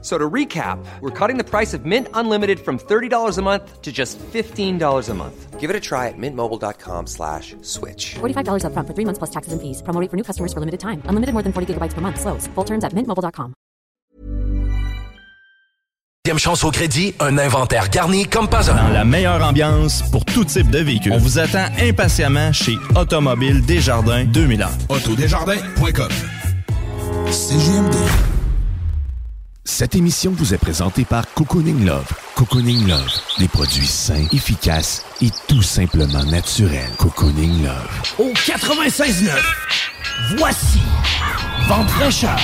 So to recap, we're cutting the price of Mint Unlimited from $30 a month to just $15 a month. Give it a try at mintmobile.com slash switch. $45 up front for three months plus taxes and fees. Promo rate for new customers for limited time. Unlimited more than 40 gigabytes per month. Slows. Full terms at mintmobile.com. Deuxième chance au crédit, un inventaire garni comme pas un. Dans la meilleure ambiance pour tout type de véhicule. On vous attend impatiemment chez Automobile Desjardins 2000 ans. Autodesjardins.com CGMD. Cette émission vous est présentée par Cocooning Love. Cocooning Love, des produits sains, efficaces et tout simplement naturels. Cocooning Love. Au 96.9, voici Vente fraîcheur.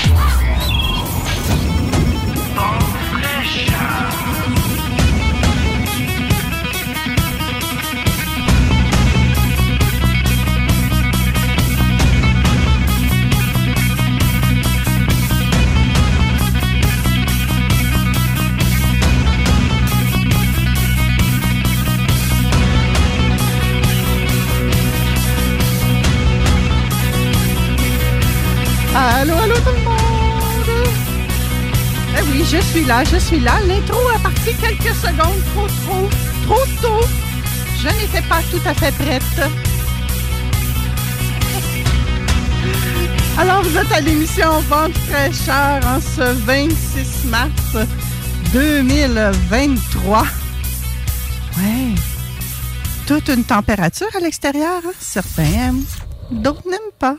Allô, allô tout le monde! Eh oui, je suis là, je suis là. L'intro a parti quelques secondes trop, trop, trop tôt. Je n'étais pas tout à fait prête. Alors, vous êtes à l'émission Vente fraîcheur en ce 26 mars 2023. Ouais. Toute une température à l'extérieur. hein? Certains aiment, d'autres n'aiment pas.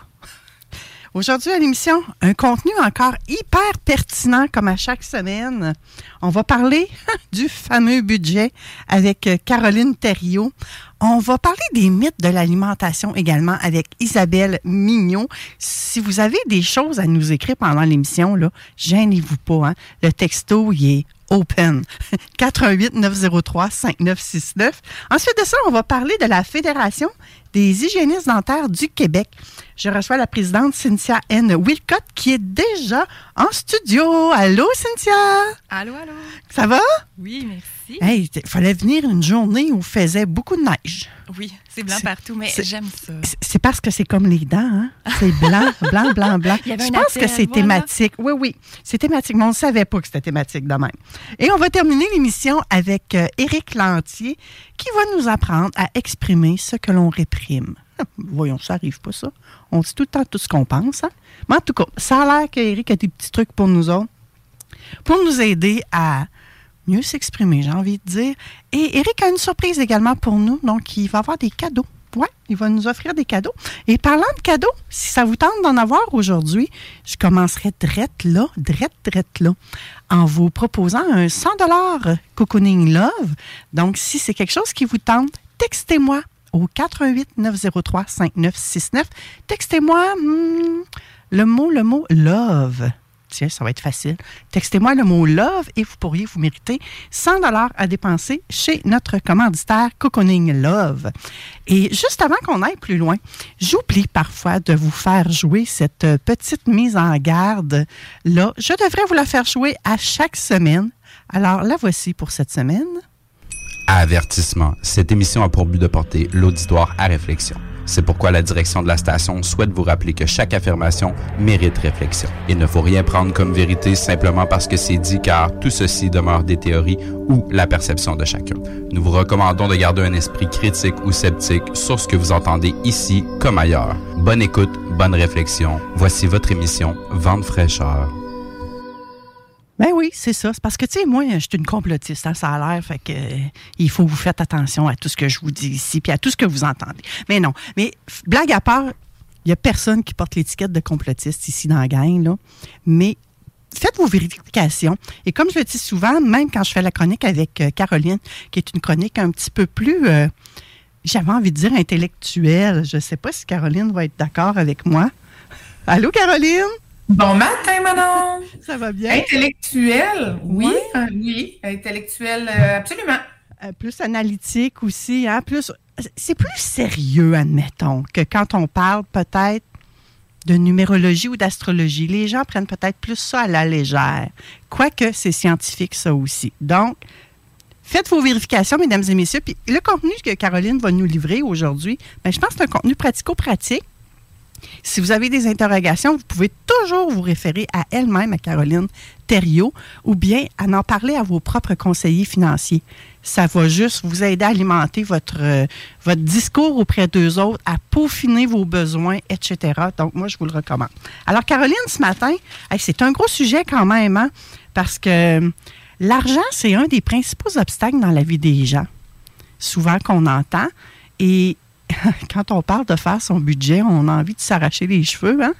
Aujourd'hui à l'émission, un contenu encore hyper pertinent comme à chaque semaine. On va parler du fameux budget avec Caroline Thériault. On va parler des mythes de l'alimentation également avec Isabelle Mignot. Si vous avez des choses à nous écrire pendant l'émission, là, gênez-vous pas. hein. Le texto, est open. 88 903 5969. Ensuite de ça, on va parler de la Fédération des hygiénistes dentaires du Québec. Je reçois la présidente Cynthia N. Wilcott qui est déjà en studio. Allô, Cynthia? Allô, allô? Ça va? Oui, merci. Hey, il fallait venir une journée où il faisait beaucoup de neige. Oui, c'est blanc partout, mais j'aime ça. C'est- parce que c'est comme les dents, hein? C'est blanc, blanc, blanc, blanc. Je pense que c'est thématique. Oui, oui, c'est thématique, mais on ne savait pas que c'était thématique de même. Et on va terminer l'émission avec euh, Éric Lantier qui va nous apprendre à exprimer ce que l'on réprime. Voyons, ça arrive pas, ça. On dit tout le temps tout ce qu'on pense, hein? Mais en tout cas, ça a l'air qu'Éric a des petits trucs pour nous autres, pour nous aider à mieux s'exprimer, j'ai envie de dire. Et Eric a une surprise également pour nous, donc il va avoir des cadeaux. Ouais, il va nous offrir des cadeaux. Et parlant de cadeaux, si ça vous tente d'en avoir aujourd'hui, je commencerai drette là, drette, drette là, en vous proposant un 100 Cocooning Love. Donc, si c'est quelque chose qui vous tente, textez-moi au 88 903 5969. Textez-moi hmm, le mot, le mot love. Tiens, ça va être facile. Textez-moi le mot love et vous pourriez vous mériter 100 dollars à dépenser chez notre commanditaire Cocooning Love. Et juste avant qu'on aille plus loin, j'oublie parfois de vous faire jouer cette euh, petite mise en garde là. Je devrais vous la faire jouer à chaque semaine. Alors la voici pour cette semaine. Avertissement. Cette émission a pour but de porter l'auditoire à réflexion. C'est pourquoi la direction de la station souhaite vous rappeler que chaque affirmation mérite réflexion. Il ne faut rien prendre comme vérité simplement parce que c'est dit car tout ceci demeure des théories ou la perception de chacun. Nous vous recommandons de garder un esprit critique ou sceptique sur ce que vous entendez ici comme ailleurs. Bonne écoute, bonne réflexion. Voici votre émission Vente fraîcheur. Ben oui, c'est ça. C'est parce que, tu sais, moi, je suis une complotiste, hein, ça a l'air. Fait que euh, il faut que vous faites attention à tout ce que je vous dis ici, puis à tout ce que vous entendez. Mais non. Mais blague à part, il n'y a personne qui porte l'étiquette de complotiste ici dans la gang, là. Mais faites vos vérifications. Et comme je le dis souvent, même quand je fais la chronique avec euh, Caroline, qui est une chronique un petit peu plus, euh, j'avais envie de dire intellectuelle. Je ne sais pas si Caroline va être d'accord avec moi. Allô, Caroline? Bon matin, Manon! Ça va bien? Intellectuel, oui, Ouais. euh, oui, intellectuel, euh, absolument. Euh, plus analytique aussi, hein, plus c'est plus sérieux, admettons, que quand on parle peut-être de numérologie ou d'astrologie. Les gens prennent peut-être plus ça à la légère, quoique c'est scientifique ça aussi. Donc, faites vos vérifications, mesdames et messieurs. Puis le contenu que Caroline va nous livrer aujourd'hui, ben, je pense que c'est un contenu pratico-pratique. Si vous avez des interrogations, vous pouvez toujours vous référer à elle-même, à Caroline Thériault, ou bien à en parler à vos propres conseillers financiers. Ça va juste vous aider à alimenter votre, euh, discours auprès d'eux autres, à peaufiner vos besoins, etc. Donc, moi, je vous le recommande. Alors, Caroline, ce matin, c'est un gros sujet quand même, hein, parce que euh, l'argent, c'est un des principaux obstacles dans la vie des gens, souvent qu'on entend. Et quand on parle de faire son budget, on a envie de s'arracher les cheveux, hein?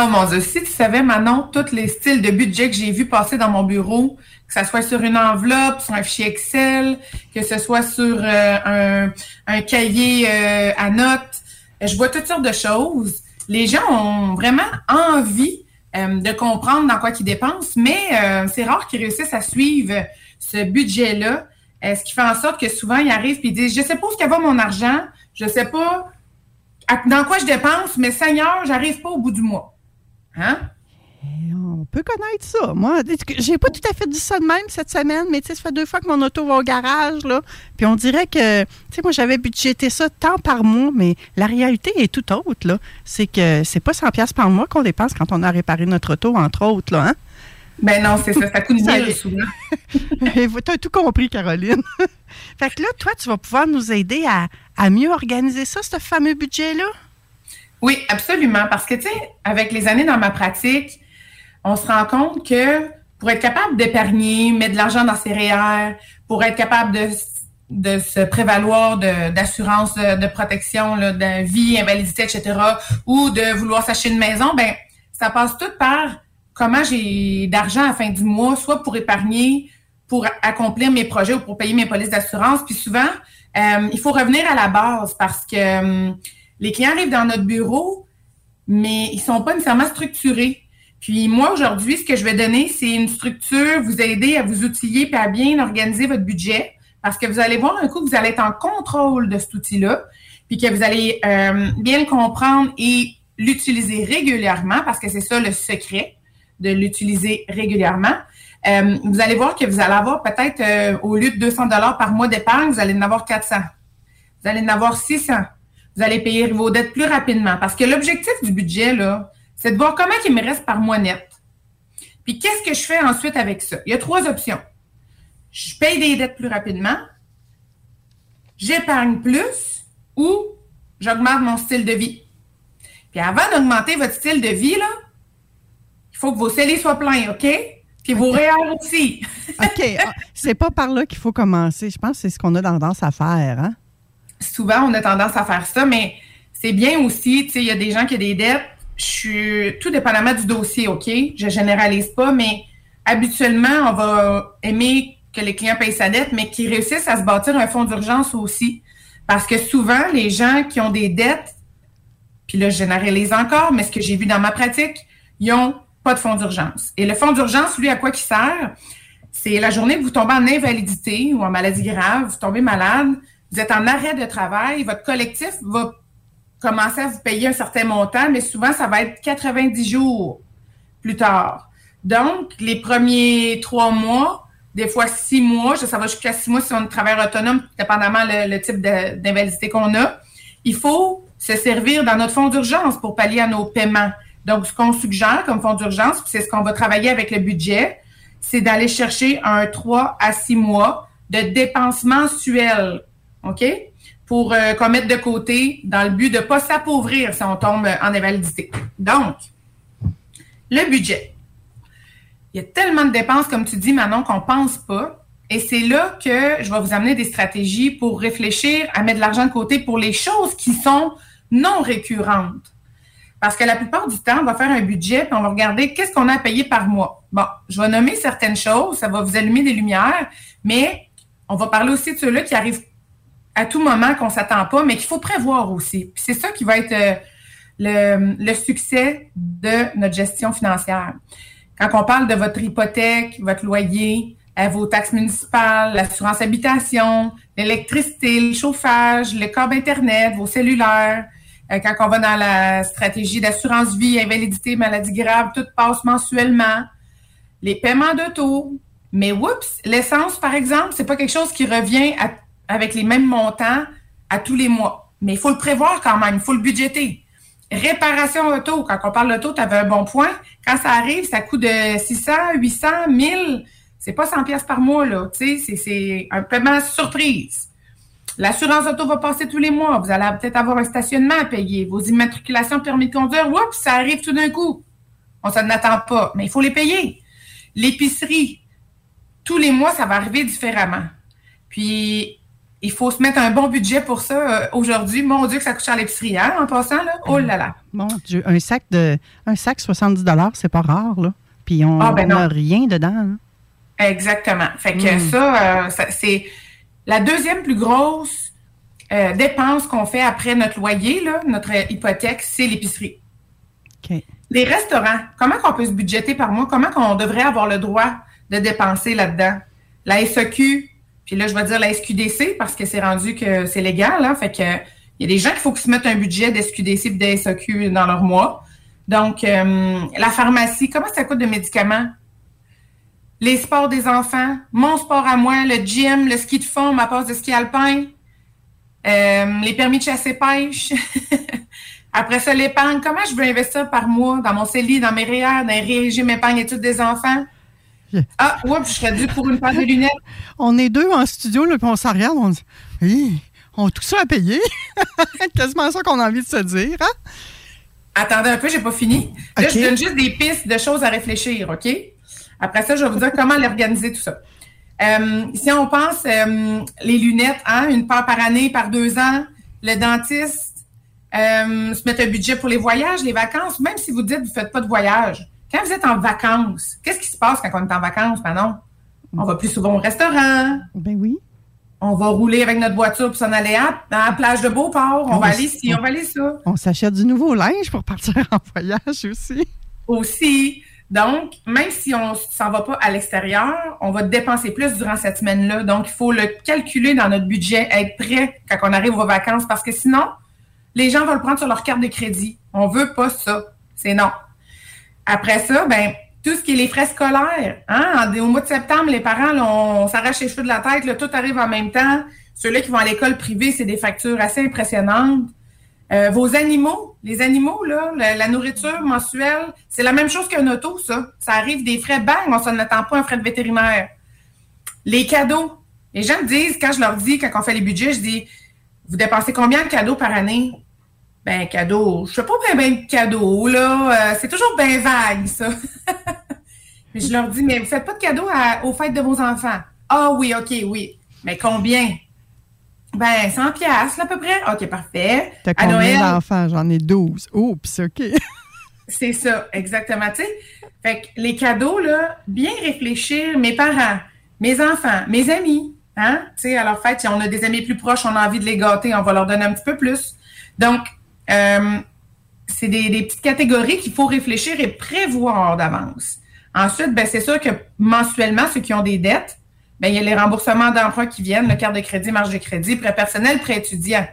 Oh mon Dieu, si tu savais, Manon, tous les styles de budget que j'ai vu passer dans mon bureau, que ce soit sur une enveloppe, sur un fichier Excel, que ce soit sur euh, un, cahier euh, à notes, je vois toutes sortes de choses. Les gens ont vraiment envie euh, de comprendre dans quoi ils dépensent, mais c'est rare qu'ils réussissent à suivre ce budget-là. Ce qui fait en sorte que souvent, ils arrivent et ils disent, je sais pas où va mon argent, je sais pas dans quoi je dépense, mais Seigneur, j'arrive pas au bout du mois. Hein? on peut connaître ça. Moi, j'ai pas tout à fait dit ça de même cette semaine, mais ça fait deux fois que mon auto va au garage, là. Puis on dirait que, tu sais, moi, j'avais budgété ça tant par mois, mais la réalité est tout autre, là. C'est que c'est pas 100 pièces par mois qu'on dépense quand on a réparé notre auto, entre autres, là, hein? Ben non, c'est ça, ça coûte mille souvent. tu as tout compris, Caroline. fait que là, toi, tu vas pouvoir nous aider à, à mieux organiser ça, ce fameux budget-là? Oui, absolument. Parce que, tu sais, avec les années dans ma pratique, on se rend compte que pour être capable d'épargner, mettre de l'argent dans ses REER, pour être capable de, de se prévaloir d'assurance de, de, protection, là, de vie, invalidité, etc., ou de vouloir s'acheter une maison, ben ça passe tout par comment j'ai d'argent à la fin du mois, soit pour épargner, pour accomplir mes projets ou pour payer mes polices d'assurance. Puis souvent, euh, il faut revenir à la base parce que euh, les clients arrivent dans notre bureau, mais ils sont pas nécessairement structurés. Puis moi, aujourd'hui, ce que je vais donner, c'est une structure, vous aider à vous outiller et à bien organiser votre budget. Parce que vous allez voir un coup que vous allez être en contrôle de cet outil-là, puis que vous allez euh, bien le comprendre et l'utiliser régulièrement, parce que c'est ça le secret de l'utiliser régulièrement. Euh, vous allez voir que vous allez avoir peut-être, euh, au lieu de 200 dollars par mois d'épargne, vous allez en avoir 400. Vous allez en avoir 600. Vous allez payer vos dettes plus rapidement. Parce que l'objectif du budget, là, c'est de voir comment il me reste par mois net. Puis qu'est-ce que je fais ensuite avec ça? Il y a trois options. Je paye des dettes plus rapidement, j'épargne plus ou j'augmente mon style de vie. Puis avant d'augmenter votre style de vie, là, faut que vos scellés soient pleins, OK? Puis vos réels aussi. OK. Ah, c'est pas par là qu'il faut commencer. Je pense que c'est ce qu'on a tendance à faire, hein? Souvent, on a tendance à faire ça, mais c'est bien aussi, tu sais, il y a des gens qui ont des dettes, je suis tout dépendamment du dossier, OK? Je généralise pas, mais habituellement, on va aimer que les clients payent sa dette, mais qu'ils réussissent à se bâtir un fonds d'urgence aussi. Parce que souvent, les gens qui ont des dettes, puis là, je généralise encore, mais ce que j'ai vu dans ma pratique, ils ont pas de fonds d'urgence. Et le fonds d'urgence, lui, à quoi il sert? C'est la journée que vous tombez en invalidité ou en maladie grave, vous tombez malade, vous êtes en arrêt de travail, votre collectif va commencer à vous payer un certain montant, mais souvent, ça va être 90 jours plus tard. Donc, les premiers trois mois, des fois six mois, ça va jusqu'à six mois si on est travailleur autonome, dépendamment le, le type d'invalidité qu'on a, il faut se servir dans notre fonds d'urgence pour pallier à nos paiements. Donc, ce qu'on suggère comme fonds d'urgence, c'est ce qu'on va travailler avec le budget, c'est d'aller chercher un 3 à 6 mois de dépenses mensuelles, OK? pour euh, qu'on mette de côté dans le but de ne pas s'appauvrir si on tombe en invalidité. Donc, le budget. Il y a tellement de dépenses, comme tu dis, Manon, qu'on ne pense pas. Et c'est là que je vais vous amener des stratégies pour réfléchir à mettre de l'argent de côté pour les choses qui sont non récurrentes. Parce que la plupart du temps, on va faire un budget et on va regarder qu'est-ce qu'on a à payer par mois. Bon, je vais nommer certaines choses, ça va vous allumer des lumières, mais on va parler aussi de ceux-là qui arrivent à tout moment qu'on s'attend pas, mais qu'il faut prévoir aussi. c'est ça qui va être euh, le, le, succès de notre gestion financière. Quand on parle de votre hypothèque, votre loyer, euh, vos taxes municipales, l'assurance habitation, l'électricité, le chauffage, le câble Internet, vos cellulaires, quand on va dans la stratégie d'assurance vie, invalidité, maladie grave, tout passe mensuellement. Les paiements d'auto. Mais oups, l'essence, par exemple, c'est pas quelque chose qui revient avec les mêmes montants à tous les mois. Mais il faut le prévoir quand même, il faut le budgéter. Réparation auto, quand on parle d'auto, tu avais un bon point. Quand ça arrive, ça coûte de 600, 800, 1000. C'est pas 100 pièces par mois, là. Tu sais, c'est un paiement surprise. L'assurance auto va passer tous les mois. Vous allez peut-être avoir un stationnement à payer. Vos immatriculations permis de conduire, oups, ça arrive tout d'un coup. On s'en attend pas, mais il faut les payer. L'épicerie, tous les mois, ça va arriver différemment. Puis, il faut se mettre un bon budget pour ça euh, aujourd'hui. Mon Dieu, que ça coûte cher à l'épicerie, hein, en passant, là. Oh là là. Mon Dieu, un sac de un sac 70 c'est pas rare, là. Puis on Ah, ben n'a non. rien dedans. là. Exactement. Fait que Mm. ça, euh, ça, c'est la deuxième plus grosse euh, dépense qu'on fait après notre loyer, là, notre hypothèque, c'est l'épicerie. Les restaurants, comment qu'on peut se budgéter par mois? Comment qu'on devrait avoir le droit de dépenser là-dedans? La SEQ, puis là, je vais dire la SQDC parce que c'est rendu que c'est légal. Hein? Fait que il y a des gens qu'il faut qu'ils se mettent un budget d'SQDC et de SEQ dans leur mois. Donc, euh, la pharmacie, comment ça coûte de médicaments? Les sports des enfants, mon sport à moi, le gym, le ski de fond, ma passe de ski alpin, euh, les permis de chasse-pêche. Après ça, l'épargne. Comment je veux investir par mois dans mon CELI, dans mes REER, dans les régimes épargne études des enfants? Ah, oups, je serais dû pour une paire de lunettes. On est deux en studio, là, puis on s'en regarde, on dit Hi, on a tout ça à payer. Quasiment ça qu'on a envie de se dire, hein? Attendez un peu, j'ai pas fini. Là, je donne juste des pistes de choses à réfléchir, OK? Après ça, je vais vous dire comment l'organiser tout ça. Euh, si on pense euh, les lunettes, hein, une paire par année, par deux ans, le dentiste, euh, se mettre un budget pour les voyages, les vacances, même si vous dites que vous ne faites pas de voyage. Quand vous êtes en vacances, qu'est-ce qui se passe quand on est en vacances, Manon? On va plus souvent au restaurant. Ben oui. On va rouler avec notre voiture pour s'en aller à, à la plage de Beauport. On On va aller ici, on va aller ça. On s'achète du nouveau linge pour partir en voyage aussi. aussi. Donc, même si on s'en va pas à l'extérieur, on va dépenser plus durant cette semaine-là. Donc, il faut le calculer dans notre budget, être prêt quand on arrive aux vacances, parce que sinon, les gens vont le prendre sur leur carte de crédit. On veut pas ça. C'est non. Après ça, ben, tout ce qui est les frais scolaires. Hein? Au mois de septembre, les parents, là, on, s'arrache les cheveux de la tête, là, tout arrive en même temps. Ceux-là qui vont à l'école privée, c'est des factures assez impressionnantes. Euh, vos animaux, les animaux, là, la, nourriture mensuelle, c'est la même chose qu'un auto, ça. Ça arrive des frais, bang, on s'en attend pas un frais de vétérinaire. Les cadeaux. Les gens me disent, quand je leur dis, quand on fait les budgets, je dis, vous dépensez combien de cadeaux par année? Ben, cadeaux, je sais pas bien de cadeaux, là. Euh, c'est toujours bien vague, ça. Mais je leur dis, mais vous faites pas de cadeaux aux fêtes de vos enfants. Ah oui, OK, oui. Mais combien? Ben, 100 piastres, à peu près. OK, parfait. T'as combien Noël, d'enfants? J'en ai 12. Oups, OK. c'est ça, exactement. Tu sais, fait que les cadeaux, là, bien réfléchir, mes parents, mes enfants, mes amis, hein, tu sais, à leur fête, si on a des amis plus proches, on a envie de les gâter, on va leur donner un petit peu plus. Donc, euh, c'est des, des petites catégories qu'il faut réfléchir et prévoir d'avance. Ensuite, ben, c'est sûr que mensuellement, ceux qui ont des dettes, ben, il y a les remboursements d'emprunt qui viennent, le carte de crédit, marge de crédit, prêt personnel, prêt étudiant.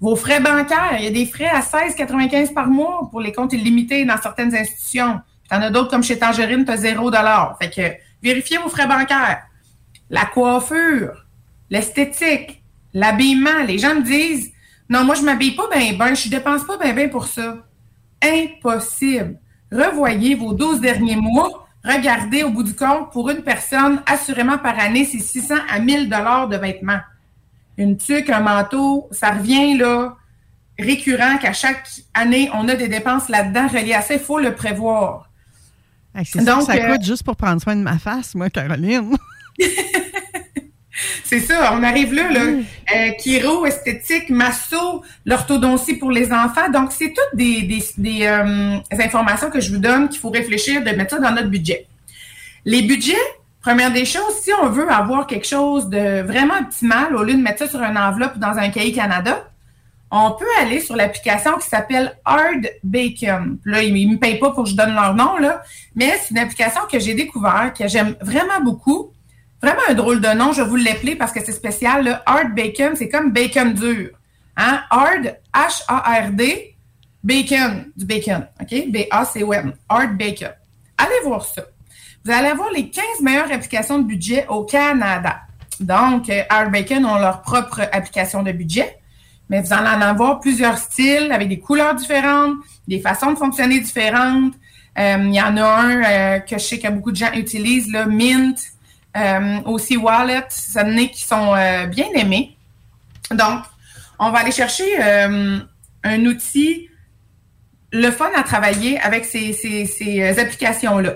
Vos frais bancaires, il y a des frais à 16,95 par mois pour les comptes illimités dans certaines institutions. Tu en as d'autres comme chez Tangerine, tu as 0 Fait que vérifiez vos frais bancaires. La coiffure, l'esthétique, l'habillement. Les gens me disent Non, moi, je m'habille pas bien, ben, je dépense pas bien, bien pour ça. Impossible. Revoyez vos 12 derniers mois. Regardez au bout du compte, pour une personne, assurément par année, c'est 600 à 1000 dollars de vêtements une tuque, un manteau, ça revient là récurrent qu'à chaque année, on a des dépenses là-dedans reliées à ça. Il faut le prévoir. Hey, c'est ça euh, coûte juste pour prendre soin de ma face, moi, Caroline. C'est ça, on arrive là, là. Euh, chiro, esthétique, masso, l'orthodontie pour les enfants. Donc, c'est toutes des, des, des, euh, informations que je vous donne qu'il faut réfléchir de mettre ça dans notre budget. Les budgets, première des choses, si on veut avoir quelque chose de vraiment optimal, au lieu de mettre ça sur une enveloppe ou dans un cahier Canada, on peut aller sur l'application qui s'appelle Hard Bacon. Là, ils ne me payent pas pour que je donne leur nom, là, mais c'est une application que j'ai découvert, que j'aime vraiment beaucoup. Vraiment un drôle de nom, je vous l'appeler parce que c'est spécial. Là. Hard Bacon, c'est comme bacon dur. Hein? Hard, H-A-R-D, bacon, du bacon. OK? B-A-C-O-N. Hard bacon. Allez voir ça. Vous allez avoir les 15 meilleures applications de budget au Canada. Donc, euh, Hard Bacon ont leur propre application de budget, mais vous allez en avoir plusieurs styles avec des couleurs différentes, des façons de fonctionner différentes. Euh, il y en a un euh, que je sais que beaucoup de gens utilisent, le Mint, aussi Wallet, ça en est qui sont euh, bien aimés. Donc, on va aller chercher euh, un outil, le fun à travailler avec ces, ces- ces, euh, applications-là.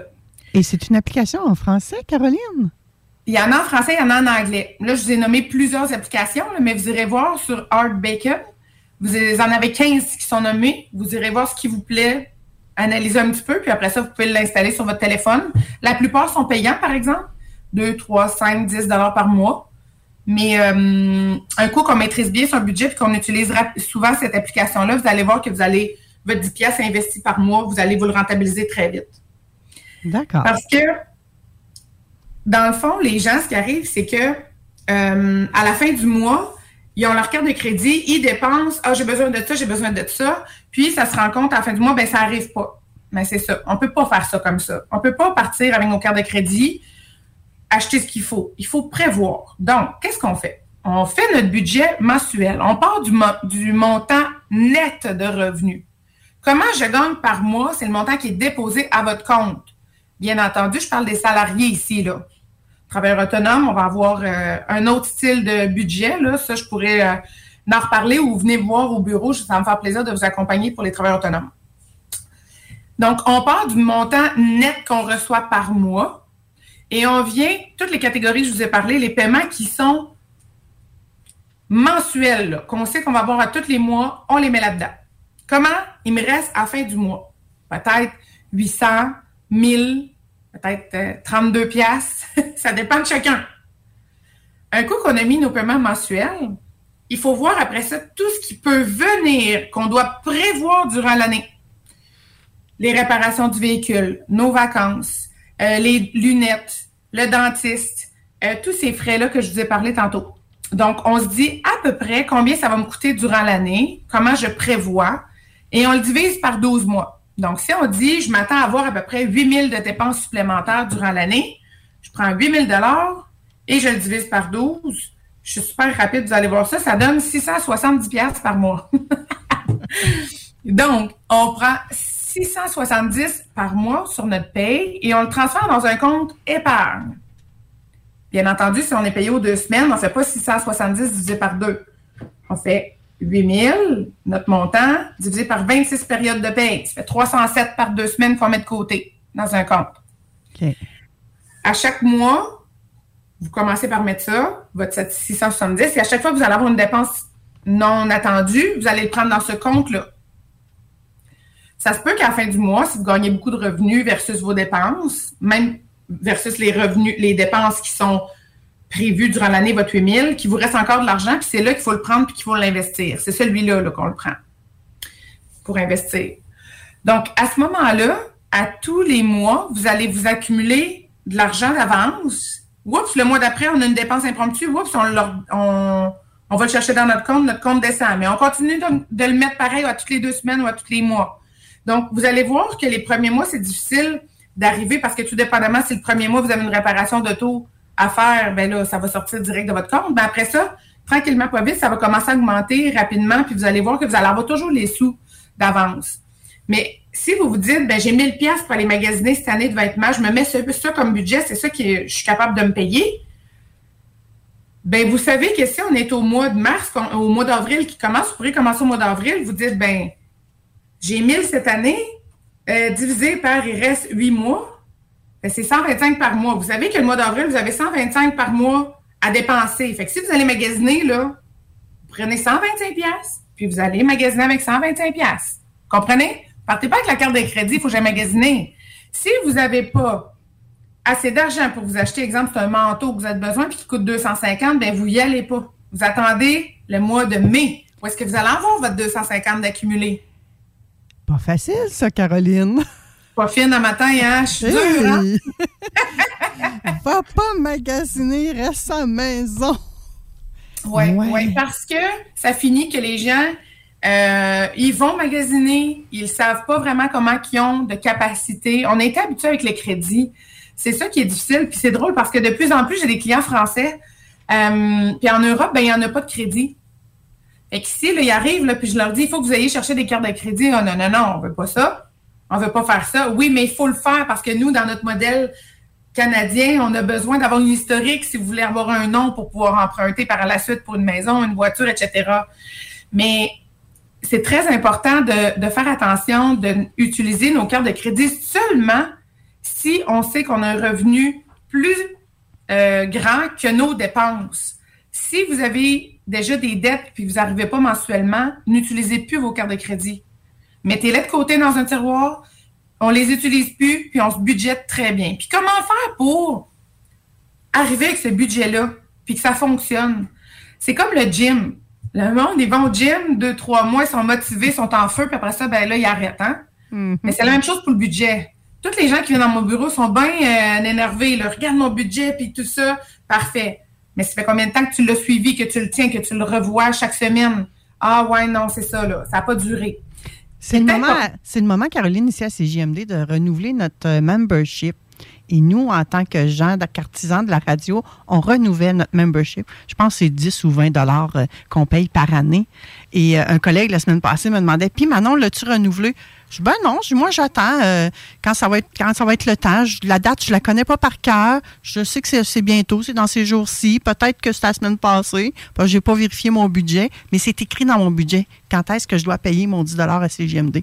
Et c'est une application en français, Caroline? Il y en a en français, il y en a en anglais. Là, je vous ai nommé plusieurs applications, là, mais vous irez voir sur Art Bacon. Vous en avez 15 qui sont nommés. Vous irez voir ce qui vous plaît, analyser un petit peu, puis après ça, vous pouvez l'installer sur votre téléphone. La plupart sont payants, par exemple. 2, 3, 5, 10 dollars par mois. Mais euh, un coup qu'on maîtrise bien son budget et qu'on utilise souvent cette application-là, vous allez voir que vous allez, votre 10 piastres investi par mois, vous allez vous le rentabiliser très vite. D'accord. Parce que, dans le fond, les gens, ce qui arrive, c'est que euh, à la fin du mois, ils ont leur carte de crédit, ils dépensent, ah, j'ai besoin de ça, j'ai besoin de ça. Puis, ça se rend compte à la fin du mois, ben ça arrive pas. Mais c'est ça. On peut pas faire ça comme ça. On peut pas partir avec nos cartes de crédit, acheter ce qu'il faut. Il faut prévoir. Donc, qu'est-ce qu'on fait? On fait notre budget mensuel. On part du, mo- du montant net de revenus. Comment je gagne par mois? C'est le montant qui est déposé à votre compte. Bien entendu, je parle des salariés ici, là. Travailleurs autonomes, on va avoir euh, un autre style de budget, là. Ça, je pourrais euh, en reparler ou venez me voir au bureau. Ça va me faire plaisir de vous accompagner pour les travailleurs autonomes. Donc, on part du montant net qu'on reçoit par mois et on vient, toutes les catégories, je vous ai parlé, les paiements qui sont mensuels, qu'on sait qu'on va avoir à tous les mois, on les met là-dedans. Comment? Il me reste à la fin du mois? Peut-être 800, 1000, peut-être euh, 32 piastres. Ça dépend de chacun. Un coup qu'on a mis nos paiements mensuels, il faut voir après ça tout ce qui peut venir, qu'on doit prévoir durant l'année. Les réparations du véhicule, nos vacances, euh, les lunettes, le dentiste, euh, tous ces frais-là que je vous ai parlé tantôt. Donc, on se dit à peu près combien ça va me coûter durant l'année, comment je prévois, et on le divise par 12 mois. Donc, si on dit, je m'attends à avoir à peu près 8 000 de dépenses supplémentaires durant l'année, je prends 8 000 et je le divise par 12. Je suis super rapide, vous allez voir ça, ça donne 670 pièces par mois. Donc, on prend 670 par mois sur notre paye et on le transfère dans un compte épargne. Bien entendu, si on est payé aux deux semaines, on ne fait pas 670 divisé par deux. On fait 8000, notre montant, divisé par 26 périodes de paye. Ça fait 307 par deux semaines qu'on met de côté dans un compte. À chaque mois, vous commencez par mettre ça, votre 670, et à chaque fois que vous allez avoir une dépense non attendue, vous allez le prendre dans ce compte-là. Ça se peut qu'à la fin du mois, si vous gagnez beaucoup de revenus versus vos dépenses, même versus les revenus, les dépenses qui sont prévues durant l'année, votre 8000, qu'il vous reste encore de l'argent, puis c'est là qu'il faut le prendre puis qu'il faut l'investir. C'est celui-là là, qu'on le prend pour investir. Donc, à ce moment-là, à tous les mois, vous allez vous accumuler de l'argent d'avance. Oups, le mois d'après, on a une dépense impromptue. Oups, on, va le chercher dans notre compte, notre compte descend. Mais on continue de, de le mettre pareil à toutes les deux semaines ou à tous les mois. Donc, vous allez voir que les premiers mois, c'est difficile d'arriver parce que tout dépendamment, si le premier mois, vous avez une réparation d'auto à faire, ben là, ça va sortir direct de votre compte. Mais après ça, tranquillement, pas vite, ça va commencer à augmenter rapidement, puis vous allez voir que vous allez avoir toujours les sous d'avance. Mais si vous vous dites, ben j'ai 1000 pièces pour aller magasiner cette année de vêtements, je me mets ça, comme budget, c'est ça que je suis capable de me payer. Ben vous savez que si on est au mois de mars, au mois d'avril qui commence, vous pourrez commencer au mois d'avril, vous dites, ben j'ai 1000 cette année, euh, divisé par, il reste 8 mois, ben, c'est 125 par mois. Vous savez que le mois d'avril, vous avez 125 par mois à dépenser. Fait que si vous allez magasiner, là, vous prenez 125 pièces, puis vous allez magasiner avec 125 pièces. Comprenez? Partez pas avec la carte de crédit, il faut jamais magasiner. Si vous n'avez pas assez d'argent pour vous acheter, exemple, c'est un manteau que vous avez besoin puis qui coûte 250, ben vous y allez pas. Vous attendez le mois de mai. Où est-ce que vous allez avoir votre 250 d'accumulé? Pas facile, ça, Caroline. Pas fine à matin, hein? Je suis dure, hein? Va pas magasiner, reste à la maison. Oui, ouais. parce que ça finit que les gens, euh, ils vont magasiner, ils savent pas vraiment comment ils ont de capacité. On a été habitué avec les crédits. C'est ça qui est difficile. Puis c'est drôle parce que de plus en plus, j'ai des clients français. Euh, puis en Europe, ben, il n'y en a pas de crédit. Fait qu'ici, là, ils arrivent, là, puis je leur dis, il faut que vous ayez cherché des cartes de crédit. Oh, non, non, non, on veut pas ça. On veut pas faire ça. Oui, mais il faut le faire parce que nous, dans notre modèle canadien, on a besoin d'avoir une historique si vous voulez avoir un nom pour pouvoir emprunter par la suite pour une maison, une voiture, etc. Mais c'est très important de, de faire attention d'utiliser nos cartes de crédit seulement si on sait qu'on a un revenu plus euh, grand que nos dépenses. Si vous avez déjà des dettes puis vous n'arrivez pas mensuellement, n'utilisez plus vos cartes de crédit. Mettez-les de côté dans un tiroir, on les utilise plus, puis on se budgète très bien. Puis comment faire pour arriver avec ce budget-là, puis que ça fonctionne? C'est comme le gym. Le monde, ils vont au gym, deux, trois mois, ils sont motivés, ils sont en feu, puis après ça, ben là, ils arrêtent. Hein? Mm-hmm. Mais c'est la même chose pour le budget. Toutes les gens qui viennent dans mon bureau sont bien euh, énervés. Là. Regarde mon budget, puis tout ça. Parfait. Mais ça fait combien de temps que tu l'as suivi, que tu le tiens, que tu le revois chaque semaine? Ah ouais, non, c'est ça, là. Ça n'a pas duré. C'est le, moment, c'est le moment, Caroline, ici à CJMD, de renouveler notre euh, membership. Et nous, en tant que gens d'artisans de la radio, on renouvelle notre membership. Je pense que c'est 10 ou 20 dollars euh, qu'on paye par année. Et euh, un collègue, la semaine passée, me demandait, puis Manon, l'as-tu renouvelé? Je dis, ben non, je moi, j'attends euh, quand, ça va être, quand ça va être le temps. Je- la date, je la connais pas par cœur. Je sais que c'est, bientôt, c'est dans ces jours-ci. Peut-être que c'est la semaine passée. Que j'ai pas vérifié mon budget, mais c'est écrit dans mon budget. Quand est-ce que je dois payer mon 10 à CGMD?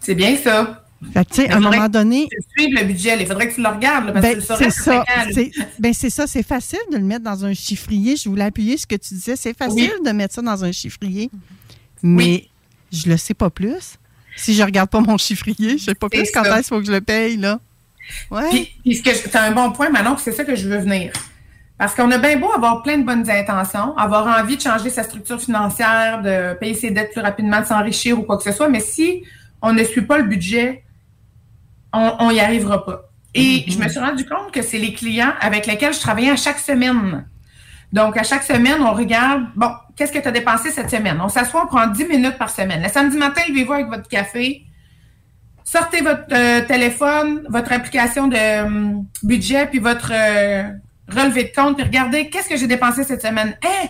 C'est bien ça. Fait que, tu sais, à un moment que donné, tu suives le budget. Il faudrait que tu le regardes, là, parce que ben, saurais c'est ça. C'est, ben, c'est ça. C'est facile de le mettre dans un chiffrier. Je voulais appuyer ce que tu disais. C'est facile de mettre ça dans un chiffrier. Mais je le sais pas plus. Si je regarde pas mon chiffrier, je sais pas C'est plus quand est-ce qu'il faut que je le paye, là. Ouais. Puis, puis ce que je- t'as un bon point, Manon, c'est ça que je veux venir. Parce qu'on a bien beau avoir plein de bonnes intentions, avoir envie de changer sa structure financière, de payer ses dettes plus rapidement, de s'enrichir ou quoi que ce soit, mais si on ne suit pas le budget, on n'y arrivera pas. Et je me suis rendu compte que c'est les clients avec lesquels je travaillais à chaque semaine. Donc, à chaque semaine, on regarde, bon, qu'est-ce que tu as dépensé cette semaine? On s'assoit, on prend 10 minutes par semaine. Le samedi matin, levez-vous avec votre café, sortez votre euh, téléphone, votre application de hum, budget, puis votre euh, relevé de compte, puis regardez qu'est-ce que j'ai dépensé cette semaine? Hein?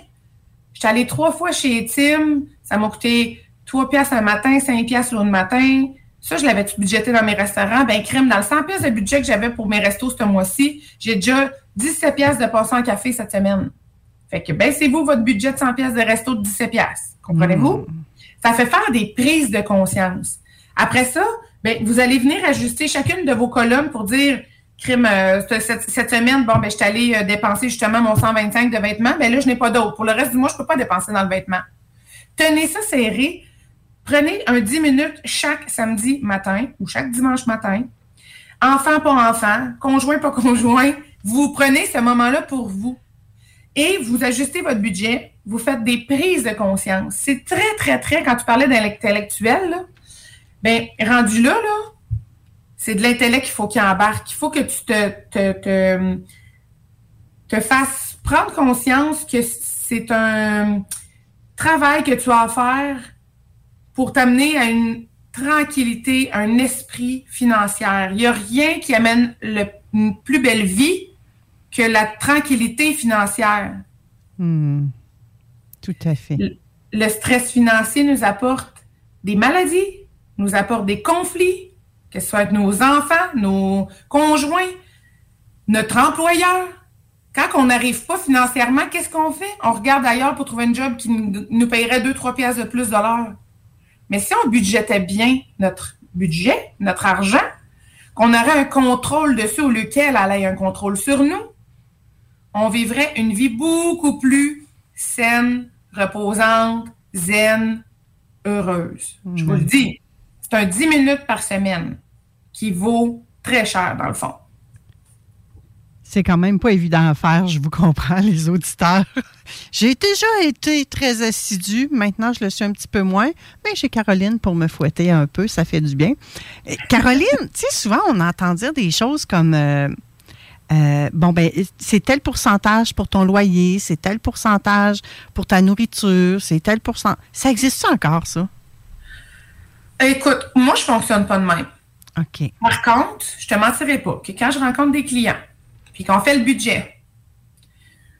Je suis allée trois fois chez Tim, ça m'a coûté 3 piastres un matin, 5 piastres l'autre matin. Ça, je l'avais budgété dans mes restaurants? Ben, crime, dans le 100 piastres de budget que j'avais pour mes restos ce mois-ci, j'ai déjà 17 piastres de passant en café cette semaine. Fait que baissez-vous votre budget de 100 pièces de resto de 17 pièces. Comprenez-vous? Ça fait faire des prises de conscience. Après ça, ben, vous allez venir ajuster chacune de vos colonnes pour dire, crime, euh, cette, semaine, bon, ben, je suis allée euh, dépenser justement mon 125 de vêtements, ben là, je n'ai pas d'autre. Pour le reste du mois, je peux pas dépenser dans le vêtement. Tenez ça serré. Prenez un 10 minutes chaque samedi matin ou chaque dimanche matin. Enfant pas enfant, conjoint pas conjoint. Vous prenez ce moment-là pour vous et vous ajustez votre budget, vous faites des prises de conscience. C'est très, très, très, quand tu parlais d'intellectuel, ben, rendu là, c'est de l'intellect qu'il faut qu'il embarque. Il faut que tu te fasses prendre conscience que c'est un travail que tu as à faire pour t'amener à une tranquillité, un esprit financier. Il n'y a rien qui amène le- une plus belle vie que la tranquillité financière. Hmm. Tout à fait. Le, le stress financier nous apporte des maladies, nous apporte des conflits, que ce soit avec nos enfants, nos conjoints, notre employeur. Quand on n'arrive pas financièrement, qu'est-ce qu'on fait? On regarde ailleurs pour trouver un job qui nous, nous payerait 2-3 pièces de plus de l'heure. Mais si on budgétait bien notre budget, notre argent, qu'on aurait un contrôle dessus au lequel elle ait un contrôle sur nous, on vivrait une vie beaucoup plus saine, reposante, zen, heureuse. Je vous le dis, c'est un 10 minutes par semaine qui vaut très cher dans le fond. C'est quand même pas évident à faire, je vous comprends, les auditeurs. J'ai déjà été très assidue. Maintenant, je le suis un petit peu moins. Mais j'ai Caroline pour me fouetter un peu. Ça fait du bien. Caroline, tu sais, souvent, on entend dire des choses comme euh, euh, bon, ben, c'est tel pourcentage pour ton loyer, c'est tel pourcentage pour ta nourriture, c'est tel pourcentage. Ça existe encore, ça? Écoute, moi, je fonctionne pas de même. OK. Par contre, je te mentirai pas que quand je rencontre des clients, puis qu'on fait le budget,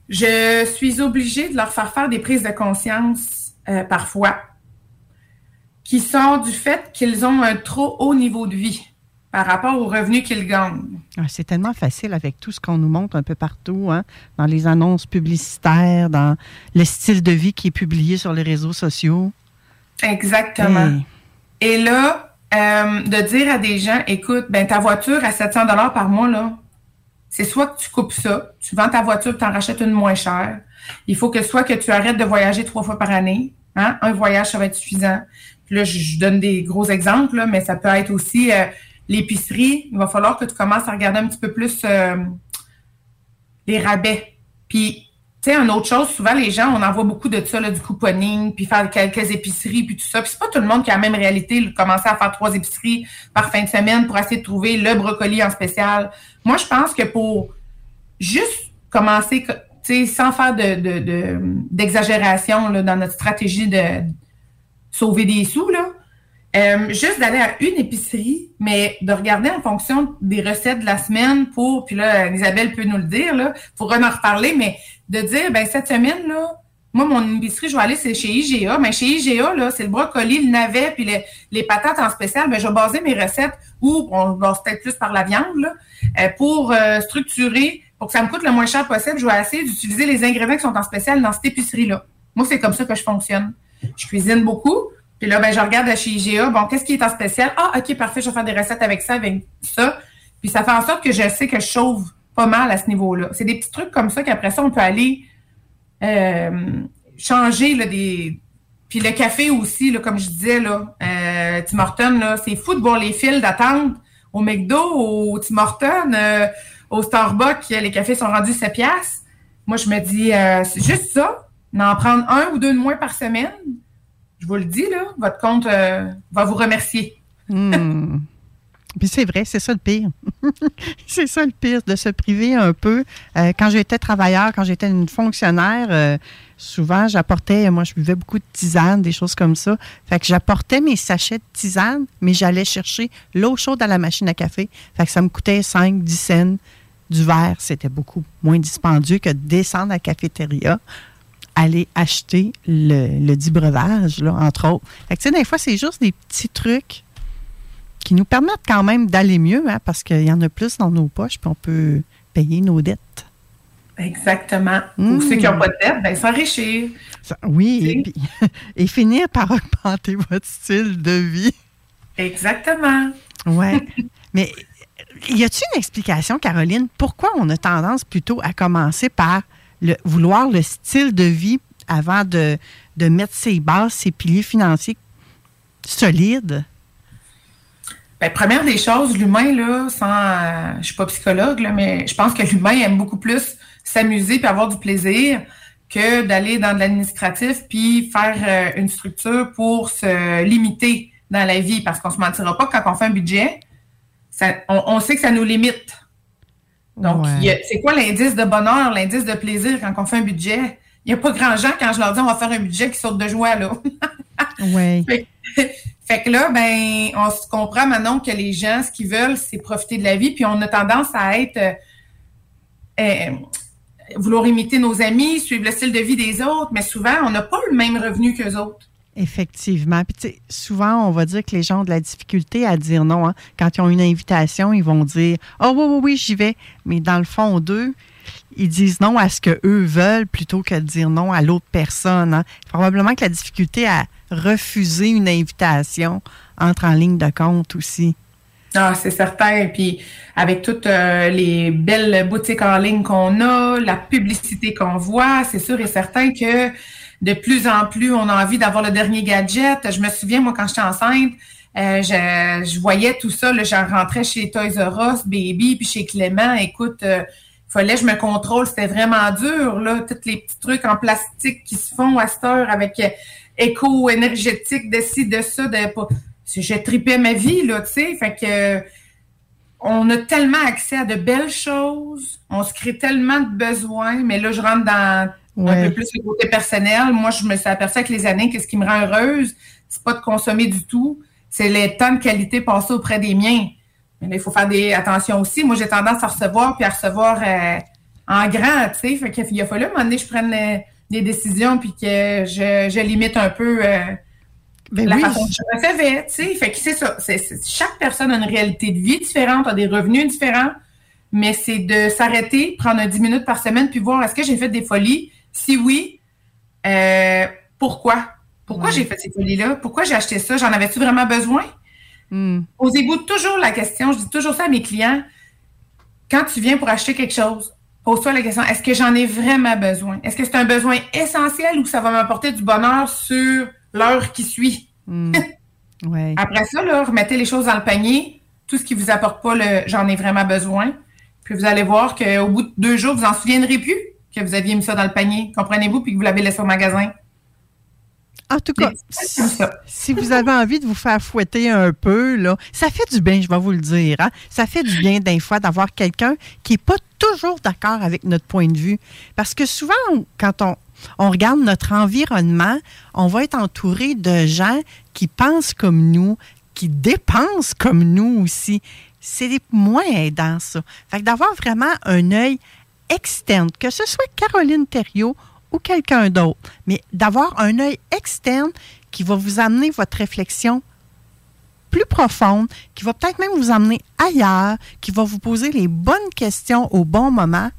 je suis obligée de leur faire faire des prises de conscience euh, parfois qui sont du fait qu'ils ont un trop haut niveau de vie par rapport aux revenus qu'ils gagnent. Ah, c'est tellement facile avec tout ce qu'on nous montre un peu partout, hein, dans les annonces publicitaires, dans le style de vie qui est publié sur les réseaux sociaux. Exactement. Et là, euh, de dire à des gens, écoute, ben ta voiture à 700 dollars par mois là, c'est soit que tu coupes ça, tu vends ta voiture, tu en rachètes une moins chère. Il faut que soit que tu arrêtes de voyager trois fois par année. Hein? Un voyage, ça va être suffisant. Puis là, je, donne des gros exemples, là, mais ça peut être aussi euh, l'épicerie. Il va falloir que tu commences à regarder un petit peu plus euh, les rabais. Puis tu sais, une autre chose, souvent les gens, on en voit beaucoup de ça, là, du couponing, puis faire quelques épiceries, puis tout ça. Puis c'est pas tout le monde qui a la même réalité, commencer à faire trois épiceries par fin de semaine pour essayer de trouver le brocoli en spécial. Moi, je pense que pour juste commencer, tu sais, sans faire de, d'exagération dans notre stratégie de sauver des sous, là, euh, juste d'aller à une épicerie, mais de regarder en fonction des recettes de la semaine pour, puis là, Isabelle peut nous le dire, là, pour en reparler, mais de dire, ben cette semaine, là, moi, mon épicerie, je vais aller, c'est chez IGA. Mais chez IGA, là, c'est le brocoli, le navet, puis les, patates en spécial. Ben, je vais baser mes recettes, ou on va peut-être plus par la viande, là, euh, pour euh, structurer, pour que ça me coûte le moins cher possible. Je vais essayer d'utiliser les ingrédients qui sont en spécial dans cette épicerie-là. Moi, c'est comme ça que je fonctionne. Je cuisine beaucoup. Puis là, ben, je regarde chez IGA, bon, qu'est-ce qui est en spécial? Ah, OK, parfait, je vais faire des recettes avec ça, avec ça. Puis ça fait en sorte que je sais que je chauffe pas mal à ce niveau-là. C'est des petits trucs comme ça qu'après ça, on peut aller euh, changer là, des. Puis le café aussi, là, comme je disais, là, euh, Tim Hortons, là, c'est fou de voir les files d'attente au McDo, au Tim Hortons, euh, au Starbucks, les cafés sont rendus 7 piastres. Moi, je me dis, euh, c'est juste ça, d'en prendre un ou deux de moins par semaine je vous le dis, là, votre compte euh, va vous remercier. Puis c'est vrai, c'est ça le pire. c'est ça le pire, de se priver un peu. Euh, quand j'étais travailleur, quand j'étais une fonctionnaire, euh, souvent j'apportais, moi je buvais beaucoup de tisane, des choses comme ça. Fait que j'apportais mes sachets de tisane, mais j'allais chercher l'eau chaude à la machine à café. Fait que ça me coûtait 5, 10 cents du verre. C'était beaucoup moins dispendieux que de descendre à la cafétéria aller acheter le, le dit breuvage, là, entre autres. Fait que, des fois, c'est juste des petits trucs qui nous permettent quand même d'aller mieux, hein, parce qu'il y en a plus dans nos poches, puis on peut payer nos dettes. Exactement. Pour ceux qui n'ont pas de dette, ben, s'enrichir. Oui, et, et, finir par augmenter votre style de vie. Exactement. Oui. Mais y a-t-il une explication, Caroline, pourquoi on a tendance plutôt à commencer par le, vouloir le style de vie avant de, de mettre ses bases, ses piliers financiers solides? Bien, première des choses, l'humain, là, sans. Euh, je suis pas psychologue, là, mais je pense que l'humain aime beaucoup plus s'amuser et avoir du plaisir que d'aller dans de l'administratif puis faire euh, une structure pour se limiter dans la vie. Parce qu'on se mentira pas quand on fait un budget, on, sait que ça nous limite. Donc, c'est quoi l'indice de bonheur, l'indice de plaisir quand on fait un budget? Il n'y a pas grand gens quand je leur dis on va faire un budget qui saute de joie, là. oui. Fait, que là, ben, on se comprend maintenant que les gens, ce qu'ils veulent, c'est profiter de la vie, puis on a tendance à être euh, euh, vouloir imiter nos amis, suivre le style de vie des autres, mais souvent, on n'a pas le même revenu qu'eux autres. Effectivement. Puis, souvent, on va dire que les gens ont de la difficulté à dire non. Hein. Quand ils ont une invitation, ils vont dire Oh, oui, oui, oui, j'y vais. Mais dans le fond d'eux, ils disent non à ce qu'eux veulent plutôt que de dire non à l'autre personne. Hein. Probablement que la difficulté à refuser une invitation entre en ligne de compte aussi. Ah, c'est certain. Puis avec toutes euh, les belles boutiques en ligne qu'on a, la publicité qu'on voit, c'est sûr et certain que de plus en plus, on a envie d'avoir le dernier gadget. Je me souviens, moi, quand j'étais enceinte, euh, je, voyais tout ça. Là, je rentrais chez Toys R Us, Baby, puis chez Clément. Écoute, euh, fallait que je me contrôle. C'était vraiment dur, là. Tous les petits trucs en plastique qui se font à cette heure avec euh, éco-énergétique, de ci, de ça. De, je tripais ma vie, là, tu sais. Fait que on a tellement accès à de belles choses, on se crée tellement de besoins, mais là, je rentre dans un peu plus le côté personnel. Moi, je me suis aperçue avec les années que ce qui me rend heureuse, c'est pas de consommer du tout, c'est les temps de qualité passés auprès des miens. Mais là, il faut faire des attention aussi. Moi, j'ai tendance à recevoir puis à recevoir euh, en grand, tu sais. Fait qu'il a fallu à un moment donné, je prenne euh, des décisions puis que je, je limite un peu euh, Ben la oui. façon que je recevais, tu sais. Fait que c'est ça. Chaque personne a une réalité de vie différente, a des revenus différents. Mais c'est de s'arrêter, prendre un 10 minutes par semaine, puis voir est-ce que j'ai fait des folies? Si oui, euh, pourquoi? Pourquoi Ouais. j'ai fait ces folies-là? Pourquoi j'ai acheté ça? J'en avais-tu vraiment besoin? Hmm. Posez-vous toujours la question, je dis toujours ça à mes clients. Quand tu viens pour acheter quelque chose, pose-toi la question, est-ce que j'en ai vraiment besoin? Est-ce que c'est un besoin essentiel ou ça va m'apporter du bonheur sur l'heure qui suit? Hmm. Ouais. Après ça, là, remettez les choses dans le panier. Tout ce qui vous apporte pas le j'en ai vraiment besoin. Puis vous allez voir qu'au bout de deux jours, vous en souviendrez plus que vous aviez mis ça dans le panier. Comprenez-vous? Puis que vous l'avez laissé au magasin? En tout cas, si vous avez envie de vous faire fouetter un peu, là, ça fait du bien, je vais vous le dire. hein. Ça fait du bien des fois d'avoir quelqu'un qui n'est pas toujours d'accord avec notre point de vue. Parce que souvent, quand on, on regarde notre environnement, on va être entouré de gens qui pensent comme nous, qui dépensent comme nous aussi. C'est moins aidant, ça. Fait que d'avoir vraiment un œil externe, que ce soit Caroline Thériault ou quelqu'un d'autre, mais d'avoir un œil externe qui va vous amener votre réflexion plus profonde, qui va peut-être même vous amener ailleurs, qui va vous poser les bonnes questions au bon moment,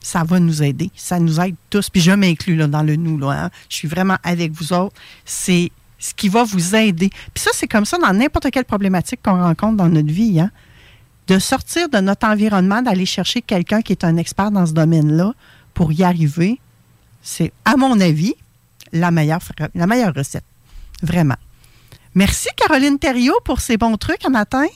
ça va nous aider. Ça nous aide tous. Puis je m'inclus dans le nous. Hein. Je suis vraiment avec vous autres. C'est ce qui va vous aider. Puis ça, c'est comme ça dans n'importe quelle problématique qu'on rencontre dans notre vie. Hein. De sortir de notre environnement, d'aller chercher quelqu'un qui est un expert dans ce domaine-là pour y arriver, c'est, à mon avis, la meilleure, fra- la meilleure recette. Vraiment. Merci, Caroline Thériault, pour ces bons trucs un matin.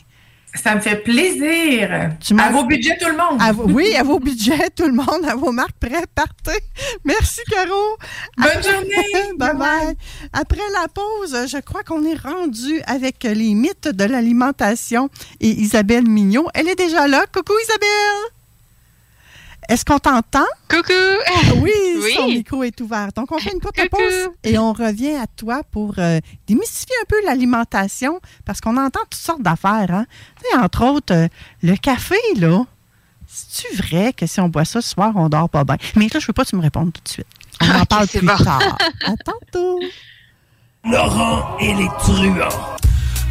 Ça me fait plaisir. Tu à vos budgets, tout le monde. À vos- oui, à vos budgets, tout le monde, à vos marques prêts, partez. Merci, Caro. Bonne Après- journée. bye bye. Après la pause, je crois qu'on est rendu avec les mythes de l'alimentation et Isabelle Mignot. Elle est déjà là. Coucou, Isabelle. Est-ce qu'on t'entend? Coucou! Oui, Oui. son micro est ouvert. Donc, on fait une courte Coucou. pause et on revient à toi pour euh, démystifier un peu l'alimentation parce qu'on entend toutes sortes d'affaires. Hein? Tu sais, entre autres, euh, le café, là, c'est-tu vrai que si on boit ça ce soir, on dort pas bien? Mais là, je veux pas que tu me répondes tout de suite. On en parle plus bon. tard. À tantôt. Laurent et les truands.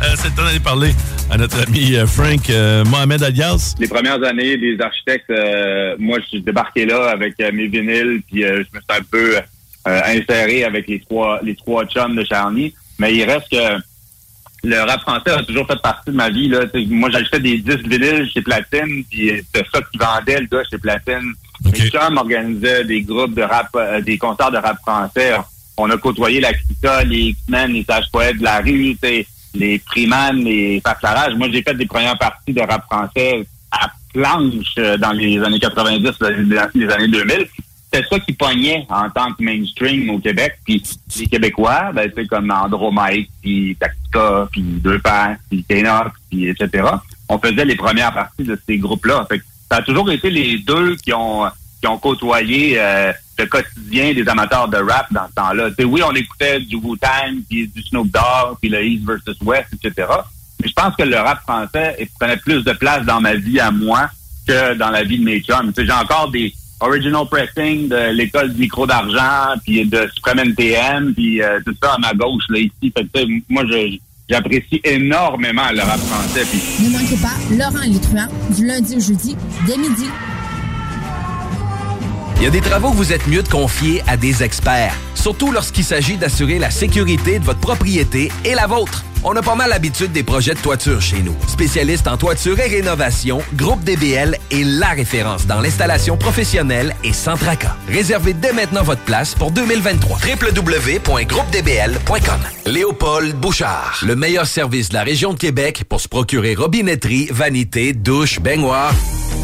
Euh, c'est le temps d'aller parler à notre ami euh, Frank euh, Mohamed Alias. Les premières années des architectes, moi, je suis débarqué là avec mes vinyles, puis je me suis un peu inséré avec les trois les trois chums de Charny. Mais il reste que le rap français a toujours fait partie de ma vie. Là. Moi, j'achetais des disques vinyles chez Platine, puis c'est ça qui vendait le gars chez Platine. Mes chums organisaient des groupes de rap, euh, des concerts de rap français. On a côtoyé la Clita, les X-Men, les sages poètes de la rue, les Freeman, les Faclarage. Moi, j'ai fait des premières parties de rap français à planche euh, dans les années 90, là, les années 2000. C'était ça qui pognait en tant que mainstream au Québec. Puis les Québécois, ben, sais, comme Andromite, puis Tactica, puis Deux Pères, puis Ténox, puis etc. On faisait les premières parties de ces groupes-là. Fait que ça a toujours été les deux qui ont qui ont côtoyé euh, le quotidien des amateurs de rap dans ce temps-là. Oui, on écoutait du Wu-Tang, puis du Snoop Dogg, puis le East versus West, etc. Mais je pense que le rap français prenait plus de place dans ma vie à moi que dans la vie de mes chums. J'ai encore des original pressing de l'école du micro d'argent, puis de Supreme NTM, puis euh, tout ça à ma gauche, là, ici. Moi, j'apprécie énormément le rap français. Ne manquez pas Laurent truands du lundi au jeudi dès midi. Il y a des travaux que vous êtes mieux de confier à des experts, surtout lorsqu'il s'agit d'assurer la sécurité de votre propriété et la vôtre. On a pas mal l'habitude des projets de toiture chez nous. Spécialiste en toiture et rénovation, Groupe DBL est la référence dans l'installation professionnelle et sans tracas. Réservez dès maintenant votre place pour 2023. www.groupedbl.com Léopold Bouchard, le meilleur service de la région de Québec pour se procurer robinetterie, vanité, douche, baignoire.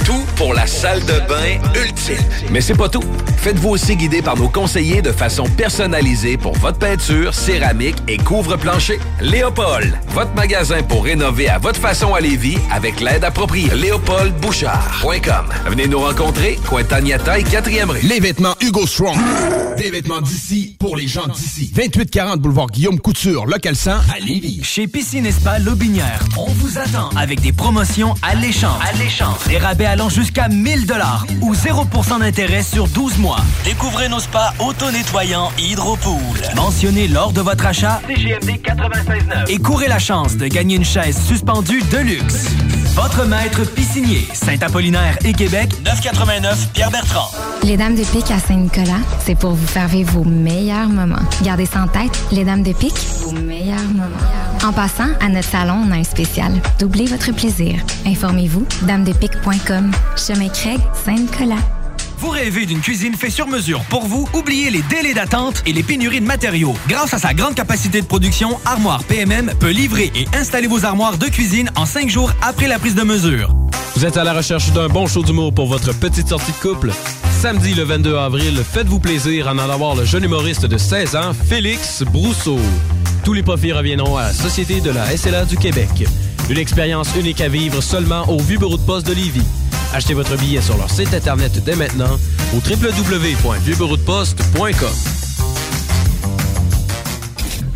Tout pour la salle de bain ultime. Mais c'est pas tout. Faites-vous aussi guider par nos conseillers de façon personnalisée pour votre peinture, céramique et couvre-plancher. Léopold, votre magasin pour rénover à votre façon à Lévis avec l'aide appropriée. LéopoldBouchard.com. Venez nous rencontrer, Cointagnata et 4e rue. Les vêtements Hugo Strong. Des vêtements d'ici pour les gens d'ici. 2840 boulevard Guillaume Couture, local 100 à Lévis. Chez Piscine et Spa Lobinière, on vous attend avec des promotions alléchantes. Alléchantes. Des rabais allant jusqu'à 1000 dollars ou 0% d'intérêt sur 12 mois. Découvrez nos spas auto-nettoyants Hydropool. Mentionnez lors de votre achat CGMD 96.9 et courez la chance de gagner une chaise suspendue de luxe. Votre maître piscinier, Saint-Apollinaire et Québec, 989 Pierre-Bertrand. Les Dames de Pique à Saint-Nicolas, c'est pour vous faire vivre vos meilleurs moments. Gardez ça en tête, les Dames de Pique, vos meilleurs moments. En passant, à notre salon, on a un spécial. Doublez votre plaisir. Informez-vous, damedepique.com. Chemin Craig, Saint-Nicolas. Vous rêvez d'une cuisine faite sur mesure pour vous? Oubliez les délais d'attente et les pénuries de matériaux. Grâce à sa grande capacité de production, Armoire PMM peut livrer et installer vos armoires de cuisine en cinq jours après la prise de mesure. Vous êtes à la recherche d'un bon show d'humour pour votre petite sortie de couple? Samedi le 22 avril, faites-vous plaisir en allant voir le jeune humoriste de 16 ans, Félix Brousseau. Tous les profits reviendront à la Société de la SLA du Québec. Une expérience unique à vivre seulement au Vieux Bureau de Poste de Lévis. Achetez votre billet sur leur site internet dès maintenant au www.vieuxbureaudeposte.com.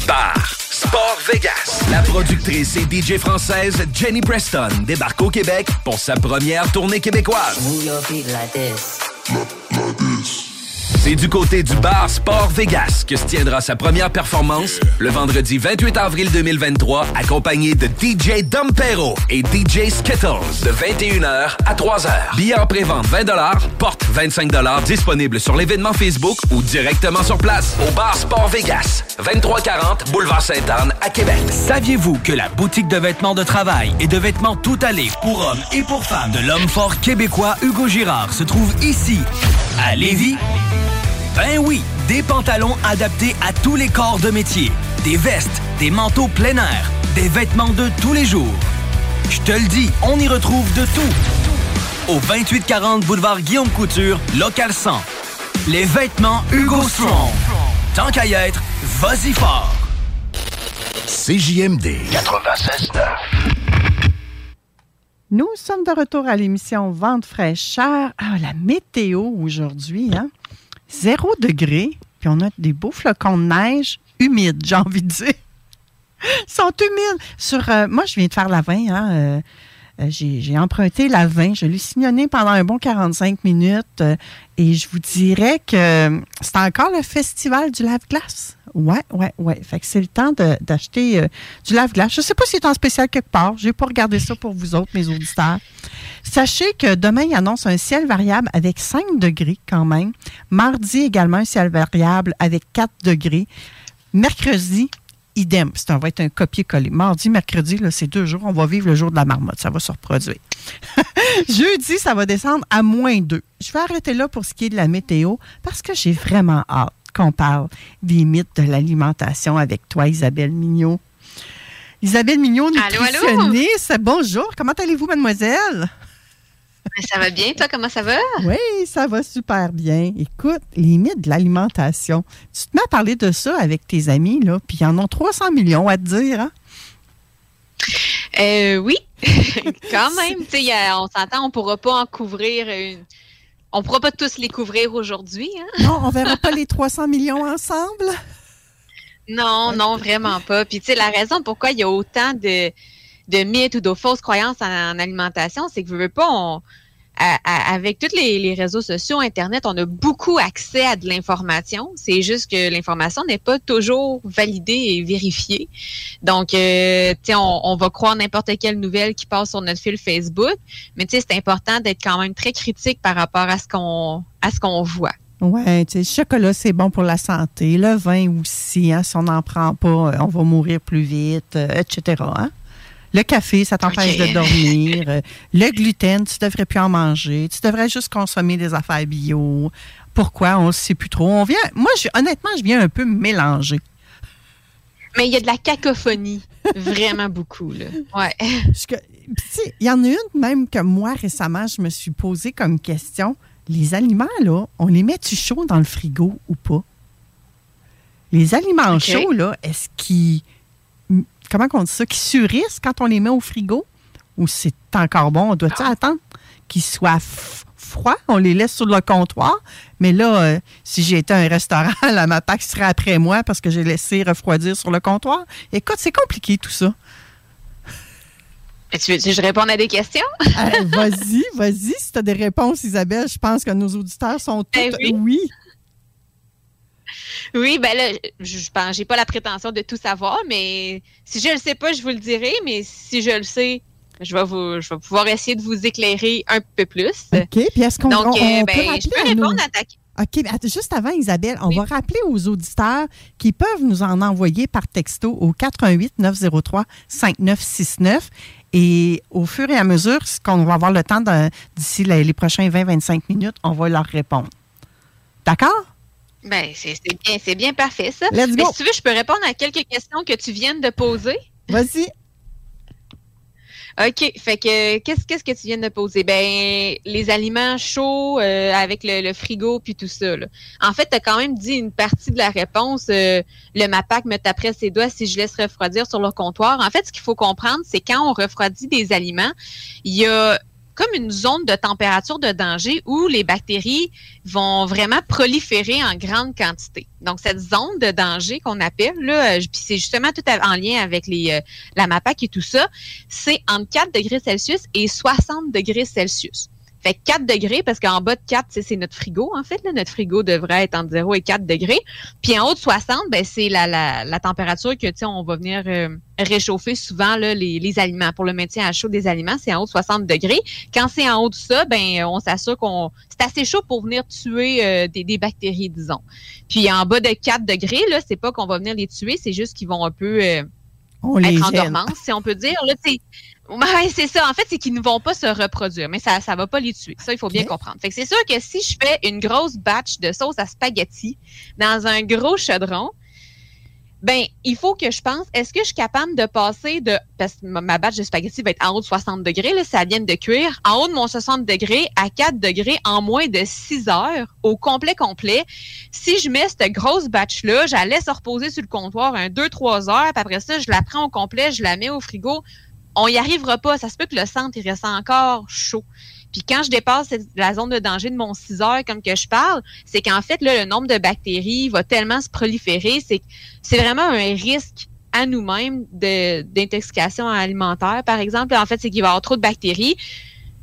Bar Sport Vegas. La productrice et DJ française Jenny Preston débarque au Québec pour sa première tournée québécoise. C'est du côté du bar Sport Vegas que se tiendra sa première performance le vendredi 28 avril 2023, accompagné de DJ Dompero et DJ Skittles de 21h à 3h. Billets en pré-vente 20 porte 25 disponible sur l'événement Facebook ou directement sur place au bar Sport Vegas, 2340 Boulevard Sainte-Anne à Québec. Saviez-vous que la boutique de vêtements de travail et de vêtements tout allés pour hommes et pour femmes de l'homme fort québécois Hugo Girard se trouve ici, à Lévis? Ben oui, des pantalons adaptés à tous les corps de métier, des vestes, des manteaux plein air, des vêtements de tous les jours. Je te le dis, on y retrouve de tout. Au 2840 boulevard Guillaume Couture, local 100. Les vêtements Hugo Strong. Tant qu'à y être, vas-y fort. CJMD 96.9. Nous sommes de retour à l'émission Vente fraîcheur. Ah, la météo aujourd'hui, hein? Zéro degré, puis on a des beaux flocons de neige humides, j'ai envie de dire. Ils sont humides. Sur, euh, moi, je viens de faire la 20. Hein, euh, euh, j'ai, emprunté la 20. Je l'ai signonné pendant un bon 45 minutes. euh, et je vous dirais que c'est encore le festival du lave-glace. Ouais, ouais, ouais. Fait que c'est le temps d'acheter euh, du lave-glace. Je ne sais pas si c'est en spécial quelque part. Je n'ai pas regardé ça pour vous autres, mes auditeurs. Sachez que demain, il annonce un ciel variable avec 5 degrés quand même. Mardi également, un ciel variable avec 4 degrés. Mercredi, idem. Ça va être un copier-coller. Mardi, mercredi, c'est deux jours. On va vivre le jour de la marmotte. Ça va se reproduire. Jeudi, ça va descendre à moins 2. Je vais arrêter là pour ce qui est de la météo parce que j'ai vraiment hâte qu'on parle des mythes de l'alimentation avec toi, Isabelle Mignot. Isabelle Mignot, Allô, allô? nutritionniste. Bonjour. Comment allez-vous, mademoiselle? Ça va bien, toi, comment ça va? Oui, ça va super bien. Écoute, les mythes de l'alimentation. Tu te mets à parler de ça avec tes amis, là, puis ils en ont 300 millions à te dire, hein? Euh, oui, quand même. On s'entend, on pourra pas en couvrir une. On pourra pas tous les couvrir aujourd'hui. Hein? Non, on verra pas les 300 millions ensemble? Non, non, vraiment pas. Puis, tu sais, la raison pourquoi il y a autant de, de mythes ou de fausses croyances en, en alimentation, c'est que, veux, veux pas, on, avec tous les, réseaux sociaux, Internet, on a beaucoup accès à de l'information. C'est juste que l'information n'est pas toujours validée et vérifiée. Donc, euh, on, on va croire n'importe quelle nouvelle qui passe sur notre fil Facebook, mais c'est important d'être quand même très critique par rapport à ce qu'on à ce qu'on voit. Ouais, tu sais, le chocolat, c'est bon pour la santé. Le vin aussi, hein, si on n'en prend pas, euh, on va mourir plus vite, euh, etc. hein. Le café, ça t'empêche de dormir. Euh, le gluten, tu devrais plus en manger. Tu devrais juste consommer des affaires bio. Pourquoi? On ne sait plus trop. On vient, moi, je- honnêtement, je viens un peu mélanger. Mais il y a de la cacophonie, vraiment beaucoup là. Ouais. Parce que tu sais, il y en a une même que moi, récemment, je me suis posé comme question. Les aliments, là, on les met-tu chauds dans le frigo ou pas? Les aliments chauds, là, est-ce qu'ils. Comment on dit ça? Qu'ils surissent quand on les met au frigo? Ou c'est encore bon? On doit-tu attendre qu'ils soient froids? On les laisse sur le comptoir? Mais là, euh, si j'étais un restaurant, la MAPAC serait après moi parce que j'ai laissé refroidir sur le comptoir. Écoute, c'est compliqué tout ça. Tu veux que je réponde à des questions? Euh, vas-y, vas-y. Si tu as des réponses, Isabelle, je pense que nos auditeurs sont tous Ben oui. oui. Oui, ben là, je, pense, j'ai pas la prétention de tout savoir, mais si je le sais pas, je vous le dirai, mais si je le sais, je vais vous, je vais pouvoir essayer de vous éclairer un peu plus. OK. Puis est-ce qu'on Donc, on- on euh, peut ben, je peux répondre à ta OK, juste avant, Isabelle, on va rappeler aux auditeurs qui peuvent nous en envoyer par texto au 88 903 5969 et au fur et à mesure, ce qu'on va avoir le temps d'ici les, les prochains 20-25 minutes, on va leur répondre. D'accord? Ben, c'est bien, c'est bien parfait, ça. Let's Mais si tu veux, je peux répondre à quelques questions que tu viens de poser. Vas-y. OK. Fait que qu'est-ce que tu viens de poser? Ben, les aliments chauds euh, avec le, le frigo puis tout ça. là. En fait, tu as quand même dit une partie de la réponse. euh, le MAPAC me taperait ses doigts si je laisse refroidir sur le comptoir. En fait, ce qu'il faut comprendre, c'est quand on refroidit des aliments, il y a comme une zone de température de danger où les bactéries vont vraiment proliférer en grande quantité. Donc, cette zone de danger qu'on appelle, là, euh, puis c'est justement tout en lien avec euh, la MAPAC et tout ça, c'est entre 4 degrés Celsius et 60 degrés Celsius. Fait que 4 degrés, parce qu'en bas de 4, tu sais, c'est notre frigo, en fait. Là, notre frigo devrait être entre 0 et 4 degrés. Puis en haut de 60, ben, c'est la, la, la température que, tu sais, on va venir euh, réchauffer souvent là, les, les aliments. Pour le maintien à chaud des aliments, c'est en haut de 60 degrés. Quand c'est en haut de ça, ben, on s'assure qu'on... C'est assez chaud pour venir tuer euh, des, des bactéries, disons. Puis en bas de 4 degrés, là, c'est pas qu'on va venir les tuer, c'est juste qu'ils vont un peu... euh, On les être en dormance, si on peut dire. Là, ouais, c'est ça. En fait, c'est qu'ils ne vont pas se reproduire, mais ça ne va pas les tuer. Ça, il faut bien comprendre. Fait que c'est sûr que si je fais une grosse batch de sauce à spaghetti dans un gros chaudron, ben, il faut que je pense, est-ce que je suis capable de passer de, parce que ma ma batch de spaghetti va être en haut de 60 degrés, là, ça vient de cuire, en haut de mon 60 degrés à 4 degrés en moins de 6 heures, au complet complet. Si je mets cette grosse batch-là, je la laisse reposer sur le comptoir un 2-3 heures, puis après ça, je la prends au complet, je la mets au frigo. On y arrivera pas. Ça se peut que le centre, il reste encore chaud. Puis quand je dépasse la zone de danger de mon 6 heures, comme que je parle, c'est qu'en fait, là, le nombre de bactéries va tellement se proliférer, c'est c'est vraiment un risque à nous-mêmes d'intoxication alimentaire, par exemple. En fait, c'est qu'il va y avoir trop de bactéries.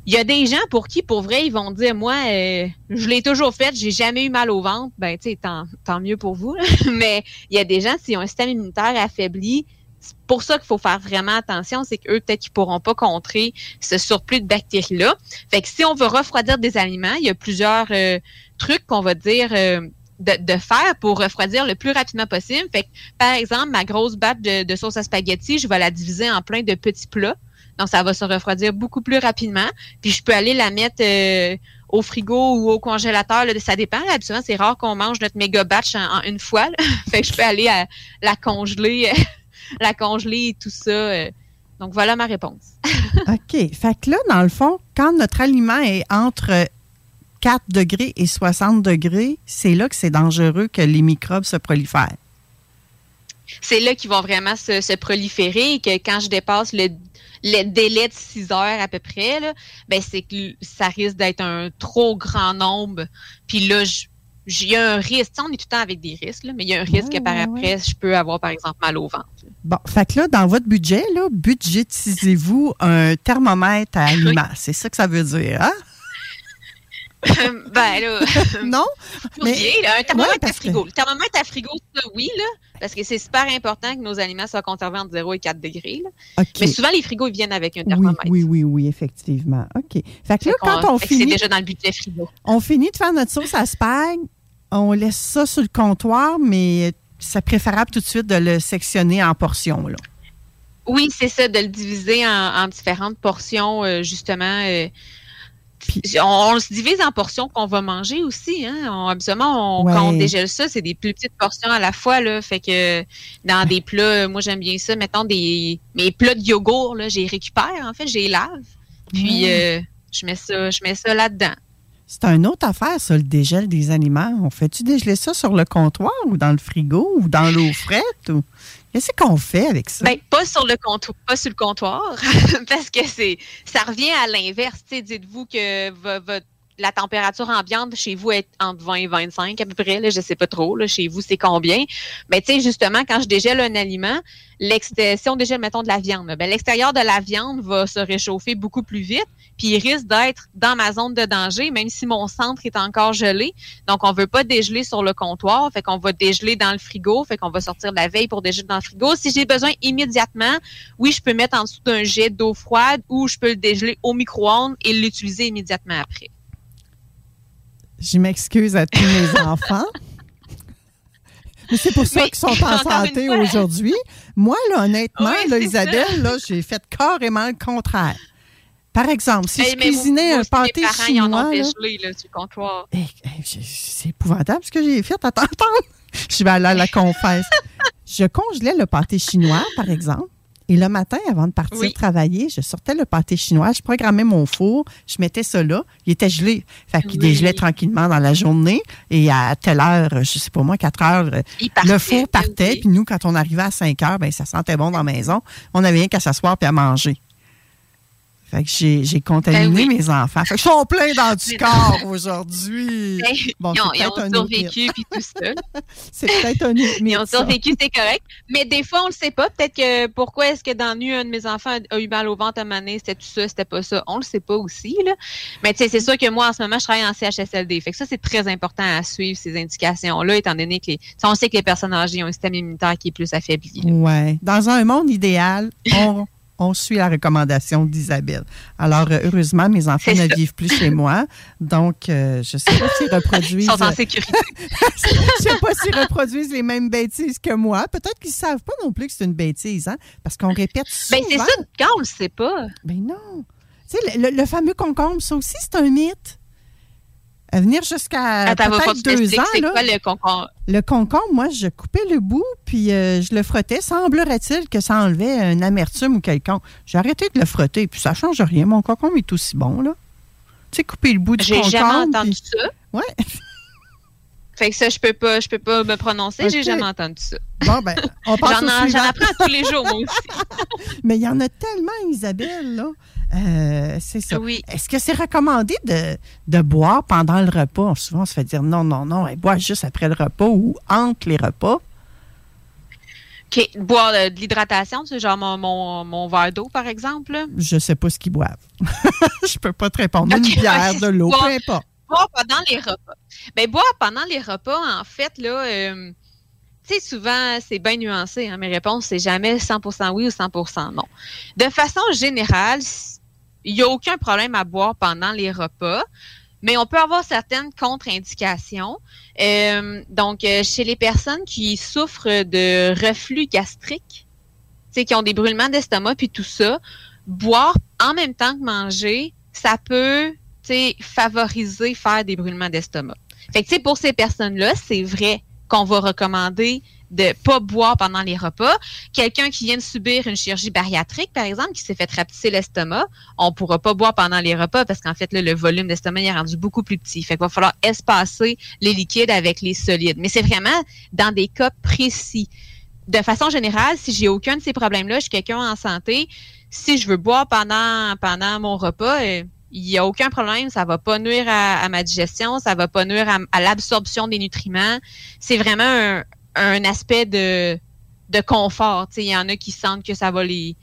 Il y a des gens pour qui, pour vrai, ils vont dire, moi, euh, je l'ai toujours fait, j'ai jamais eu mal au ventre. Ben, tu sais, tant, mieux pour vous. Mais il y a des gens, s'ils ont un système immunitaire affaibli, c'est pour ça qu'il faut faire vraiment attention, c'est qu'eux, peut-être qu'ils pourront pas contrer ce surplus de bactéries-là. Fait que si on veut refroidir des aliments, il y a plusieurs euh, trucs qu'on va dire euh, de, de faire pour refroidir le plus rapidement possible. Fait que, par exemple, ma grosse batte de, de sauce à spaghetti, je vais la diviser en plein de petits plats. Donc, ça va se refroidir beaucoup plus rapidement. Puis, je peux aller la mettre euh, au frigo ou au congélateur. Là, ça dépend. Là, habituellement, c'est rare qu'on mange notre méga batch en, une fois. fait que je peux aller à, la congeler, la congeler et tout ça. euh. Donc, voilà ma réponse. OK. Fait que là, dans le fond, quand notre aliment est entre 4 degrés et 60 degrés, c'est là que c'est dangereux que les microbes se prolifèrent. c'est là qu'ils vont vraiment se, se proliférer et que quand je dépasse le, le délai de 6 heures à peu près, là, ben c'est que ça risque d'être un trop grand nombre. Puis là, je- il y a un risque. On est tout le temps avec des risques, là, mais il y a un risque que par après, je peux avoir, par exemple, mal au ventre. Bon, fait que là, dans votre budget, budgétisez-vous un thermomètre à aliments. C'est ça que ça veut dire, hein? ben là. non? Mais, là, un thermomètre Ouais, à que- frigo. Le thermomètre à frigo, ça, oui, là, parce que c'est super important que nos aliments soient conservés entre 0 et 4 degrés. là. Mais souvent, les frigos, ils viennent avec un thermomètre. oui, oui, oui, effectivement. OK. Fait que là, Fait quand on fait que C'est finit, déjà dans le budget frigo. on finit de faire notre sauce à spag, on laisse ça sur le comptoir, mais c'est préférable tout de suite de le sectionner en portions, là. Oui, c'est ça, de le diviser en, en différentes portions, euh, justement. euh, on, on se divise en portions qu'on va manger aussi. Hein? On, absolument, on, quand on dégèle ça, c'est des plus petites portions à la fois. Là, fait que dans des plats, moi j'aime bien ça. Mettons des mes plats de yogourt, là, j'ai récupère en fait, j'ai lave. Puis euh, je mets ça, je mets ça là-dedans. C'est une autre affaire, ça, le dégel des aliments. On fait-tu dégeler ça sur le comptoir ou dans le frigo ou dans l'eau frette? Ou... Qu'est-ce qu'on fait avec ça? Ben, pas sur le comptoir, pas sur le comptoir, parce que c'est, ça revient à l'inverse. Dites-vous que la température ambiante chez vous est entre 20 et 25 à peu près. Là, je sais pas trop. Là, chez vous, c'est combien? Mais tu sais, justement, quand je dégèle un aliment, si on dégèle, mettons, de la viande, ben, l'extérieur de la viande va se réchauffer beaucoup plus vite, puis il risque d'être dans ma zone de danger, même si mon centre est encore gelé. Donc, on veut pas dégeler sur le comptoir, fait qu'on va dégeler dans le frigo, fait qu'on va sortir la veille pour dégeler dans le frigo. Si j'ai besoin immédiatement, oui, je peux mettre en dessous d'un jet d'eau froide ou je peux le dégeler au micro-ondes et l'utiliser immédiatement après. Je m'excuse à tous mes enfants. Mais c'est pour ça qu'ils sont en santé aujourd'hui. Moi, là, honnêtement, Oui, là, Isabelle, là, j'ai fait carrément le contraire. Par exemple, si Hey, je cuisinais un pâté parents, ils en chinois, ont là, dégelé là, sur le comptoir. Hey, j'ai- c'est épouvantable ce que j'ai fait à t'entendre. Je vais aller à la confesse. je congelais le pâté chinois, par exemple. Et le matin, avant de partir Oui. travailler, je sortais le pâté chinois, je programmais mon four, je mettais ça là, il était gelé. Fait qu'il Oui. dégelait tranquillement dans la journée. Et à telle heure, je sais pas moi, 4 heures, Il partait, le four partait. oui. Puis nous, quand on arrivait à 5 heures, ben, ça sentait bon dans la maison. On n'avait rien qu'à s'asseoir puis à manger. Fait que j'ai j'ai contaminé Ben oui. mes enfants. Fait que ils sont pleins d'anticorps aujourd'hui. Ben, Bon, ils ont, ils survécu puis tout ça. C'est peut-être un Ils ont survécu, c'est correct. Mais des fois, on le sait pas. Peut-être que pourquoi est-ce que dans nu, un de mes enfants a- a eu mal au ventre à donné, c'était tout ça, c'était pas ça. On le sait pas aussi, là. Mais tu sais, c'est sûr que moi, en ce moment, je travaille en CHSLD. Fait que ça, c'est très important à suivre, ces indications-là, étant donné que les, on sait que les personnes âgées ont un système immunitaire qui est plus affaibli. là. Ouais. Dans un monde idéal, on, on suit la recommandation d'Isabelle. Alors, euh, heureusement, mes enfants ne ça. vivent plus chez moi. Donc, euh, je ne sais pas s'ils reproduisent. Ils sont en sécurité. je sais pas s'ils reproduisent les mêmes bêtises que moi. Peut-être qu'ils ne savent pas non plus que c'est une bêtise, hein? Parce qu'on répète souvent. Ben, c'est ça, quand on le sait pas. Ben non. Tu sais, le, le- le fameux concombre, ça aussi, c'est un mythe. À venir jusqu'à peut-être deux ans. là, quoi le concombre? le concombre, moi, je coupais le bout, puis euh, je le frottais. Semblerait-il que ça enlevait une amertume ou quelconque. J'ai arrêté de le frotter, puis ça change rien. Mon concombre est aussi bon, là. Tu sais, couper le bout du J'ai concombre. jamais entendu puis- ça. Ouais. Fait que ça, je peux pas, je peux pas me prononcer. J'ai jamais entendu ça. Bon, ben, on passe j'en apprends tous les jours, moi aussi. Mais il y en a tellement, Isabelle, là. Euh, c'est ça. Oui. Est-ce que c'est recommandé de, de boire pendant le repas? Souvent, on se fait dire non, non, non, elle boit juste après le repas ou entre les repas. OK. Boire de l'hydratation, sais, genre mon, mon, mon verre d'eau, par exemple. là? Je sais pas ce qu'ils boivent. Je peux pas te répondre. Une bière, de l'eau, peu importe. Boire pendant les repas. Ben, boire pendant les repas, en fait, là, euh, tu sais, souvent, c'est bien nuancé. Hein, mes réponses, c'est jamais 100% oui ou 100% non. De façon générale, il n'y a aucun problème à boire pendant les repas, mais on peut avoir certaines contre-indications. Euh, donc, euh, chez les personnes qui souffrent de reflux gastrique, qui ont des brûlements d'estomac puis tout ça, boire en même temps que manger, ça peut, favoriser faire des brûlements d'estomac. Fait que, pour ces personnes-là, c'est vrai qu'on va recommander de pas boire pendant les repas. Quelqu'un qui vient de subir une chirurgie bariatrique, par exemple, qui s'est fait rapetisser l'estomac, on pourra pas boire pendant les repas parce qu'en fait, le volume d'estomac est rendu beaucoup plus petit. Fait qu'il va falloir espacer les liquides avec les solides. Mais c'est vraiment dans des cas précis. De façon générale, si j'ai aucun de ces problèmes-là, je suis quelqu'un en santé, si je veux boire pendant, pendant mon repas, euh, il n'y a aucun problème, ça va pas nuire à, ma digestion, ça va pas nuire à, l'absorption des nutriments. C'est vraiment un, aspect de, confort. Il y en a qui sentent que ça va les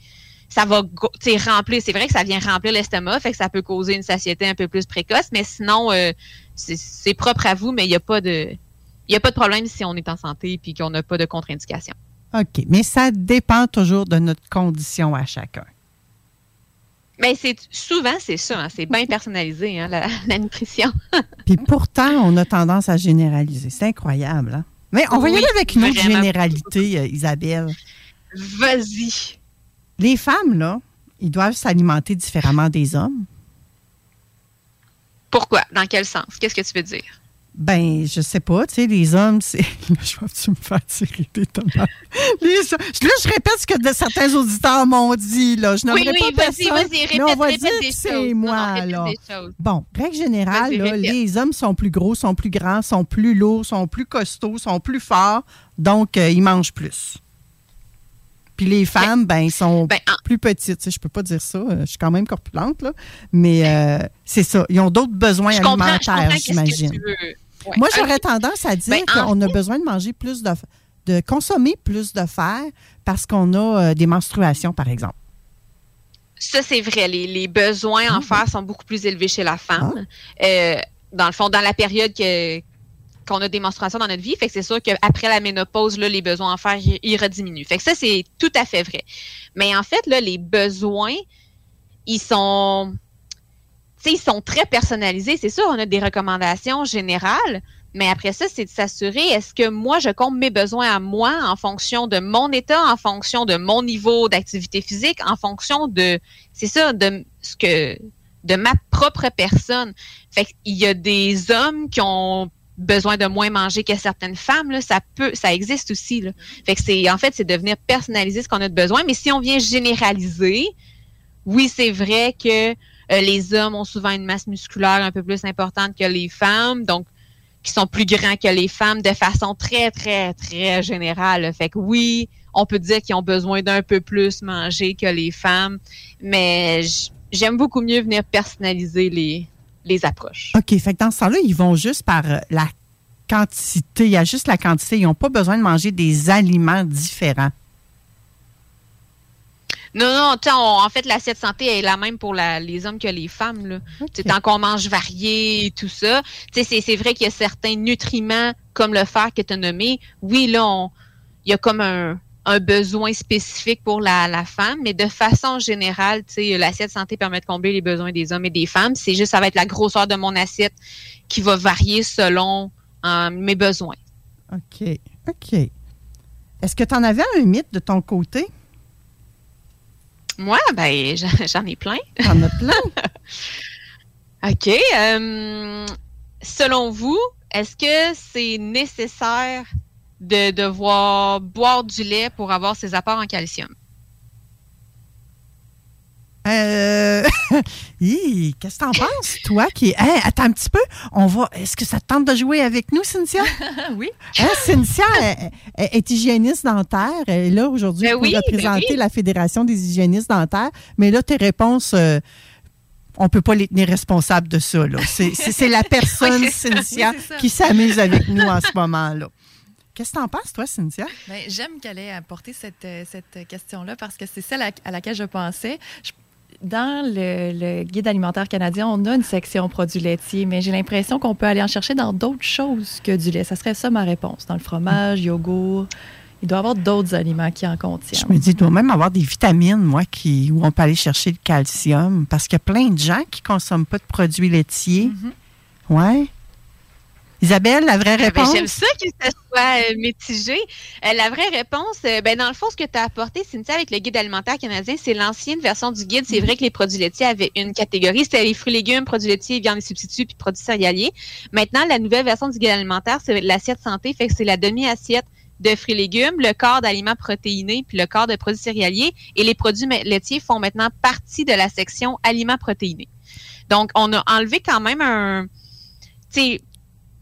ça va remplir. C'est vrai que ça vient remplir l'estomac, fait que ça peut causer une satiété un peu plus précoce, mais sinon, euh, c'est propre à vous, mais il n'y a pas de. Il a pas de problème si on est en santé et qu'on n'a pas de contre-indication. OK. Mais ça dépend toujours de notre condition à chacun. Mais c'est souvent c'est ça, hein, c'est bien personnalisé hein, la, la nutrition. Puis pourtant, on a tendance à généraliser. C'est incroyable. Hein? Mais on va y Oui, aller avec une autre généralité, euh, Isabelle. Vas-y. Les femmes, là, ils doivent s'alimenter différemment des hommes. Pourquoi? Dans quel sens? Qu'est-ce que tu veux dire? Ben, je sais pas, tu sais, les hommes, c'est. Je vais-tu me faire tirer des tomates? Les Là, je répète ce que de certains auditeurs m'ont dit, là. Je n'aimerais Oui, oui, pas vas-y, personne, vas-y, mais on répète- va répète dire des que c'est. Non, moi, non, là. Bon, règle générale, là, les hommes sont plus gros, sont plus grands, sont plus lourds, sont plus costauds, sont plus forts, donc euh, ils mangent plus. Puis les femmes, ben, sont plus petites. Tu sais, je peux pas dire ça. euh, Je suis quand même corpulente, là. Mais euh, c'est ça. Ils ont d'autres besoins Je alimentaires, j'imagine. Ouais. Moi, j'aurais Ok. tendance à dire Ben, en qu'on a besoin de manger plus de, de consommer plus de fer parce qu'on a euh, des menstruations, par exemple. Ça, c'est vrai. Les, les besoins Ah, en fer sont beaucoup plus élevés chez la femme. Euh, dans le fond, dans la période que qu'on a des menstruations dans notre vie. Fait que c'est sûr qu'après la ménopause, là, les besoins en fer, ils, rediminuent. Fait que ça, c'est tout à fait vrai. Mais en fait, là, les besoins, ils sont, ils sont très personnalisés. C'est sûr, on a des recommandations générales, mais après ça, c'est de s'assurer, est-ce que moi, je compte mes besoins à moi en fonction de mon état, en fonction de mon niveau d'activité physique, en fonction de, c'est ça, de ce que, de ma propre personne. Fait qu'il y a des hommes qui ont besoin de moins manger que certaines femmes, là, ça peut, ça existe aussi. Fait que c'est, en fait, c'est de venir personnaliser ce qu'on a de besoin. Mais si on vient généraliser, oui, c'est vrai que euh, les hommes ont souvent une masse musculaire un peu plus importante que les femmes, donc qui sont plus grands que les femmes de façon très, très, très générale. Fait que oui, on peut dire qu'ils ont besoin d'un peu plus manger que les femmes, mais j'aime beaucoup mieux venir personnaliser les, approches. OK. Fait que dans ce temps-là, ils vont juste par euh, la quantité. Il y a juste la quantité. Ils n'ont pas besoin de manger des aliments différents. Non, non, on- en fait, l'assiette santé est la même pour la- les hommes que les femmes. Là. Tant qu'on mange varié et tout ça. C'est vrai qu'il y a certains nutriments, comme le fer que tu as nommé. Oui, là, il y a comme un, un besoin spécifique pour la, la femme, mais de façon générale, l'assiette santé permet de combler les besoins des hommes et des femmes. C'est juste, ça va être la grosseur de mon assiette qui va varier selon euh, mes besoins. OK. OK. Est-ce que tu en avais un mythe de ton côté? Moi, ben, j'en j'en ai plein. T'en as plein? OK. euh, selon vous, est-ce que c'est nécessaire de devoir boire du lait pour avoir ses apports en calcium? Euh... Qu'est-ce que t'en penses, toi qui. Hein, attends un petit peu. On va. Est-ce que ça te tente de jouer avec nous, Cynthia? oui. Hein, Cynthia elle- elle est hygiéniste dentaire. Elle est là aujourd'hui Ben pour oui, ben représenter oui. la Fédération des hygiénistes dentaires. Mais là, tes réponses, euh, on ne peut pas les tenir responsables de ça. là. C'est la personne, Oui. Cynthia, qui s'amuse avec nous en ce moment-là. Qu'est-ce que t'en penses, toi, Cynthia? Ben, J'aime qu'elle ait apporté cette, euh, cette question-là parce que c'est celle à, à laquelle je pensais. Je- dans le, le guide alimentaire canadien, on a une section produits laitiers, mais j'ai l'impression qu'on peut aller en chercher dans d'autres choses que du lait. Ça serait ça ma réponse. Dans le fromage, yogourt. Il doit y avoir d'autres aliments qui en contiennent. Je me dis, il doit même avoir des vitamines, moi, qui, où on peut aller chercher le calcium. Parce qu'il y a plein de gens qui ne consomment pas de produits laitiers. Ouais. Isabelle, la vraie Ah, ben, réponse? J'aime ça que ça soit euh, mitigé. Euh, la vraie réponse, euh, ben, dans le fond, ce que tu as apporté, Cynthia, avec le guide alimentaire canadien, c'est l'ancienne version du guide. C'est vrai que les produits laitiers avaient une catégorie. C'était les fruits, légumes, produits laitiers, viande et substituts, puis produits céréaliers. Maintenant, la nouvelle version du guide alimentaire, c'est l'assiette santé. Fait que c'est la demi-assiette de fruits et légumes, le quart d'aliments protéinés, puis le quart de produits céréaliers. Et les produits laitiers font maintenant partie de la section aliments protéinés. Donc, on a enlevé quand même un... Tu sais,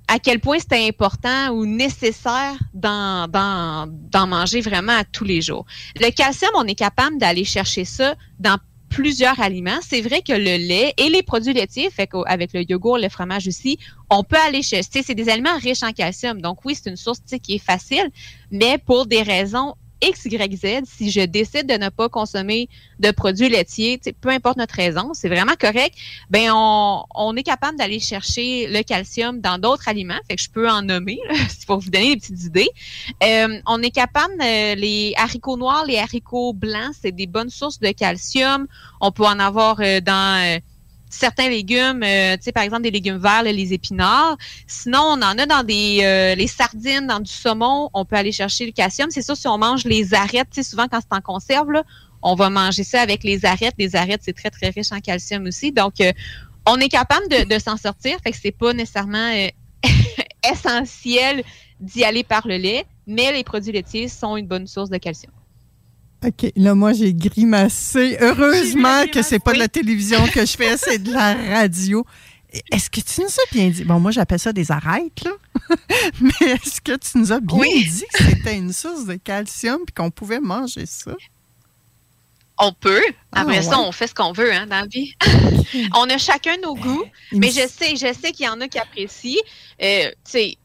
à quel point c'était important ou nécessaire d'en, manger vraiment tous les jours. Le calcium, on est capable d'aller chercher ça dans plusieurs aliments. C'est vrai que le lait et les produits laitiers, fait qu'avec le yogourt, le fromage aussi, on peut aller chercher. C'est des aliments riches en calcium. Donc oui, c'est une source qui est facile, mais pour des raisons X, Y, Z, si je décide de ne pas consommer de produits laitiers, peu importe notre raison, c'est vraiment correct, ben on, est capable d'aller chercher le calcium dans d'autres aliments, fait que je peux en nommer, là, pour vous donner des petites idées. Euh, on est capable, euh, les haricots noirs, les haricots blancs, c'est des bonnes sources de calcium. On peut en avoir euh, dans... certains légumes, euh, tu sais, par exemple, des légumes verts, là, les épinards. Sinon, on en a dans des euh, les sardines, dans du saumon. On peut aller chercher le calcium. C'est sûr, si on mange les arêtes, tu sais, souvent quand c'est en conserve, là, on va manger ça avec les arêtes. Les arêtes, c'est très, très riche en calcium aussi. Donc, euh, on est capable de, de s'en sortir, fait que c'est pas nécessairement euh, essentiel d'y aller par le lait, mais les produits laitiers sont une bonne source de calcium. OK. Là, moi, j'ai grimacé. Heureusement que c'est pas de la télévision que je fais, c'est de la radio. Est-ce que tu nous as bien dit? Bon, moi, j'appelle ça des arêtes, là. Mais est-ce que tu nous as bien dit que c'était une source de calcium et qu'on pouvait manger ça? On peut. Après Ah, ça, ouais. on fait ce qu'on veut hein, dans la vie. on a chacun nos goûts, mais je sais, je sais qu'il y en a qui apprécient. Euh, tu sais,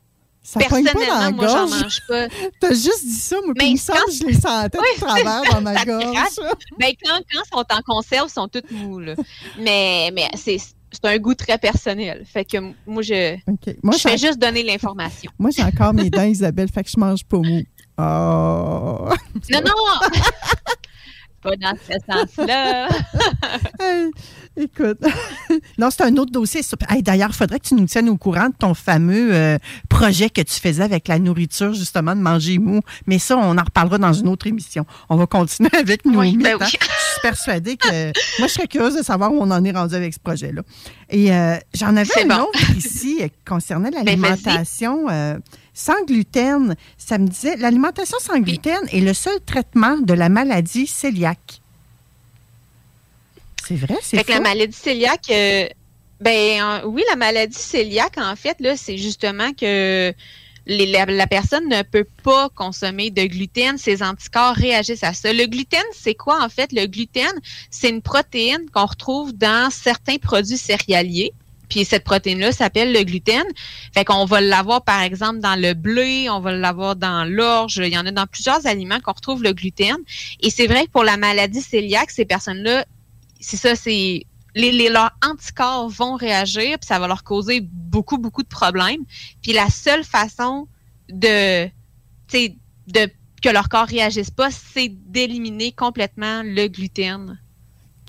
Ça pogne pas dans la personnellement, moi, j'en mange pas. T'as juste dit ça, moi, Mais que je les sentais Oui, de travers dans ma gorge. gratte. Ben, quand, quand ils sont en conserve, ils sont toutes mous. là. Mais, mais c'est c'est un goût très personnel. Fait que moi, je, Moi, je fais juste donner l'information. Moi, j'ai encore mes dents, Isabelle, fait que je mange pas mou. Oh! Non, non! pas dans ce sens-là. Hey, écoute, non, c'est un autre dossier. Hey, D'ailleurs, il faudrait que tu nous tiennes au courant de ton fameux euh, projet que tu faisais avec la nourriture, justement, de manger mou. Mais ça, on en reparlera dans une autre émission. On va continuer avec nos Oui, ben hein. oui. Je suis persuadée que... Moi, je serais curieuse de savoir où on en est rendu avec ce projet-là. Et euh, j'en avais un bon. autre ici euh, concernant Ben, l'alimentation euh, sans gluten. Ça me disait, l'alimentation sans gluten est le seul traitement de la maladie cœliaque. C'est vrai, c'est Fait que la maladie cœliaque, euh, ben euh, oui, la maladie cœliaque, en fait, là, c'est justement que les- la, la personne ne peut pas consommer de gluten, ses anticorps réagissent à ça. Le gluten, c'est quoi en fait? Le gluten, c'est une protéine qu'on retrouve dans certains produits céréaliers. Puis cette protéine-là s'appelle le gluten. Fait qu'on va l'avoir, par exemple, dans le blé, on va l'avoir dans l'orge. Il y en a dans plusieurs aliments qu'on retrouve le gluten. Et c'est vrai que pour la maladie cœliaque, ces personnes-là, c'est ça, c'est les, leurs anticorps vont réagir, puis ça va leur causer beaucoup, beaucoup de problèmes. Puis la seule façon de, de que leur corps réagisse pas, c'est d'éliminer complètement le gluten.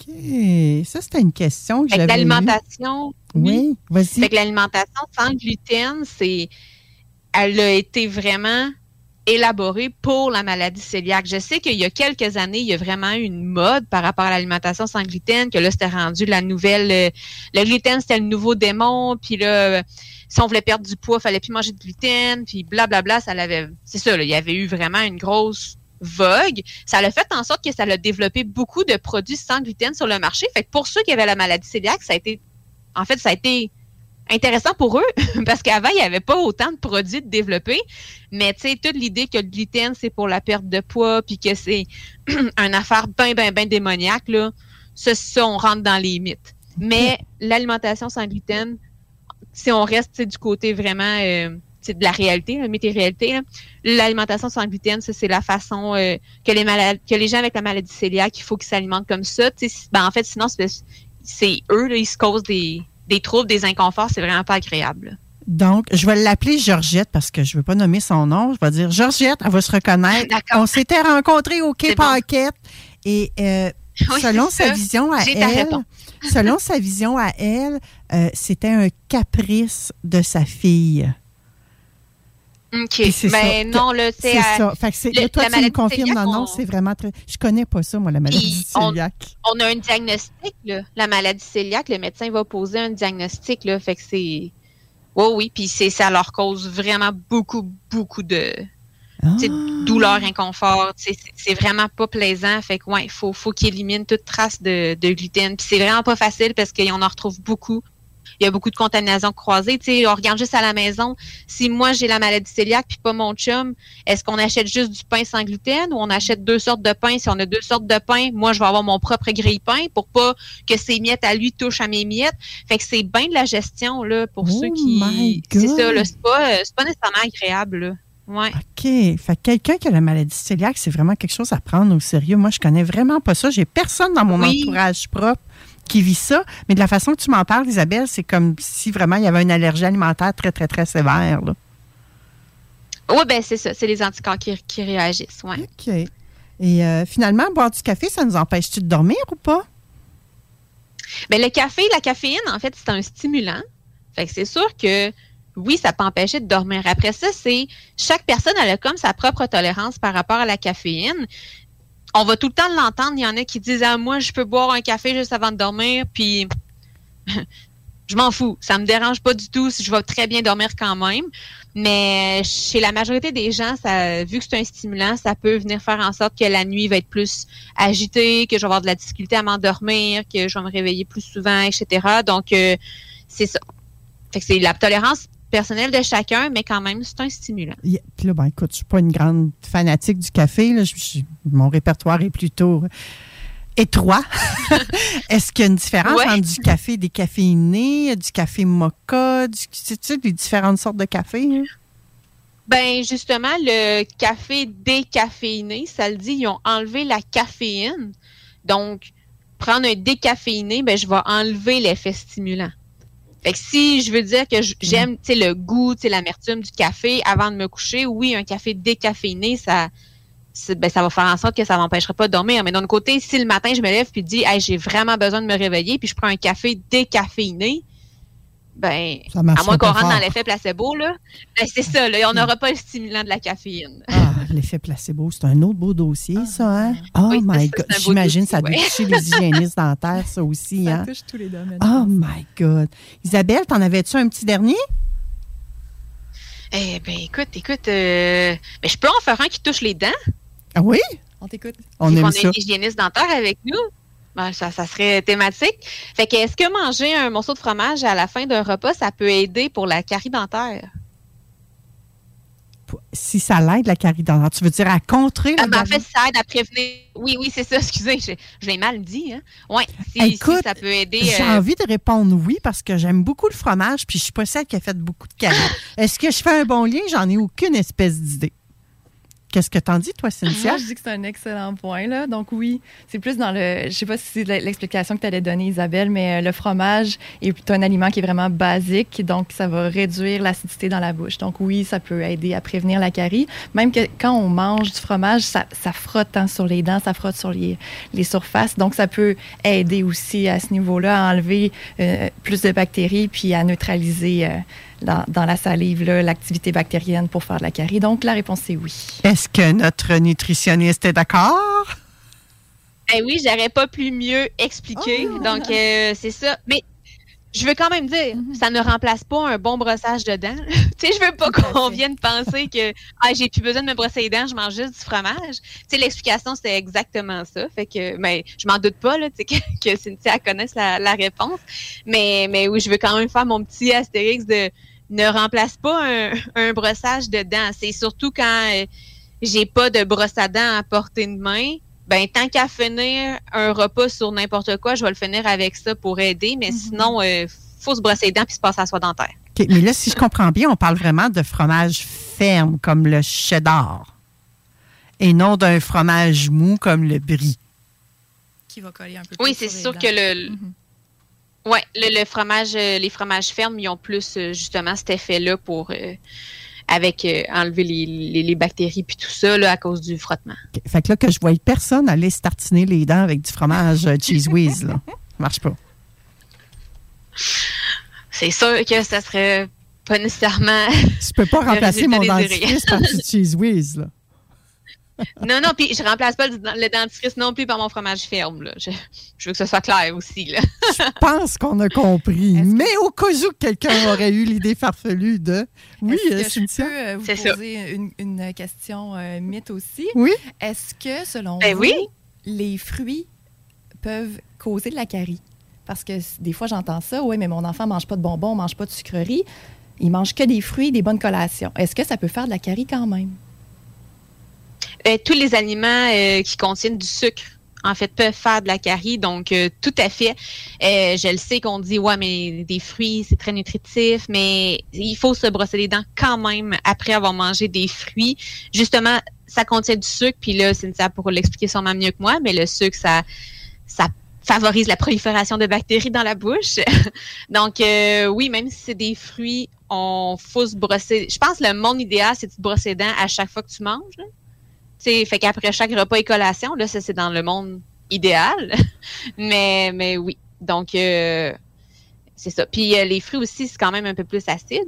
OK. Ça, c'était une question que j'avais. l'alimentation, Oui, vas-y. fait que l'alimentation sans gluten, c'est, elle a été vraiment élaborée pour la maladie cœliaque. Je sais qu'il y a quelques années, il y a vraiment eu une mode par rapport à l'alimentation sans gluten, que là, c'était rendu la nouvelle, euh, le gluten, c'était le nouveau démon, puis là, si on voulait perdre du poids, fallait plus manger de gluten, puis blablabla, ça l'avait, c'est ça, là, il y avait eu vraiment une grosse vogue. Ça l'a fait en sorte que ça a développé beaucoup de produits sans gluten sur le marché. Fait que pour ceux qui avaient la maladie cœliaque, ça a été, en fait, ça a été intéressant pour eux parce qu'avant, il n'y avait pas autant de produits de développer. Mais tu sais, toute l'idée que le gluten, c'est pour la perte de poids puis que c'est une affaire bien, bien, bien démoniaque, là, ça, ça, on rentre dans les mythes. Mais l'alimentation sans gluten, si on reste du côté vraiment euh, sais, de la réalité, la mythe et réalité, là, l'alimentation sans gluten, ça, c'est la façon euh, que, les malades, que les gens avec la maladie cœliaque, il faut qu'ils s'alimentent comme ça. Ben, en fait, sinon, c'est c'est eux, là, ils se causent des, des troubles, des inconforts, c'est vraiment pas agréable. Donc, je vais l'appeler Georgette parce que je ne veux pas nommer son nom. Je vais dire Georgette, elle va se reconnaître. On s'était rencontrés au Quai Paquette et euh, Oui, selon c'est sa vision à elle, selon sa vision à elle, c'était un caprice de sa fille. OK. Mais ça. non, là, C'est c'est. ça. Fait que c'est- le- là, toi, la tu me confirmes. Non, non, on- c'est vraiment très. Je connais pas ça, moi, la maladie on- cœliaque. On a un diagnostic, là. La maladie cœliaque, le médecin va poser un diagnostic, là. Fait que c'est. Oui, oui. Puis c'est, ça leur cause vraiment beaucoup, beaucoup de. Ah. douleur, inconfort. C'est c'est vraiment pas plaisant. Fait que, ouais, il faut, faut qu'ils éliminent toute trace de, de gluten. Puis c'est vraiment pas facile parce qu'on en retrouve beaucoup. Il y a beaucoup de contamination croisée. Tu sais, on regarde juste à la maison. Si moi, j'ai la maladie cœliaque puis pas mon chum, est-ce qu'on achète juste du pain sans gluten ou on achète deux sortes de pain? Si on a deux sortes de pain, moi, je vais avoir mon propre grille-pain pour pas que ses miettes à lui touchent à mes miettes. Fait que c'est bien de la gestion, là, pour Oh ceux qui... C'est ça, là. C'est pas, euh, pas nécessairement agréable, là. Ouais. OK. Fait que quelqu'un qui a la maladie cœliaque, c'est vraiment quelque chose à prendre au sérieux. Moi, je connais vraiment pas ça. J'ai personne dans mon Oui. entourage propre qui vit ça. Mais de la façon que tu m'en parles, Isabelle, c'est comme si vraiment il y avait une allergie alimentaire très, très, très sévère. là. Oui, ben c'est ça. C'est les anticorps qui, qui réagissent, ouais. OK. Et euh, finalement, boire du café, ça nous empêche-tu de dormir ou pas? Ben, le café, la caféine, en fait, c'est un stimulant. Fait que c'est sûr que oui, ça peut empêcher de dormir. Après ça, c'est chaque personne elle a comme sa propre tolérance par rapport à la caféine. On va tout le temps l'entendre. Il y en a qui disent ah moi je peux boire un café juste avant de dormir, puis je m'en fous. Ça me dérange pas du tout si je vais très bien dormir quand même. Mais chez la majorité des gens, ça, vu que c'est un stimulant, ça peut venir faire en sorte que la nuit va être plus agitée, que je vais avoir de la difficulté à m'endormir, que je vais me réveiller plus souvent, etc. Donc, euh, c'est ça. Fait que c'est la tolérance personnelle de chacun, mais quand même, c'est un stimulant. Yeah. Puis là, ben, écoute, je suis pas une grande fanatique du café. Là. Je- je- mon répertoire est plutôt étroit. Est-ce qu'il y a une différence Ouais. entre du café décaféiné, du café mocha, du, tu sais, les différentes sortes de café? hein? Ben justement, le café décaféiné, ça le dit, ils ont enlevé la caféine. Donc, prendre un décaféiné, ben je vais enlever l'effet stimulant. Fait que si je veux dire que j- j'aime, tu sais, le goût, tu sais, l'amertume du café avant de me coucher, oui, un café décaféiné, ça, ben, ça va faire en sorte que ça m'empêchera pas de dormir. Mais d'un autre côté, si le matin je me lève puis dis, hey, j'ai vraiment besoin de me réveiller, puis je prends un café décaféiné, ben, Ça à moins qu'on rentre dans l'effet placebo, là, ben, c'est ça, là, on n'aura pas le stimulant de la caféine. Ah, l'effet placebo, c'est un autre beau dossier, ça, hein? Oh Oui, my ça, God. un J'imagine ça doit toucher les hygiénistes dentaires, ça aussi, Ça hein? touche tous les domaines. Oh my God. Isabelle, t'en avais-tu un petit dernier? Eh ben, écoute, écoute, euh, ben, je peux en faire un qui touche les dents. Ah oui? On t'écoute. On aime qu'on a ça. une hygiéniste dentaire avec nous. Ben, ça, ça serait thématique. Fait que, est-ce que manger un morceau de fromage à la fin d'un repas, ça peut aider pour la carie dentaire? Si ça l'aide, la carie dentaire, tu veux dire à contrer la Ah, ben, en fait, ça aide à prévenir. Oui, oui, c'est ça, excusez, je, je l'ai mal dit. Hein? Oui, si, Écoute, si ça peut aider. J'ai euh, envie de répondre oui parce que j'aime beaucoup le fromage puis je suis pas celle qui a fait beaucoup de caries. Est-ce que je fais un bon lien? J'en ai aucune espèce d'idée. Qu'est-ce que t'en dis, toi, Cynthia? Moi, je dis que c'est un excellent point. Là. Donc, oui, c'est plus dans le. Je sais pas si c'est l'explication que tu allais donner, Isabelle, mais euh, le fromage est un aliment qui est vraiment basique. Donc, ça va réduire l'acidité dans la bouche. Donc, oui, ça peut aider à prévenir la carie. Même que quand on mange du fromage, ça, ça frotte hein, sur les dents, ça frotte sur les, les surfaces. Donc, ça peut aider aussi à ce niveau-là à enlever euh, plus de bactéries puis à neutraliser. euh, dans, dans la salive là, l'activité bactérienne pour faire de la carie. Donc, la réponse est oui. Est-ce que notre nutritionniste est d'accord? Eh oui, j'aurais pas pu mieux expliquer. Oh! Donc, euh, c'est ça. Mais je veux quand même dire, Mm-hmm. ça ne remplace pas un bon brossage de dents. tu sais, je veux pas qu'on vienne penser que ah, j'ai plus besoin de me brosser les dents, je mange juste du fromage. Tu sais, l'explication, c'était exactement ça. Fait que, mais je m'en doute pas, là, tu sais, que, que Cynthia connaisse la, la réponse. Mais, mais oui, je veux quand même faire mon petit astérix de ne remplace pas un, un brossage de dents. C'est surtout quand euh, j'ai pas de brosse à dents à portée de main, ben tant qu'à finir un repas sur n'importe quoi, je vais le finir avec ça pour aider. Mais sinon, euh, faut se brosser les dents puis se passer à soie dentaire. OK, mais là, si je comprends bien, on parle vraiment de fromage ferme comme le cheddar et non d'un fromage mou comme le brie. Qui va coller un peu Oui, plus c'est sur les sûr dents. que le, ouais, le, le fromage, euh, les fromages fermes, ils ont plus euh, justement cet effet-là pour euh, avec euh, enlever les, les, les bactéries puis tout ça là, à cause du frottement. Fait que là, que je voyais personne aller se tartiner les dents avec du fromage cheese whiz, là. Ça marche pas. C'est sûr que ça serait pas nécessairement. Tu peux pas remplacer mon désiré. dentifrice par du cheese whiz, là. Non, non, puis je remplace pas le, le dentifrice non plus par mon fromage ferme. Là. Je, je veux que ce soit clair aussi. Là. Je pense qu'on a compris. Mais au cas où quelqu'un aurait eu l'idée farfelue de. Oui, Est-ce euh, que je Cynthia? peux euh, vous poser une, une question euh, mythe aussi? Oui. Est-ce que, selon Ben vous, oui. les fruits peuvent causer de la carie? Parce que des fois, j'entends ça. Oui, mais mon enfant mange pas de bonbons, mange pas de sucreries. Il mange que des fruits, des bonnes collations. Est-ce que ça peut faire de la carie quand même? Euh, tous les aliments euh, qui contiennent du sucre, en fait, peuvent faire de la carie. Donc, euh, tout à fait. Je le sais qu'on dit, ouais, mais des fruits, c'est très nutritif, mais il faut se brosser les dents quand même après avoir mangé des fruits. Justement, ça contient du sucre, puis là, Cynthia pourra l'expliquer sûrement mieux que moi, mais le sucre, ça, ça favorise la prolifération de bactéries dans la bouche. Donc, oui, même si c'est des fruits, on faut se brosser. Je pense que le monde idéal, c'est de se brosser les dents à chaque fois que tu manges. Sais, fait qu'après chaque repas et collation, là, ça, c'est dans le monde idéal. mais, mais oui. Donc, euh, c'est ça. Puis euh, les fruits aussi, c'est quand même un peu plus acide.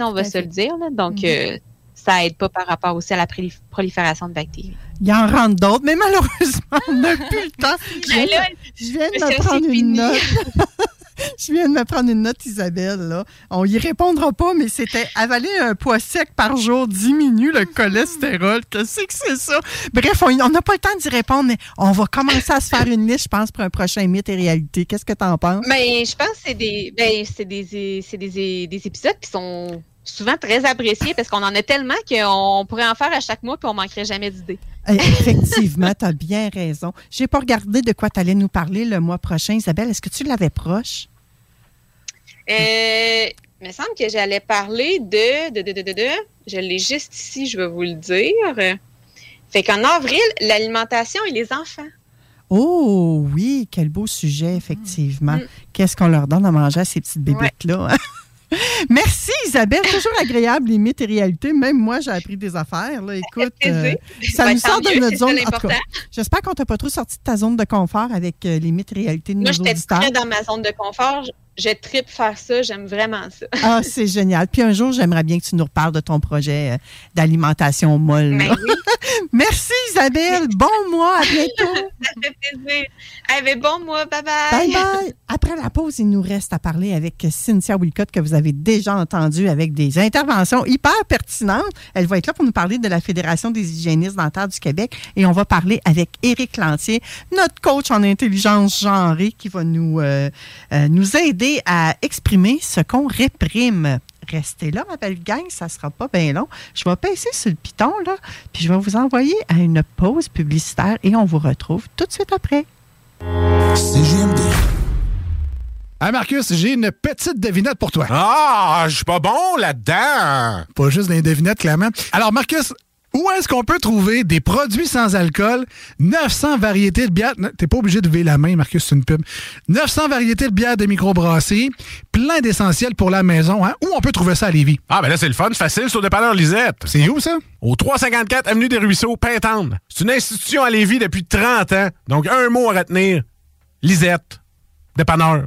On va se le dire. Là. Donc, Mhm. euh, ça aide pas par rapport aussi à la prolif- prolifération de bactéries. Il en rentre d'autres, mais malheureusement, on n'a plus le temps. Je viens, là, je viens de c'est me prendre une fini. note. Je viens de me prendre une note, Isabelle. Là. On y répondra pas, mais c'était avaler un poids sec par jour diminue le cholestérol. Qu'est-ce que c'est ça? Bref, on n'a pas le temps d'y répondre, mais on va commencer à se faire une liste, je pense, pour un prochain mythe et réalité. Qu'est-ce que tu en penses? Mais je pense que c'est des, ben, c'est des, c'est des, des épisodes qui sont souvent très appréciés parce qu'on en a tellement qu'on pourrait en faire à chaque mois puis on manquerait jamais d'idées. Eh, Effectivement, tu as bien raison. J'ai pas regardé de quoi tu allais nous parler le mois prochain. Isabelle, est-ce que tu l'avais proche? Euh, il me semble que j'allais parler de, de, de, de, de, de- je l'ai juste ici, je vais vous le dire. Fait qu'en avril, l'alimentation et les enfants. Oh oui, quel beau sujet, effectivement. Qu'est-ce qu'on leur donne à manger à ces petites bébêtes-là? hein? Merci Isabelle, toujours agréable les mythes et réalités. Même moi, j'ai appris des affaires. Là. Écoute, euh, ça nous sort de notre zone. en tout cas, l'important. J'espère qu'on t'a pas trop sorti de ta zone de confort avec euh, les mythes et réalités de Moi, nos j'étais auditeurs. très dans ma zone de confort. Je, tripe faire ça. J'aime vraiment ça. Ah, c'est génial. Puis un jour, j'aimerais bien que tu nous reparles de ton projet euh, d'alimentation molle. Ben. Merci Isabelle. Bon mois. À bientôt. ça fait plaisir. Eh ben, bon mois. Bye bye. Bye bye. Après la pause, il nous reste à parler avec Cynthia Wilcott, que vous avez déjà entendu avec des interventions hyper pertinentes. Elle va être là pour nous parler de la Fédération des hygiénistes dentaires du Québec. Et on va parler avec Éric Lantier, notre coach en intelligence genrée, qui va nous, euh, euh, nous aider à exprimer ce qu'on réprime. Restez là, ma belle gang, ça sera pas bien long. Je vais passer sur le piton, là, puis je vais vous envoyer à une pause publicitaire et on vous retrouve tout de suite après. CGMD. Ah Marcus, j'ai une petite devinette pour toi. Ah, je suis pas bon là-dedans. Pas juste des devinettes, clairement. Alors Marcus, où est-ce qu'on peut trouver des produits sans alcool, 900 variétés de bières, t'es pas obligé de lever la main Marcus, c'est une pub, 900 variétés de bières de microbrasserie, plein d'essentiels pour la maison, hein? Où on peut trouver ça à Lévis? Ah, ben là, c'est le fun, c'est facile, au dépanneur Lisette. C'est où, ça? Au 354 Avenue des Ruisseaux, Pintendre. C'est une institution à Lévis depuis 30 ans. Donc, un mot à retenir. Lisette. Dépanneur.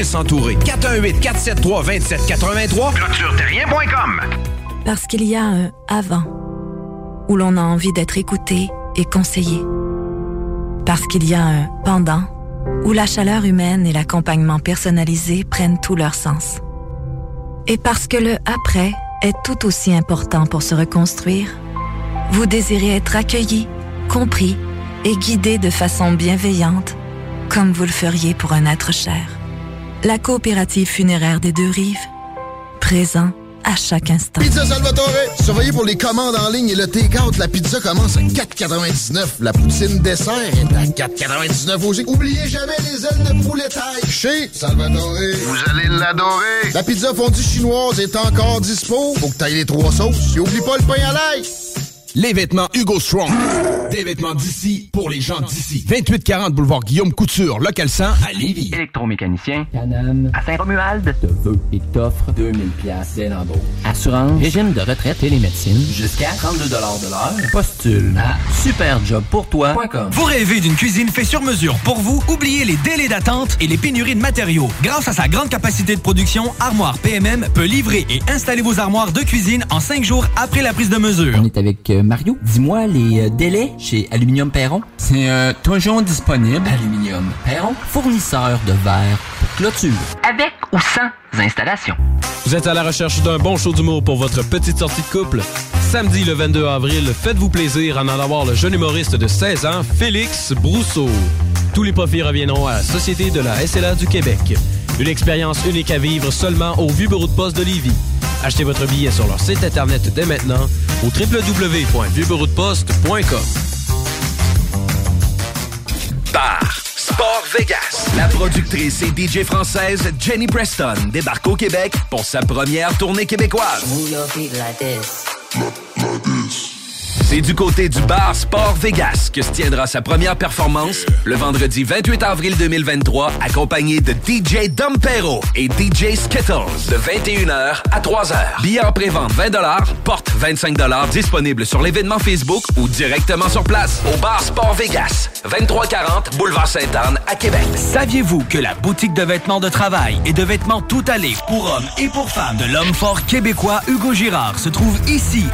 s'entourer. 418 473 2783 clôtureterrien.com Parce qu'il y a un avant où l'on a envie d'être écouté et conseillé. Parce qu'il y a un pendant où la chaleur humaine et l'accompagnement personnalisé prennent tout leur sens. Et parce que le après est tout aussi important pour se reconstruire, vous désirez être accueilli, compris et guidé de façon bienveillante, comme vous le feriez pour un être cher. La coopérative funéraire des deux rives, présent à chaque instant. Pizza Salvatore, surveillez pour les commandes en ligne et le take-out. La pizza commence à 4,99. La poutine dessert est à 4,99 aussi. Oubliez jamais les ailes de poulet taille. Chez Salvatore, vous allez l'adorer. La pizza fondue chinoise est encore dispo. Faut que t'ailles les trois sauces. Et oublie pas le pain à l'ail. Les vêtements Hugo Strong. Des vêtements d'ici pour les gens d'ici. 2840 boulevard Guillaume Couture, local 100 à Lévis. Électromécanicien, Canam, à Saint-Romuald, te veut et t'offre 2000 pièces dès l'embauche. Assurance, régime de retraite et les médecines, jusqu'à 32 de l'heure. Postule à superjobpourtoi.com. Vous rêvez d'une cuisine faite sur mesure pour vous? Oubliez les délais d'attente et les pénuries de matériaux. Grâce à sa grande capacité de production, Armoire PMM peut livrer et installer vos armoires de cuisine en cinq jours après la prise de mesure. On est avec euh, Mario. Dis-moi les euh, délais chez Aluminium Perron. C'est euh, toujours disponible. Aluminium Perron, fournisseur de verre pour clôture. Avec ou sans installation. Vous êtes à la recherche d'un bon show d'humour pour votre petite sortie de couple? Samedi le 22 avril, faites-vous plaisir en allant voir le jeune humoriste de 16 ans, Félix Brousseau. Tous les profits reviendront à la Société de la SLA du Québec. Une expérience unique à vivre seulement au Vieux Bureau de Poste de Lévis. Achetez votre billet sur leur site internet dès maintenant au www.vieuxbureaudeposte.com. Bar Sport Vegas. La productrice et DJ française Jenny Preston débarque au Québec pour sa première tournée québécoise. C'est du côté du bar Sport Vegas que se tiendra sa première performance le vendredi 28 avril 2023, accompagné de DJ Dompero et DJ Skittles de 21h à 3h. Billets en pré-vente 20 porte 25 disponible sur l'événement Facebook ou directement sur place au bar Sport Vegas, 2340 Boulevard Sainte-Anne à Québec. Saviez-vous que la boutique de vêtements de travail et de vêtements tout allés pour hommes et pour femmes de l'homme fort québécois Hugo Girard se trouve ici,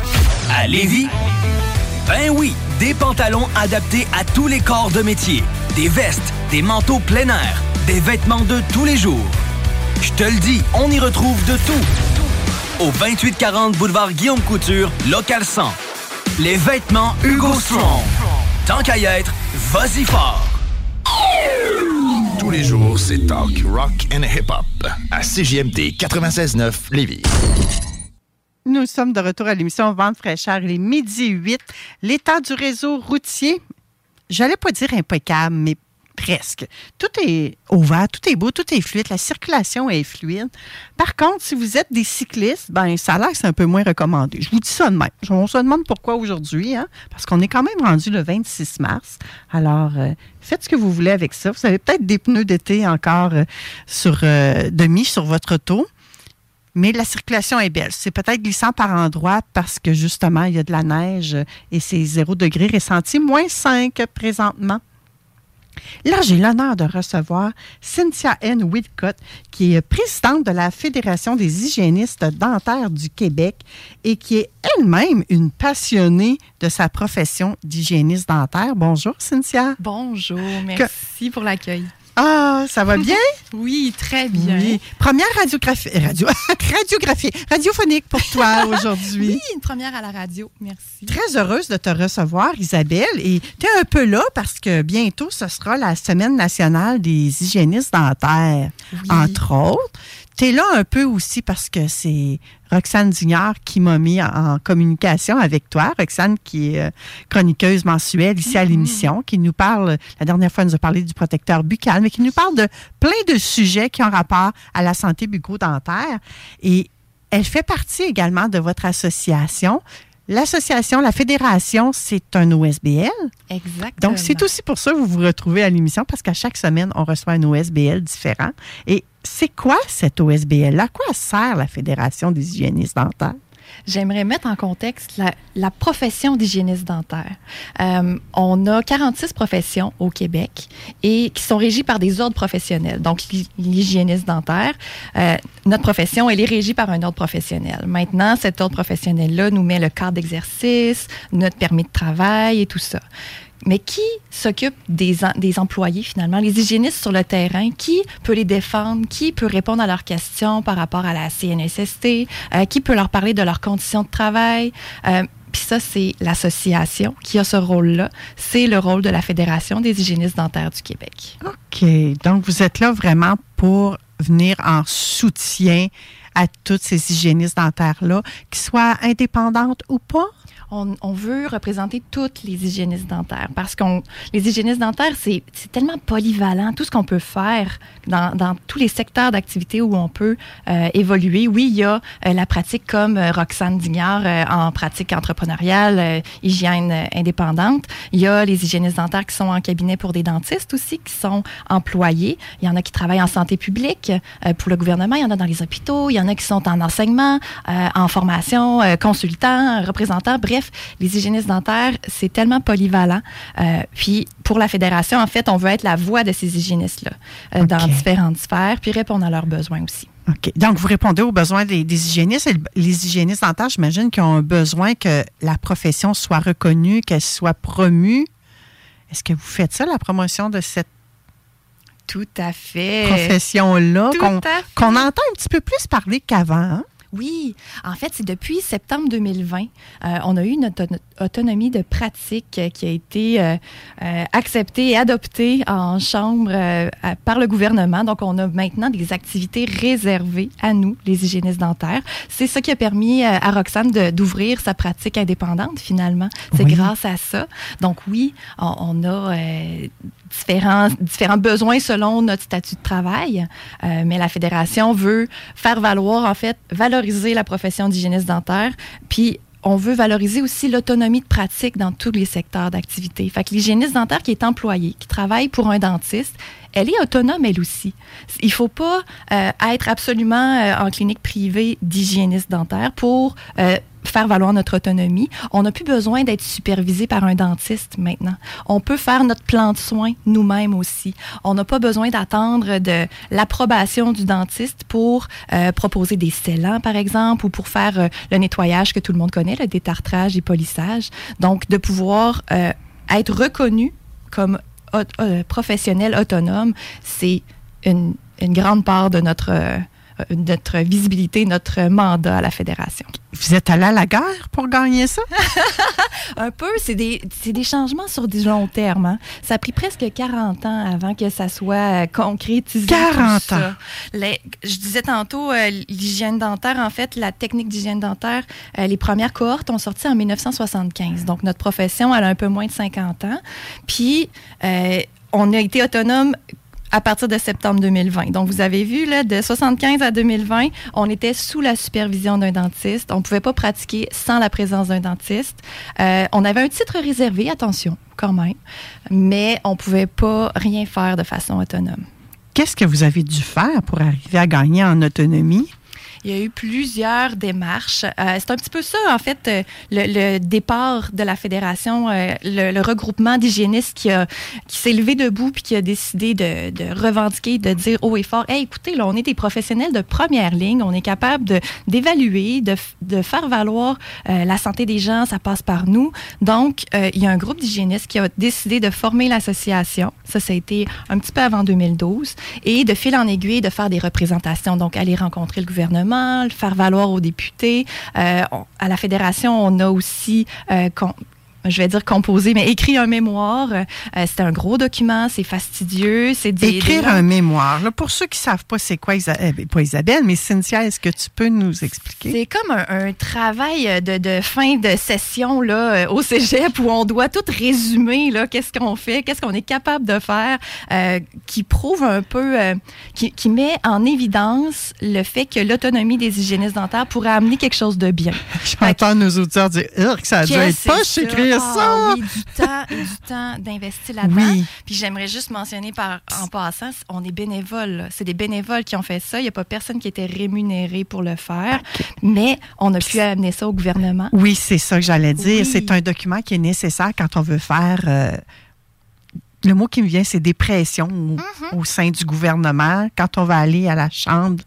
à Lévis? Ben oui, des pantalons adaptés à tous les corps de métier, des vestes, des manteaux plein air, des vêtements de tous les jours. Je te le dis, on y retrouve de tout. Au 2840 boulevard Guillaume Couture, local 100. Les vêtements Hugo Strong. Tant qu'à y être, vas-y fort. Tous les jours, c'est talk, rock and hip-hop à CJMD 96.9 Lévis. Nous sommes de retour à l'émission Vente fraîcheur. Il est midi 8. L'état du réseau routier, j'allais pas dire impeccable, mais presque. Tout est ouvert, tout est beau, tout est fluide, la circulation est fluide. Par contre, si vous êtes des cyclistes, ben ça a l'air c'est un peu moins recommandé. Je vous dis ça de même. On se demande pourquoi aujourd'hui, hein? parce qu'on est quand même rendu le 26 mars. Alors, euh, faites ce que vous voulez avec ça. Vous avez peut-être des pneus d'été encore euh, sur euh, demi sur votre auto. Mais la circulation est belle. C'est peut-être glissant par endroits parce que justement, il y a de la neige et c'est 0 degré ressenti, moins 5 présentement. Là, j'ai l'honneur de recevoir Cynthia N. Whitcott, qui est présidente de la Fédération des hygiénistes dentaires du Québec et qui est elle-même une passionnée de sa profession d'hygiéniste dentaire. Bonjour, Cynthia. Bonjour, merci pour l'accueil. Ah, ça va bien? oui, très bien. Première radiographie, radio, radiographie, radiophonique pour toi aujourd'hui. oui, une première à la radio. Merci. Très heureuse de te recevoir, Isabelle. Et tu es un peu là parce que bientôt, ce sera la Semaine nationale des hygiénistes dentaires, entre autres. Tu es là un peu aussi parce que c'est Roxane Dignard qui m'a mis en communication avec toi. Roxane, qui est euh, chroniqueuse mensuelle ici à Mm-hmm. l'émission, qui nous parle, la dernière fois, elle nous a parlé du protecteur buccal, mais qui nous parle de plein de sujets qui ont rapport à la santé bucco-dentaire. Et elle fait partie également de votre association. L'association, la fédération, c'est un OSBL. Exactement. Donc, c'est aussi pour ça que vous vous retrouvez à l'émission, parce qu'à chaque semaine, on reçoit un OSBL différent. Et c'est quoi cet OSBL? À quoi sert la Fédération des hygiénistes dentaires? J'aimerais mettre en contexte la, profession d'hygiéniste dentaire. Euh, on a 46 professions au Québec et qui sont régies par des ordres professionnels. Donc, l'hy- l'hygiéniste dentaire, euh, notre profession, elle est régie par un ordre professionnel. Maintenant, cet ordre professionnel-là nous met le cadre d'exercice, notre permis de travail et tout ça. Mais qui s'occupe des, des employés finalement, les hygiénistes sur le terrain? Qui peut les défendre? Qui peut répondre à leurs questions par rapport à la CNSST? Euh, qui peut leur parler de leurs conditions de travail? Euh, Puis ça, c'est l'association qui a ce rôle-là. C'est le rôle de la Fédération des hygiénistes dentaires du Québec. OK. Donc, vous êtes là vraiment pour venir en soutien à toutes ces hygiénistes dentaires-là, qu'ils soient indépendantes ou pas? On, veut représenter toutes les hygiénistes dentaires parce qu'on les hygiénistes dentaires, c'est tellement polyvalent, tout ce qu'on peut faire dans, dans tous les secteurs d'activité où on peut euh, évoluer. Oui, il y a euh, la pratique comme euh, Roxane Dignard euh, en pratique entrepreneuriale, hygiène indépendante. Il y a les hygiénistes dentaires qui sont en cabinet pour des dentistes aussi, qui sont employés. Il y en a qui travaillent en santé publique pour le gouvernement. Il y en a dans les hôpitaux. Il y en qui sont en enseignement, euh, en formation, euh, consultants, représentants. Bref, les hygiénistes dentaires, c'est tellement polyvalent. Euh, puis pour la fédération, en fait, on veut être la voix de ces hygiénistes-là euh, dans différentes sphères, puis répondre à leurs besoins aussi. OK. Donc, vous répondez aux besoins des, des hygiénistes. Les hygiénistes dentaires, j'imagine qu'ils ont un besoin que la profession soit reconnue, qu'elle soit promue. Est-ce que vous faites ça, la promotion de cette Tout à fait. profession-là, qu'on entend un petit peu plus parler qu'avant? hein? Oui, en fait, c'est depuis septembre 2020, euh, on a eu notre auto- autonomie de pratique euh, qui a été euh, euh, acceptée et adoptée en chambre par le gouvernement. Donc, on a maintenant des activités réservées à nous, les hygiénistes dentaires. C'est ça qui a permis à Roxane d'ouvrir sa pratique indépendante, finalement. C'est Oui. grâce à ça. Donc, oui, on, on a différents, besoins selon notre statut de travail, Euh, mais la Fédération veut faire valoir, en fait, valoriser la profession d'hygiéniste dentaire, puis on veut valoriser aussi l'autonomie de pratique dans tous les secteurs d'activité. Fait que l'hygiéniste dentaire qui est employée, qui travaille pour un dentiste, elle est autonome elle aussi. Il faut pas euh, être absolument euh, en clinique privée d'hygiéniste dentaire pour euh, faire valoir notre autonomie. On n'a plus besoin d'être supervisé par un dentiste maintenant. On peut faire notre plan de soins nous-mêmes aussi. On n'a pas besoin d'attendre de l'approbation du dentiste pour proposer des scellants, par exemple, ou pour faire le nettoyage que tout le monde connaît, le détartrage et polissage. Donc, de pouvoir être reconnu comme au- euh, professionnel autonome, c'est une, une grande part de notre, euh, notre visibilité, notre mandat à la fédération. Vous êtes allé à la guerre pour gagner ça? Un peu, c'est des, des changements sur du long terme. hein. Ça a pris presque 40 ans avant que ça soit euh, concrétisé. 40 tout ça. ans. Les- je disais tantôt, euh, l'hygiène dentaire, en fait, la technique d'hygiène dentaire, euh, les premières cohortes ont sorti en 1975. Donc, notre profession, elle a un peu moins de 50 ans. Puis, euh, on a été autonome à partir de septembre 2020. Donc, vous avez vu, là, de 75 à 2020, on était sous la supervision d'un dentiste. On ne pouvait pas pratiquer sans la présence d'un dentiste. Euh, on avait un titre réservé, attention, quand même, mais on ne pouvait pas rien faire de façon autonome. Qu'est-ce que vous avez dû faire pour arriver à gagner en autonomie? Il y a eu plusieurs démarches. Euh, c'est un petit peu ça, en fait, euh, le, le départ de la fédération, euh, le, le regroupement d'hygiénistes qui, a- qui s'est levé debout puis qui a décidé de, de revendiquer, de dire haut et fort, hey, écoutez, là, on est des professionnels de première ligne, on est capable de- d'évaluer, de, de faire valoir euh, la santé des gens, ça passe par nous. Donc, euh, il y a un groupe d'hygiénistes qui a décidé de former l'association. Ça, ça a été un petit peu avant 2012. Et de fil en aiguille, de faire des représentations. Donc, aller rencontrer le gouvernement, faire valoir aux députés. Euh, à la fédération, on a aussi euh, je vais dire composé, mais écrit un mémoire. Euh, c'est un gros document, c'est fastidieux, c'est des- Écrire des- un mémoire. là, pour ceux qui ne savent pas c'est quoi, Isa- euh, pas Isabelle, mais Cynthia, est-ce que tu peux nous expliquer? C'est comme un, un travail de, de fin de session là, euh, au cégep où on doit tout résumer, là, qu'est-ce qu'on fait, qu'est-ce qu'on est capable de faire, euh, qui prouve un peu, euh, qui, qui met en évidence le fait que l'autonomie des hygiénistes dentaires pourrait amener quelque chose de bien. J'entends nos auditeurs dire Urgh, ça dû être que c'est écrire Ah ça. oui, du temps, du temps d'investir là-dedans. Oui. Puis j'aimerais juste mentionner par, en passant, on est bénévoles. C'est des bénévoles qui ont fait ça. Il n'y a pas personne qui était rémunéré pour le faire. Mais on a pu amener ça au gouvernement. Oui, c'est ça que j'allais dire. Oui. C'est un document qui est nécessaire quand on veut faire. euh, le mot qui me vient, c'est des pressions au, Mhm. au sein du gouvernement. Quand on va aller à la Chambre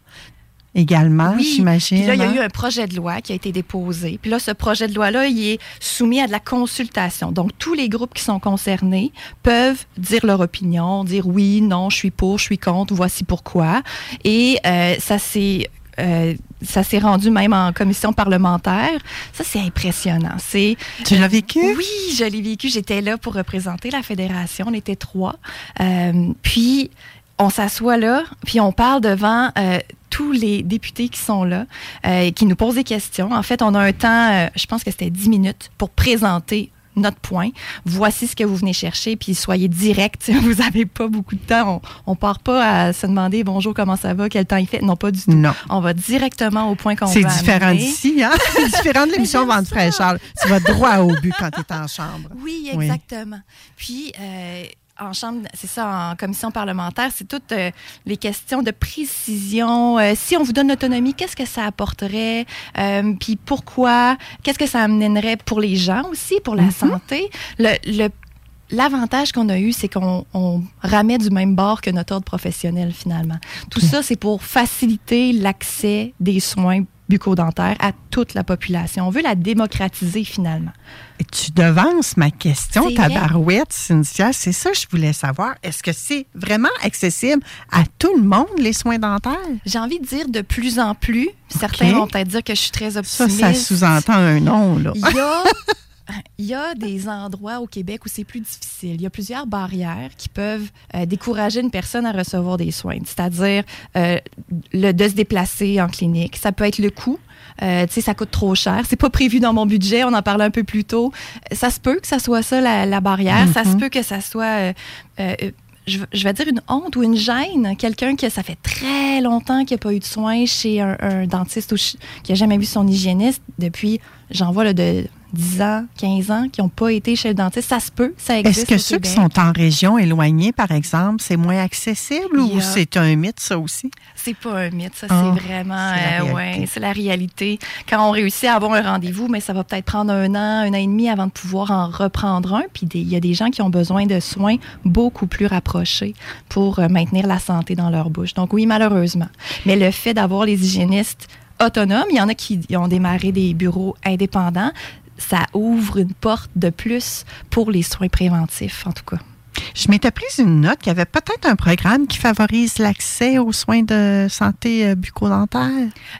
également, Oui. j'imagine. Puis là, il y a hein? eu un projet de loi qui a été déposé. Puis là, ce projet de loi-là, il est soumis à de la consultation. Donc, tous les groupes qui sont concernés peuvent dire leur opinion, dire oui, non, je suis pour, je suis contre, voici pourquoi. Et euh, ça s'est euh, ça s'est rendu même en commission parlementaire. Ça, c'est impressionnant. C'est, Tu l'as vécu? Oui, je l'ai vécu. J'étais là pour représenter la fédération. On était trois. Euh, puis, on s'assoit là, puis on parle devant euh, tous les députés qui sont là, euh, et qui nous posent des questions. En fait, on a un temps, euh, je pense que c'était 10 minutes, pour présenter notre point. Voici ce que vous venez chercher, puis soyez direct. Vous n'avez pas beaucoup de temps. On ne part pas à se demander bonjour, comment ça va, quel temps il fait. Non, pas du tout. Non. On va directement au point qu'on veut C'est différent d'ici, hein? C'est différent de l'émission Vente fraîcheur. Tu vas droit au but quand tu es en chambre. Oui, exactement. Puis, en chambre, c'est ça, en commission parlementaire, c'est toutes euh, les questions de précision. Euh, si on vous donne l'autonomie, qu'est-ce que ça apporterait? Euh, puis pourquoi? Qu'est-ce que ça amènerait pour les gens aussi, pour la santé? Le, le- L'avantage qu'on a eu, c'est qu'on on ramait du même bord que notre ordre professionnel, finalement. Tout ça, c'est pour faciliter l'accès des soins bucco-dentaires à toute la population. On veut la démocratiser, finalement. Et tu devances ma question, ta barouette, Cynthia. C'est ça que je voulais savoir. Est-ce que c'est vraiment accessible à tout le monde, les soins dentaires? J'ai envie de dire de plus en plus. Certains vont peut-être dire que je suis très Ça, optimiste. ça sous-entend un nom, là. Il y a, il y a des endroits au Québec où c'est plus difficile. Il y a plusieurs barrières qui peuvent euh, décourager une personne à recevoir des soins, c'est-à-dire euh, le de se déplacer en clinique. Ça peut être le coût. Euh, tu sais, ça coûte trop cher. C'est pas prévu dans mon budget. On en parlait un peu plus tôt. Ça se peut que ça soit ça la, la barrière. Ça se Mhm. peut que ça soit je, vais dire une honte ou une gêne. Quelqu'un que ça fait très longtemps qu'il n'a pas eu de soins chez un, un dentiste ou qui n'a jamais vu son hygiéniste depuis, j'en vois là, de 10 ans, 15 ans, qui n'ont pas été chez le dentiste. Ça se peut, ça existe. Est-ce que au ceux qui sont en région éloignée, par exemple, c'est moins accessible ou c'est un mythe, ça aussi? C'est pas un mythe, ça, Ah, c'est vraiment. c'est la euh, ouais, c'est la réalité. Quand on réussit à avoir un rendez-vous, mais ça va peut-être prendre un an, un an et demi avant de pouvoir en reprendre un. Puis il y a des gens qui ont besoin de soins beaucoup plus rapprochés pour euh, maintenir la santé dans leur bouche. Donc oui, malheureusement. Mais le fait d'avoir les hygiénistes autonomes, il y en a qui ont démarré des bureaux indépendants, ça ouvre une porte de plus pour les soins préventifs, en tout cas. Je m'étais prise une note qu'il y avait peut-être un programme qui favorise l'accès aux soins de santé euh, bucco-dentaire.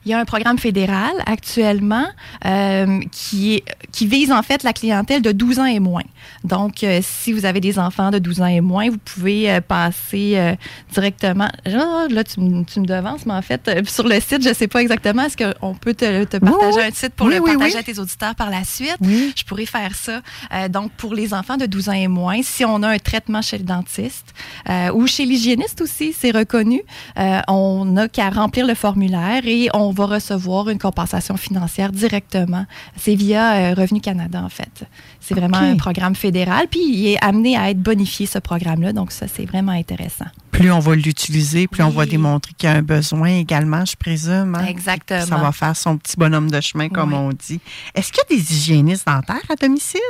Il y a un programme fédéral actuellement euh, qui, est, qui vise en fait la clientèle de 12 ans et moins. Donc, euh, si vous avez des enfants de 12 ans et moins, vous pouvez euh, passer directement. Là, tu, me- tu me devances, mais en fait, sur le site, je ne sais pas exactement. Est-ce qu'on peut te, te partager oui. un site pour Oui, le oui, partager à tes auditeurs par la suite? Je pourrais faire ça. Donc, pour les enfants de 12 ans et moins, si on a un traitement chez le dentiste euh, ou chez l'hygiéniste aussi, c'est reconnu, euh, on n'a qu'à remplir le formulaire et on va recevoir une compensation financière directement. C'est via euh, Revenu Canada, en fait. C'est vraiment un programme fédéral, puis il est amené à être bonifié, ce programme-là. Donc, ça, c'est vraiment intéressant. Plus on va l'utiliser, plus on va démontrer qu'il y a un besoin également, je présume. hein. Exactement. Ça va faire son petit bonhomme de chemin, comme Oui. on dit. Est-ce qu'il y a des hygiénistes dentaires à domicile?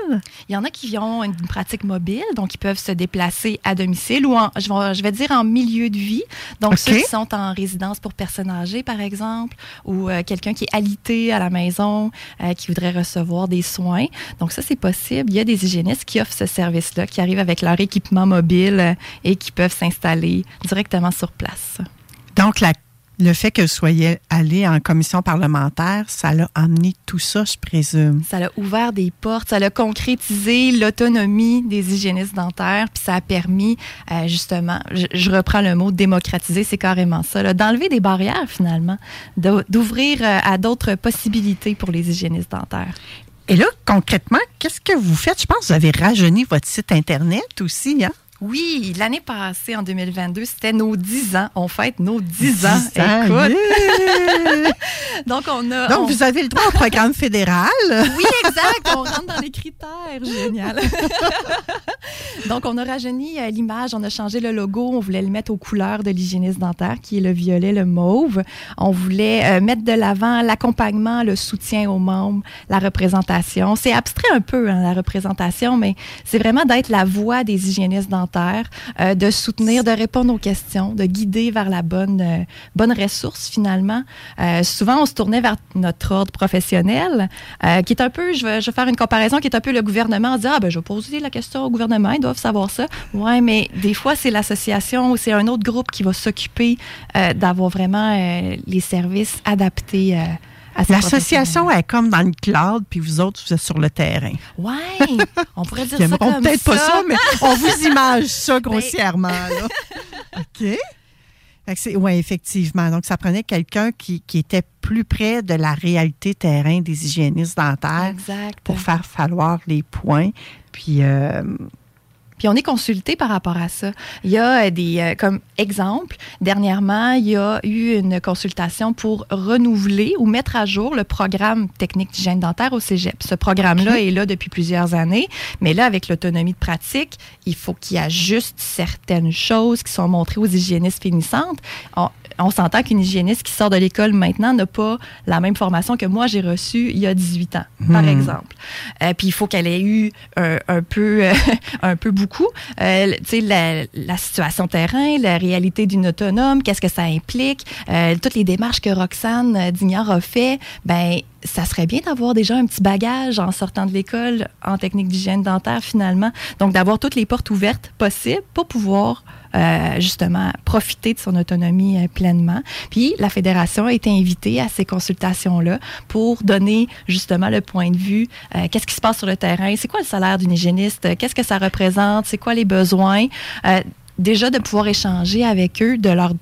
Il y en a qui ont une pratique mobile, donc ils peuvent se déplacer à domicile ou en, je, vais, je vais dire en milieu de vie. Donc ceux qui sont en résidence pour personnes âgées, par exemple, ou euh, quelqu'un qui est alité à la maison, euh, qui voudrait recevoir des soins. Donc ça, c'est possible. Il y a des hygiénistes qui offrent ce service-là, qui arrivent avec leur équipement mobile euh, et qui peuvent s'installer directement sur place. Donc, la- le fait que vous soyez allé en commission parlementaire, ça l'a amené tout ça, je présume. Ça a ouvert des portes, ça a concrétisé l'autonomie des hygiénistes dentaires, puis ça a permis, euh, justement, je, je reprends le mot démocratiser, c'est carrément ça, d'enlever des barrières finalement, d'o- d'ouvrir euh, à d'autres possibilités pour les hygiénistes dentaires. Et là, concrètement, qu'est-ce que vous faites? Je pense que vous avez rajeuni votre site Internet aussi, hein? Oui, l'année passée, en 2022, c'était nos 10 ans. On fête nos 10 ans. 10 ans, Écoute. yeah! Donc, on a. Donc, on- vous avez le droit au programme fédéral. Oui, exact. On rentre dans les critères. Génial. Donc, on a rajeuni euh, l'image, on a changé le logo, on voulait le mettre aux couleurs de l'hygiéniste dentaire, qui est le violet, le mauve. On voulait euh, mettre de l'avant l'accompagnement, le soutien aux membres, la représentation. C'est abstrait un peu, hein, la représentation, mais c'est vraiment d'être la voix des hygiénistes dentaires, euh, de soutenir, de répondre aux questions, de guider vers la bonne, euh, bonne ressource, finalement. Euh, souvent, on se tournait vers notre ordre professionnel, euh, qui est un peu, je vais, je vais faire une comparaison, qui est un peu le gouvernement. On dit, ah, ben, je vais poser la question au gouvernement, ils doivent savoir ça. Ouais, mais des fois, c'est l'association ou c'est un autre groupe qui va s'occuper euh, d'avoir vraiment les services adaptés L'association est comme dans le cloud, puis vous autres, vous êtes sur le terrain. Ouais, on pourrait dire ça comme peut-être pas ça. ça, mais on vous image ça grossièrement. là. OK. Oui, effectivement. Donc, ça prenait quelqu'un qui, qui était plus près de la réalité terrain des hygiénistes dentaires Exact. pour faire falloir les points. Puis, euh, Puis on est consulté par rapport à ça. Il y a euh, des, euh, comme exemple, dernièrement, il y a eu une consultation pour renouveler ou mettre à jour le programme technique d'hygiène dentaire au cégep. Ce programme-là est là depuis plusieurs années, mais là, avec l'autonomie de pratique, il faut qu'il ajuste certaines choses qui sont montrées aux hygiénistes finissantes. On, on s'entend qu'une hygiéniste qui sort de l'école maintenant n'a pas la même formation que moi j'ai reçue il y a 18 ans, par Hmm. exemple. Euh, puis il faut qu'elle ait eu un, un peu, euh, un peu beaucoup, euh, tu sais, la, la situation terrain, la réalité d'une autonome, qu'est-ce que ça implique, euh, toutes les démarches que Roxane Dignard a fait, ben ça serait bien d'avoir déjà un petit bagage en sortant de l'école en technique d'hygiène dentaire finalement. Donc d'avoir toutes les portes ouvertes possibles pour pouvoir euh, justement profiter de son autonomie euh, pleinement. Puis la fédération a été invitée à ces consultations-là pour donner justement le point de vue, euh, qu'est-ce qui se passe sur le terrain, c'est quoi le salaire d'une hygiéniste, qu'est-ce que ça représente, c'est quoi les besoins. Déjà de pouvoir échanger avec eux, de leur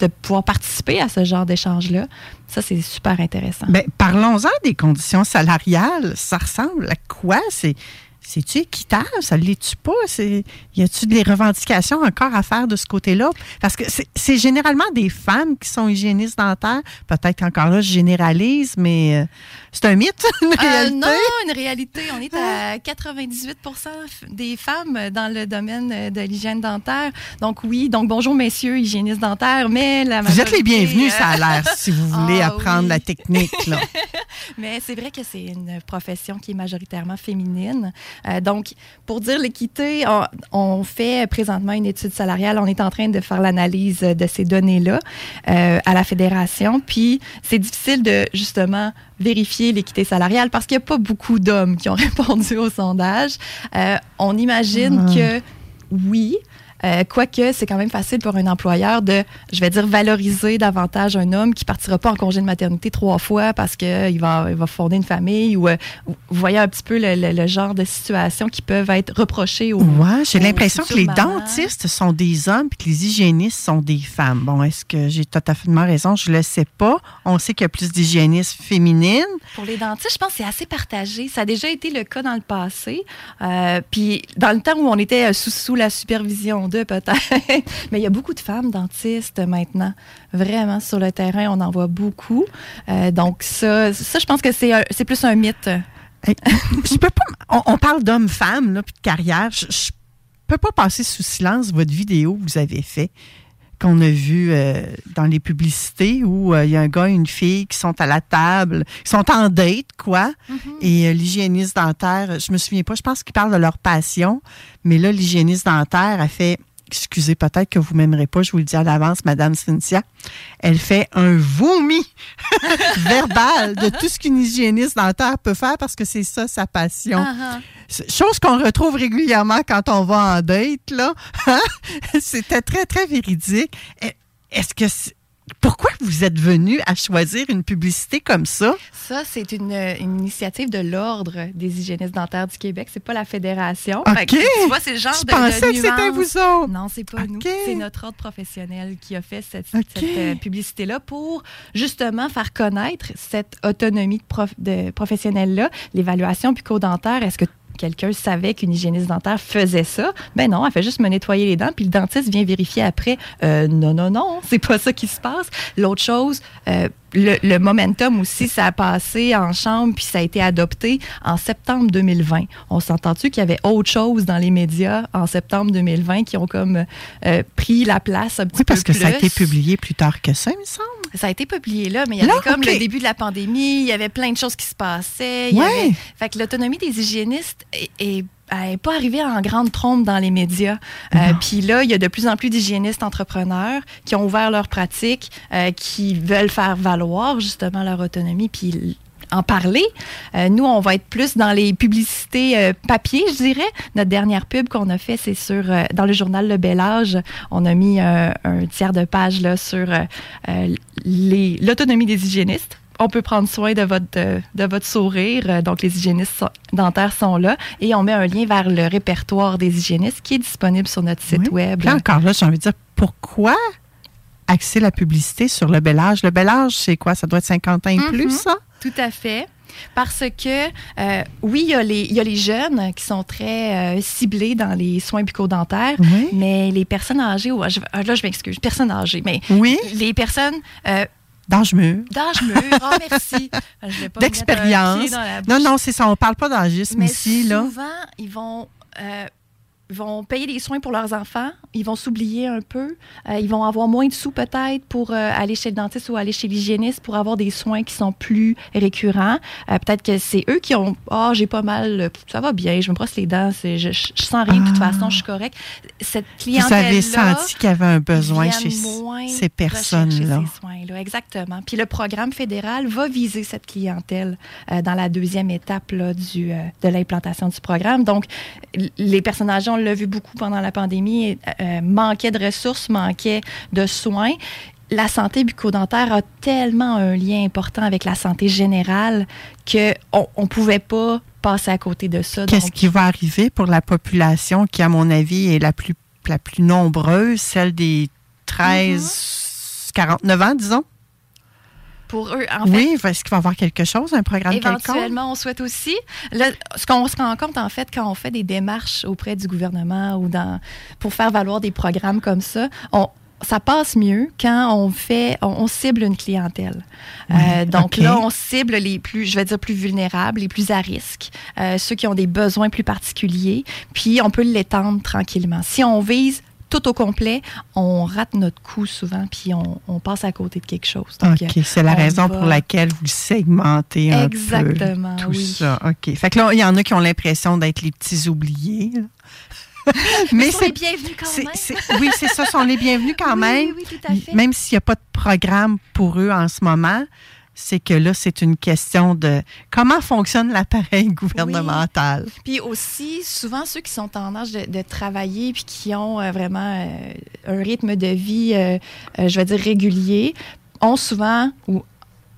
de pouvoir participer à ce genre d'échange-là, ça c'est super intéressant. ben, parlons-en des conditions salariales. Ça ressemble à quoi? C'est c'est-tu équitable? Ça ne l'est-tu pas? Y a-tu des revendications encore à faire de ce côté-là? Parce que c'est- généralement des femmes qui sont hygiénistes dentaires. Peut-être qu'encore là, je généralise, mais euh, c'est un mythe, une Euh, réalité. non, une réalité. On est à 98% des femmes dans le domaine de l'hygiène dentaire. Donc oui, donc bonjour messieurs hygiénistes dentaires, mais la Vous êtes les majorité, bienvenus, euh, ça a l'air, si vous voulez Ah, apprendre oui. la technique. Là. Mais c'est vrai que c'est une profession qui est majoritairement féminine. Euh, donc, pour dire l'équité, on, on fait présentement une étude salariale. On est en train de faire l'analyse de ces données-là euh, à la fédération. Puis, c'est difficile de justement vérifier l'équité salariale parce qu'il n'y a pas beaucoup d'hommes qui ont répondu au sondage. Euh, on imagine Ah. que oui. Euh, quoique, c'est quand même facile pour un employeur de, je vais dire, valoriser davantage un homme qui partira pas en congé de maternité trois fois parce qu'il va, il va fonder une famille ou euh, vous voyez un petit peu le, le- le genre de situations qui peuvent être reprochées aux. Ouais, j'ai l'impression que les dentistes sont des hommes et que les hygiénistes sont des femmes. Bon, est-ce que j'ai totalement raison? Je le sais pas. On sait qu'il y a plus d'hygiénistes féminines. Pour les dentistes, je pense que c'est assez partagé. Ça a déjà été le cas dans le passé. Euh, puis dans le temps où on était sous, sous la supervision peut-être. Mais il y a beaucoup de femmes dentistes maintenant. Vraiment, sur le terrain, on en voit beaucoup. Euh, donc ça, ça, je pense que c'est plus un mythe. je peux pas. On, parle d'hommes-femmes, puis de carrière. Je, je peux pas passer sous silence votre vidéo que vous avez fait, qu'on a vu euh, dans les publicités où euh, il y a un gars et une fille qui sont à la table, qui sont en date, quoi. Et euh, l'hygiéniste dentaire, je me souviens pas, je pense qu'ils parlent de leur passion, mais là, l'hygiéniste dentaire a fait. Excusez, peut-être que vous m'aimerez pas, je vous le dis à l'avance, Madame Cynthia. Elle fait un vomi verbal de tout ce qu'une hygiéniste dentaire peut faire parce que c'est ça sa passion. Ah, C'est- Chose qu'on retrouve régulièrement quand on va en date, là. Hein? C'était très, très véridique. Eh, Est-ce que. Pourquoi vous êtes venu à choisir une publicité comme ça? Ça, c'est une, une initiative de l'Ordre des hygiénistes dentaires du Québec. C'est pas la Fédération. OK. Fait que, tu vois, c'est le genre Je de, pensais de que c'était nuance. vous autres. Non, c'est pas nous. C'est notre ordre professionnel qui a fait cette, euh, publicité-là pour justement faire connaître cette autonomie de, prof- de professionnel-là, l'évaluation bucco-dentaire. Est-ce que quelqu'un savait qu'une hygiéniste dentaire faisait ça? Ben non, elle fait juste me nettoyer les dents, puis le dentiste vient vérifier après. Euh, non, non, non, c'est pas ça qui se passe. L'autre chose, euh, le, le momentum aussi, ça a passé en chambre, puis ça a été adopté en septembre 2020. On s'entend-tu qu'il y avait autre chose dans les médias en septembre 2020 qui ont comme euh, pris la place un petit Oui, parce peu que ça a été publié plus tard que ça, il me semble. Ça a été publié là, mais il y avait Là, comme le début de la pandémie, il y avait plein de choses qui se passaient. il y Ouais. avait- Fait que l'autonomie des hygiénistes est, elle n'est pas arrivée en grande trompe dans les médias. Euh, Puis là, il y a de plus en plus d'hygiénistes entrepreneurs qui ont ouvert leur pratique, euh, qui veulent faire valoir justement leur autonomie, puis en parler. Euh, nous, on va être plus dans les publicités euh, papier, je dirais. Notre dernière pub qu'on a fait, c'est sur euh, dans le journal Le Bel Âge. On a mis un tiers de page là, sur l'autonomie des hygiénistes. On peut prendre soin de votre, de, de votre sourire. Euh, Donc, les hygiénistes sont- dentaires sont là. Et on met un lien vers le répertoire des hygiénistes qui est disponible sur notre site web. Là, encore là, j'ai envie de dire, pourquoi axer la publicité sur le bel âge? Le bel âge, c'est quoi? Ça doit être 50 ans et plus, Mhm. ça? Tout à fait. Parce que, euh, oui, il y, a les, il y a les jeunes qui sont très euh, ciblés dans les soins bucco-dentaires, Oui. mais les personnes âgées, ou, ah, là, je m'excuse, personnes âgées, mais Oui. les personnes euh, D'âge mûr. d'âge mûr, ah, merci. Je vais pas me mettre un D'expérience. Non, non, c'est ça. On parle pas d'âgisme ici, là. souvent, ils vont, euh, vont payer des soins pour leurs enfants, ils vont s'oublier un peu, euh, ils vont avoir moins de sous peut-être pour euh, aller chez le dentiste ou aller chez l'hygiéniste pour avoir des soins qui sont plus récurrents. Euh, peut-être que c'est eux qui ont ah j'ai pas mal, ça va bien, je me brosse les dents, je, sens rien de toute façon, je suis correct. Cette Vous clientèle avez senti qu'il y avait un besoin chez ces personnes-là. ces soins-là, exactement. Puis le programme fédéral va viser cette clientèle dans la deuxième étape là, du, de l'implantation du programme. Donc, les personnes âgées, on l'a vu beaucoup pendant la pandémie, euh, manquaient de ressources, manquaient de soins. La santé bucco-dentaire a tellement un lien important avec la santé générale qu'on ne pouvait pas passer à côté de ça. Qu'est-ce qui va arriver pour la population qui, à mon avis, est la plus, la plus nombreuse, celle des 13, 49 ans, disons? Pour eux. En fait, oui, est-ce qu'il va y avoir quelque chose, un programme quelconque? Éventuellement, on souhaite aussi. Là, ce qu'on se rend compte, en fait, quand on fait des démarches auprès du gouvernement ou dans, pour faire valoir des programmes comme ça, on, ça passe mieux quand on fait, on, on cible une clientèle. Euh, donc là, on cible les plus, je vais dire plus vulnérables, les plus à risque, euh, ceux qui ont des besoins plus particuliers, puis on peut l'étendre tranquillement. Si on vise tout au complet, on rate notre coup souvent, puis on, on passe à côté de quelque chose. Donc, OK, c'est la on raison va- pour laquelle vous segmentez un Exactement, peu tout oui. ça. OK. Fait que là, il y en a qui ont l'impression d'être les petits oubliés. là. Mais les bienvenus quand c'est- même. c'est- oui, c'est ça, sont les bienvenus quand Oui, même. oui, tout à fait. Même s'il n'y a pas de programme pour eux en ce moment, c'est que là, c'est une question de comment fonctionne l'appareil gouvernemental. Puis aussi, souvent, ceux qui sont en âge de, de travailler puis qui ont euh, vraiment euh, un rythme de vie, euh, je vais dire, régulier, ont souvent, ou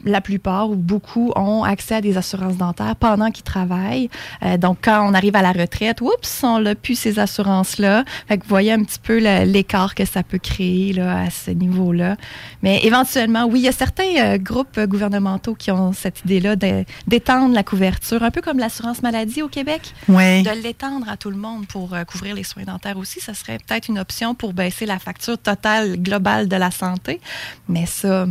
la plupart ou beaucoup ont accès à des assurances dentaires pendant qu'ils travaillent. Euh, donc, quand on arrive à la retraite, oups, on n'a plus ces assurances-là. Fait que vous voyez un petit peu l'écart que ça peut créer là, à ce niveau-là. Mais éventuellement, oui, il y a certains euh, groupes gouvernementaux qui ont cette idée-là de- d'étendre la couverture, un peu comme l'assurance maladie au Québec. Ouais. De l'étendre à tout le monde pour euh, couvrir les soins dentaires aussi, ça serait peut-être une option pour baisser la facture totale globale de la santé. Mais ça,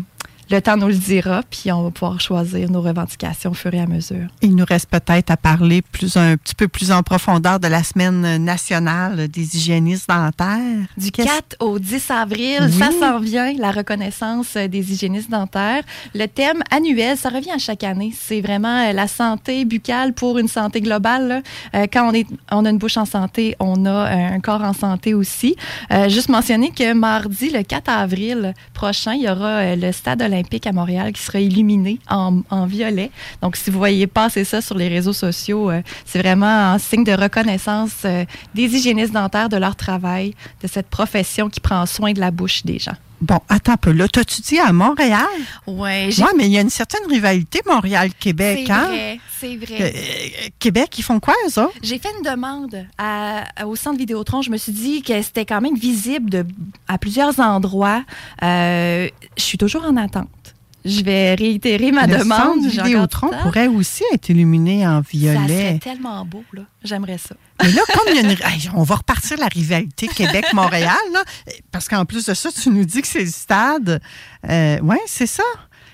le temps nous le dira, puis on va pouvoir choisir nos revendications au fur et à mesure. Il nous reste peut-être à parler plus un petit peu plus en profondeur de la semaine nationale des hygiénistes dentaires. Du Qu'est-ce- 4 au 10 avril, Oui. ça s'en vient, la reconnaissance des hygiénistes dentaires. Le thème annuel, ça revient à chaque année. C'est vraiment euh, la santé buccale pour une santé globale. là. Euh, quand on, est, on a une bouche en santé, on a euh, un corps en santé aussi. Juste mentionner que mardi, le 4 avril prochain, il y aura le stade olympique à Montréal qui sera illuminé en, violet. Donc, si vous voyez passer ça sur les réseaux sociaux, euh, c'est vraiment un signe de reconnaissance euh, des hygiénistes dentaires, de leur travail, de cette profession qui prend soin de la bouche des gens. Bon, attends un peu. Là, t'as-tu dit à Montréal? Ouais, Oui, mais il y a une certaine rivalité Montréal-Québec. C'est hein? vrai, c'est vrai. Euh, Québec, ils font quoi, eux autres? J'ai fait une demande à- à- au centre Vidéotron. Je me suis dit que c'était quand même visible de, à plusieurs endroits. Euh, je suis toujours en attente. Je vais réitérer ma le demande. encore Vidéotron pourrait aussi être illuminé en Ça serait violet. tellement beau, là. J'aimerais ça. Mais là, comme il y a une... Hey, on va repartir la rivalité Québec-Montréal, là, parce qu'en plus de ça, tu nous dis que c'est le stade. Euh, oui, c'est ça.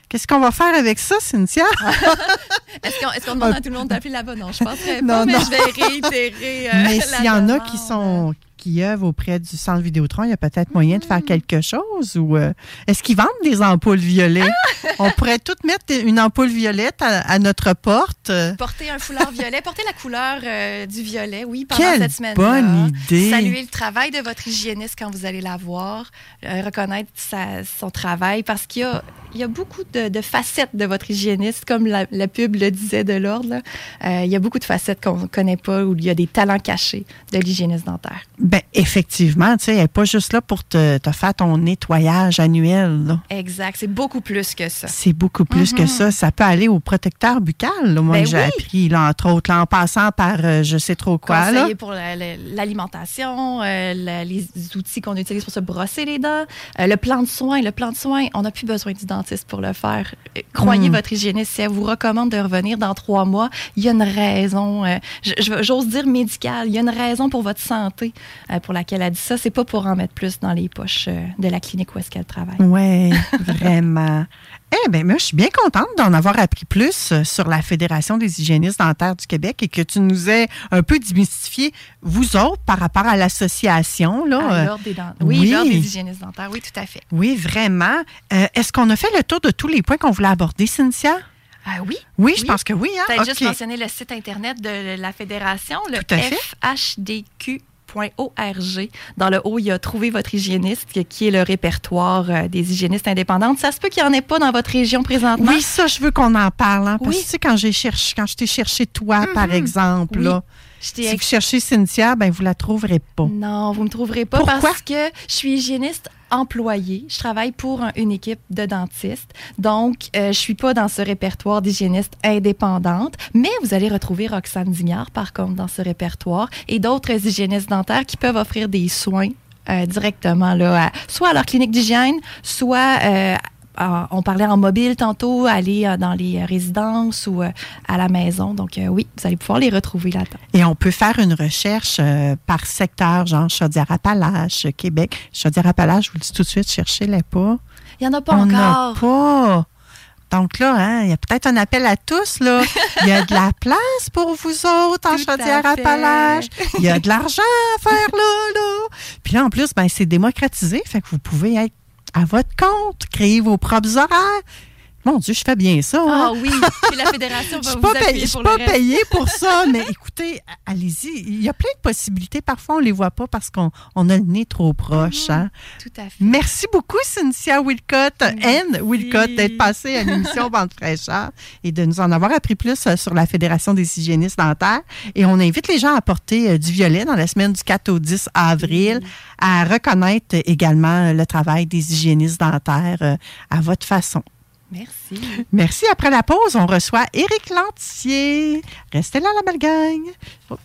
Qu'est-ce qu'on va faire avec ça, Cynthia? Est-ce qu'on demande à tout le monde d'appeler là-bas? Non, je penserais Non, pas, mais non. je vais réitérer. euh, Mais s'il y en a qui sont qui œuvrent auprès du centre Vidéotron, il y a peut-être moyen de faire quelque chose ou euh, est-ce qu'ils vendent des ampoules violettes? Ah! On pourrait toutes mettre une ampoule violette à, à notre porte. Porter un foulard violet, porter la couleur euh, du violet, oui, pendant Quelle cette semaine bonne idée. Saluer le travail de votre hygiéniste quand vous allez la voir, euh, reconnaître sa- son travail, parce qu'il y a, il y a beaucoup de, de facettes de votre hygiéniste, comme la, la pub le disait de l'ordre. Euh, il y a beaucoup de facettes qu'on ne connaît pas, où il y a des talents cachés de l'hygiéniste dentaire. Ben, effectivement, tu sais, elle n'est pas juste là pour te, te faire ton nettoyage annuel. là. Exact, c'est beaucoup plus que ça. C'est beaucoup plus que Mhm. ça. Ça peut aller au protecteur buccal, là, moi, Ben j'ai oui. appris, là, entre autres, là, en passant par euh, je sais trop quoi. Là. Pour la- la- l'alimentation, euh, la- les outils qu'on utilise pour se brosser les dents, euh, le plan de soins. Le plan de soins, on n'a plus besoin du dentiste pour le faire. Croyez Mm. votre hygiéniste, si elle vous recommande de revenir dans trois mois, il y a une raison, j'ose dire médicale, il y a une raison pour votre santé pour laquelle elle dit ça. C'est pas pour en mettre plus dans les poches euh, de la clinique où est-ce qu'elle travaille. Oui, vraiment. Eh bien, moi, je suis bien contente d'en avoir appris plus euh, sur la Fédération des hygiénistes dentaires du Québec et que tu nous aies un peu démystifié, vous autres, par rapport à l'association. là. À euh, l'ordre des dent- oui, l'ordre des hygiénistes dentaires, oui, tout à fait. Oui, vraiment. Euh, Est-ce qu'on a fait le tour de tous les points qu'on voulait aborder, Cynthia? Ah oui? Oui, je pense que oui. Hein? Peut-être OK. juste mentionner le site Internet de la Fédération, le Tout Dans le haut, il y a Trouver votre hygiéniste, qui est le répertoire euh, des hygiénistes indépendantes. Ça se peut qu'il n'y en ait pas dans votre région présentement. Oui, ça, je veux qu'on en parle. hein, parce que tu quand cherché, quand je t'ai cherché toi, par exemple, si vous cherchez Cynthia, ben vous la trouverez pas. Non, vous ne me trouverez pas parce que je suis hygiéniste employée. Je travaille pour un- une équipe de dentistes. Donc, euh, je suis pas dans ce répertoire d'hygiénistes indépendantes. Mais vous allez retrouver Roxane Dignard, par contre, dans ce répertoire et d'autres hygiénistes dentaires qui peuvent offrir des soins euh, directement, là, soit à leur clinique d'hygiène, soit euh, euh, on parlait en mobile tantôt, aller euh, dans les résidences ou euh, à la maison. Donc euh, oui, vous allez pouvoir les retrouver là-dedans. Et on peut faire une recherche euh, par secteur, genre Chaudière-Appalaches, Québec. Chaudière-Appalaches, je vous le dis tout de suite, cherchez-les pas. Il n'y en a pas on encore. pas. Donc là, hein, il y a peut-être un appel à tous. Là. Il y a de la place pour vous autres en Chaudière-Appalaches. Il y a de l'argent à faire là, là. Puis là, en plus, ben, c'est démocratisé. Fait que vous pouvez être à votre compte, créer vos propres horaires. Mon Dieu, je fais bien ça. Ah hein? oui, puis la fédération Je va suis vous pas, payée- appuyer je suis pour pas payée pour ça, mais écoutez, allez-y. Il y a plein de possibilités. Parfois, on les voit pas parce qu'on on a le nez trop proche. hein? Tout à fait. Merci beaucoup, Cynthia Wilcott, Anne Wilcott, d'être passée à l'émission Bande fraîcheur et de nous en avoir appris plus euh, sur la Fédération des hygiénistes dentaires. Et on invite les gens à porter euh, du violet dans la semaine du 4 au 10 avril, à reconnaître également le travail des hygiénistes dentaires euh, à votre façon. Merci. Merci. Après la pause, on reçoit Éric Lantier. Restez là, la belle gang. Oh.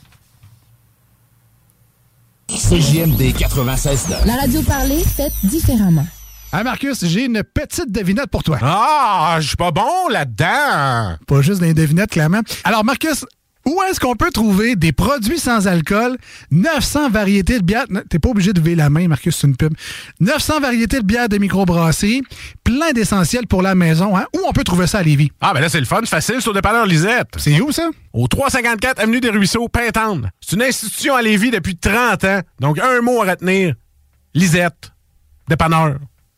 CJMD 96 La radio parlée, faite différemment. Hein, Marcus, j'ai une petite devinette pour toi. Ah, je suis pas bon là-dedans. Pas juste des devinettes, clairement. Alors, Marcus, où est-ce qu'on peut trouver des produits sans alcool, 900 variétés de bières... T'es pas obligé de lever la main, Marcus, c'est une pub. 900 variétés de bières de microbrasserie, plein d'essentiels pour la maison. Hein? Où on peut trouver ça à Lévis? Ah, ben là, c'est le fun, facile, au dépanneur Lisette. C'est où, ça? Au 354 Avenue des Ruisseaux, Pintendre. C'est une institution à Lévis depuis 30 ans. Donc, un mot à retenir. Lisette. Dépanneur.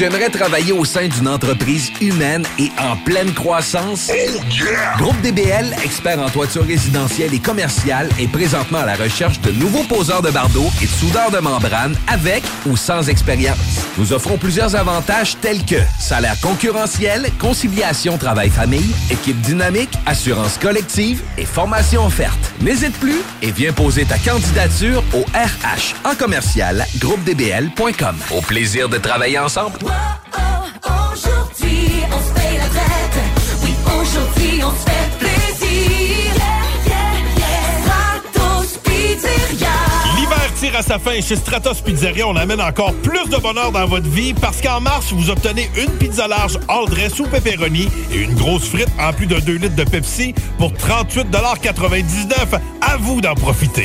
Tu aimerais travailler au sein d'une entreprise humaine et en pleine croissance? Groupe DBL, expert en toiture résidentielle et commerciale, est présentement à la recherche de nouveaux poseurs de bardeaux et de soudeurs de membrane avec ou sans expérience. Nous offrons plusieurs avantages tels que salaire concurrentiel, conciliation travail-famille, équipe dynamique, assurance collective et formation offerte. N'hésite plus et viens poser ta candidature au RH en commercial groupedbl.com. Au plaisir de travailler ensemble. À sa fin chez Stratos Pizzeria. On amène encore plus de bonheur dans votre vie parce qu'en mars, vous obtenez une pizza large all dress ou pepperoni et une grosse frite en plus de 2 litres de Pepsi pour 38,99 À vous d'en profiter.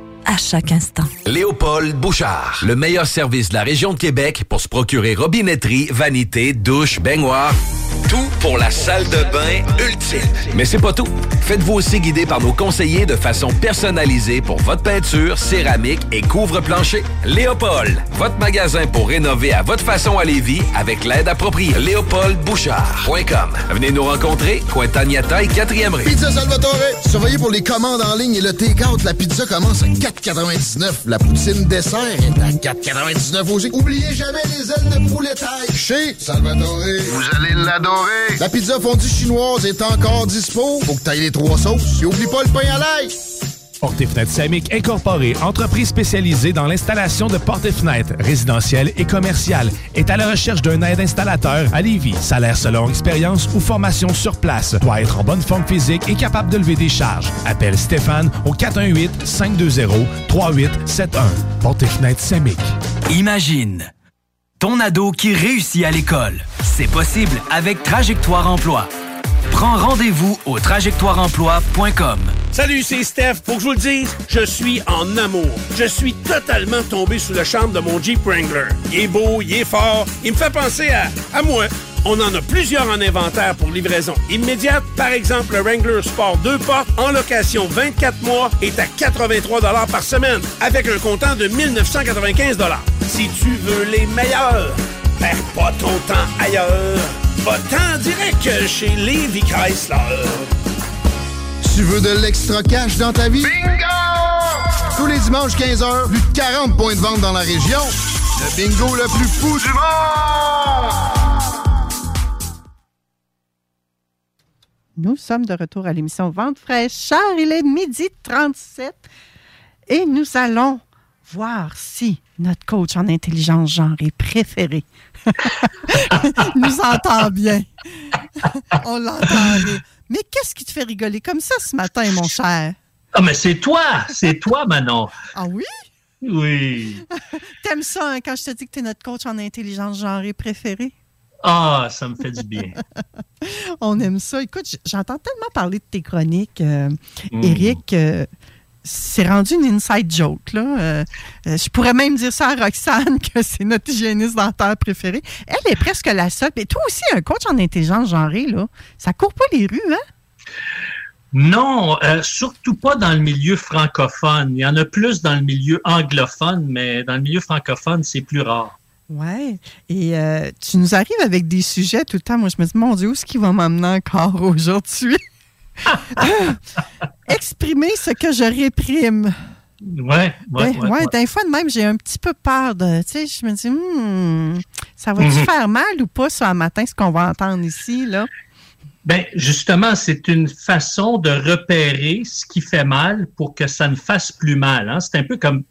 à chaque instant. Léopold Bouchard, le meilleur service de la région de Québec pour se procurer robinetterie, vanité, douche, baignoire. Tout pour la salle de bain ultime. Mais c'est pas tout. Faites-vous aussi guider par nos conseillers de façon personnalisée pour votre peinture, céramique et couvre-plancher. Léopold, votre magasin pour rénover à votre façon à Lévis avec l'aide appropriée. LéopoldBouchard.com. Venez nous rencontrer, Cointagnata et 4e rue. Pizza Salvatore. Surveillez pour les commandes en ligne et le take-out. La pizza commence à 4,99. La poutine dessert est à 4,99 aussi. Oubliez jamais les ailes de poulet taille. Chez Salvatore. Vous allez l'adorer. La pizza fondue chinoise est encore dispo. Faut que t'ailles les trois sauces. Et oublie pas le pain à l'ail. Portes et fenêtres entreprise spécialisée dans l'installation de portes et fenêtres résidentielles et commerciales, est à la recherche d'un aide installateur à Lévis. Salaire selon expérience ou formation sur place. Doit être en bonne forme physique et capable de lever des charges. Appelle Stéphane au 418-520-3871. Portes et. Imagine ton ado qui réussit à l'école. C'est possible avec Trajectoire Emploi. Prends rendez-vous au trajectoireemploi.com. Salut, c'est Steph. Pour que je vous le dise, je suis en amour. Je suis totalement tombé sous le charme de mon Jeep Wrangler. Il est beau, il est fort, il me fait penser à, à moi. On en a plusieurs en inventaire pour livraison immédiate. Par exemple, le Wrangler Sport 2 portes en location 24 mois est à 83 par semaine avec un comptant de 1995 Si tu veux les meilleurs, perds pas ton temps ailleurs. Va-t'en direct chez Levi Chrysler. Tu veux de l'extra cash dans ta vie? Bingo! Tous les dimanches 15h, plus de 40 points de vente dans la région. Le bingo le plus fou du monde! Nous sommes de retour à l'émission Vente fraîcheur. Il est midi 37 et nous allons voir si notre coach en intelligence genre est préféré nous entend bien. On l'entend. Mais qu'est-ce qui te fait rigoler comme ça ce matin, mon cher? Ah, mais c'est toi! C'est toi, Manon! Ah oui? Oui. T'aimes ça hein, quand je te dis que tu es notre coach en intelligence genrée préféré? Ah, ça me fait du bien. On aime ça. Écoute, j'entends tellement parler de tes chroniques, euh, Mm. Euh, c'est rendu une inside joke. Là. Euh, euh, je pourrais même dire ça à Roxane que c'est notre hygiéniste dentaire préférée. Elle est presque la seule. Mais toi aussi, un coach en intelligence genrée, là, ça court pas les rues, hein? Non, euh, surtout pas dans le milieu francophone. Il y en a plus dans le milieu anglophone, mais dans le milieu francophone, c'est plus rare. Ouais. Et euh, tu nous arrives avec des sujets tout le temps. Moi, je me dis, mon Dieu, où est-ce qu'il va m'emmener encore aujourd'hui? Exprimer ce que je réprime. Ouais, ouais, Ben, ouais, ouais, ouais. des fois de même, j'ai un petit peu peur de. Tu sais, je me dis, Hmm, ça va-tu Mhm. faire mal ou pas, ce matin, ce qu'on va entendre ici, là? Ben, justement, c'est une façon de repérer ce qui fait mal pour que ça ne fasse plus mal. hein. C'est un peu comme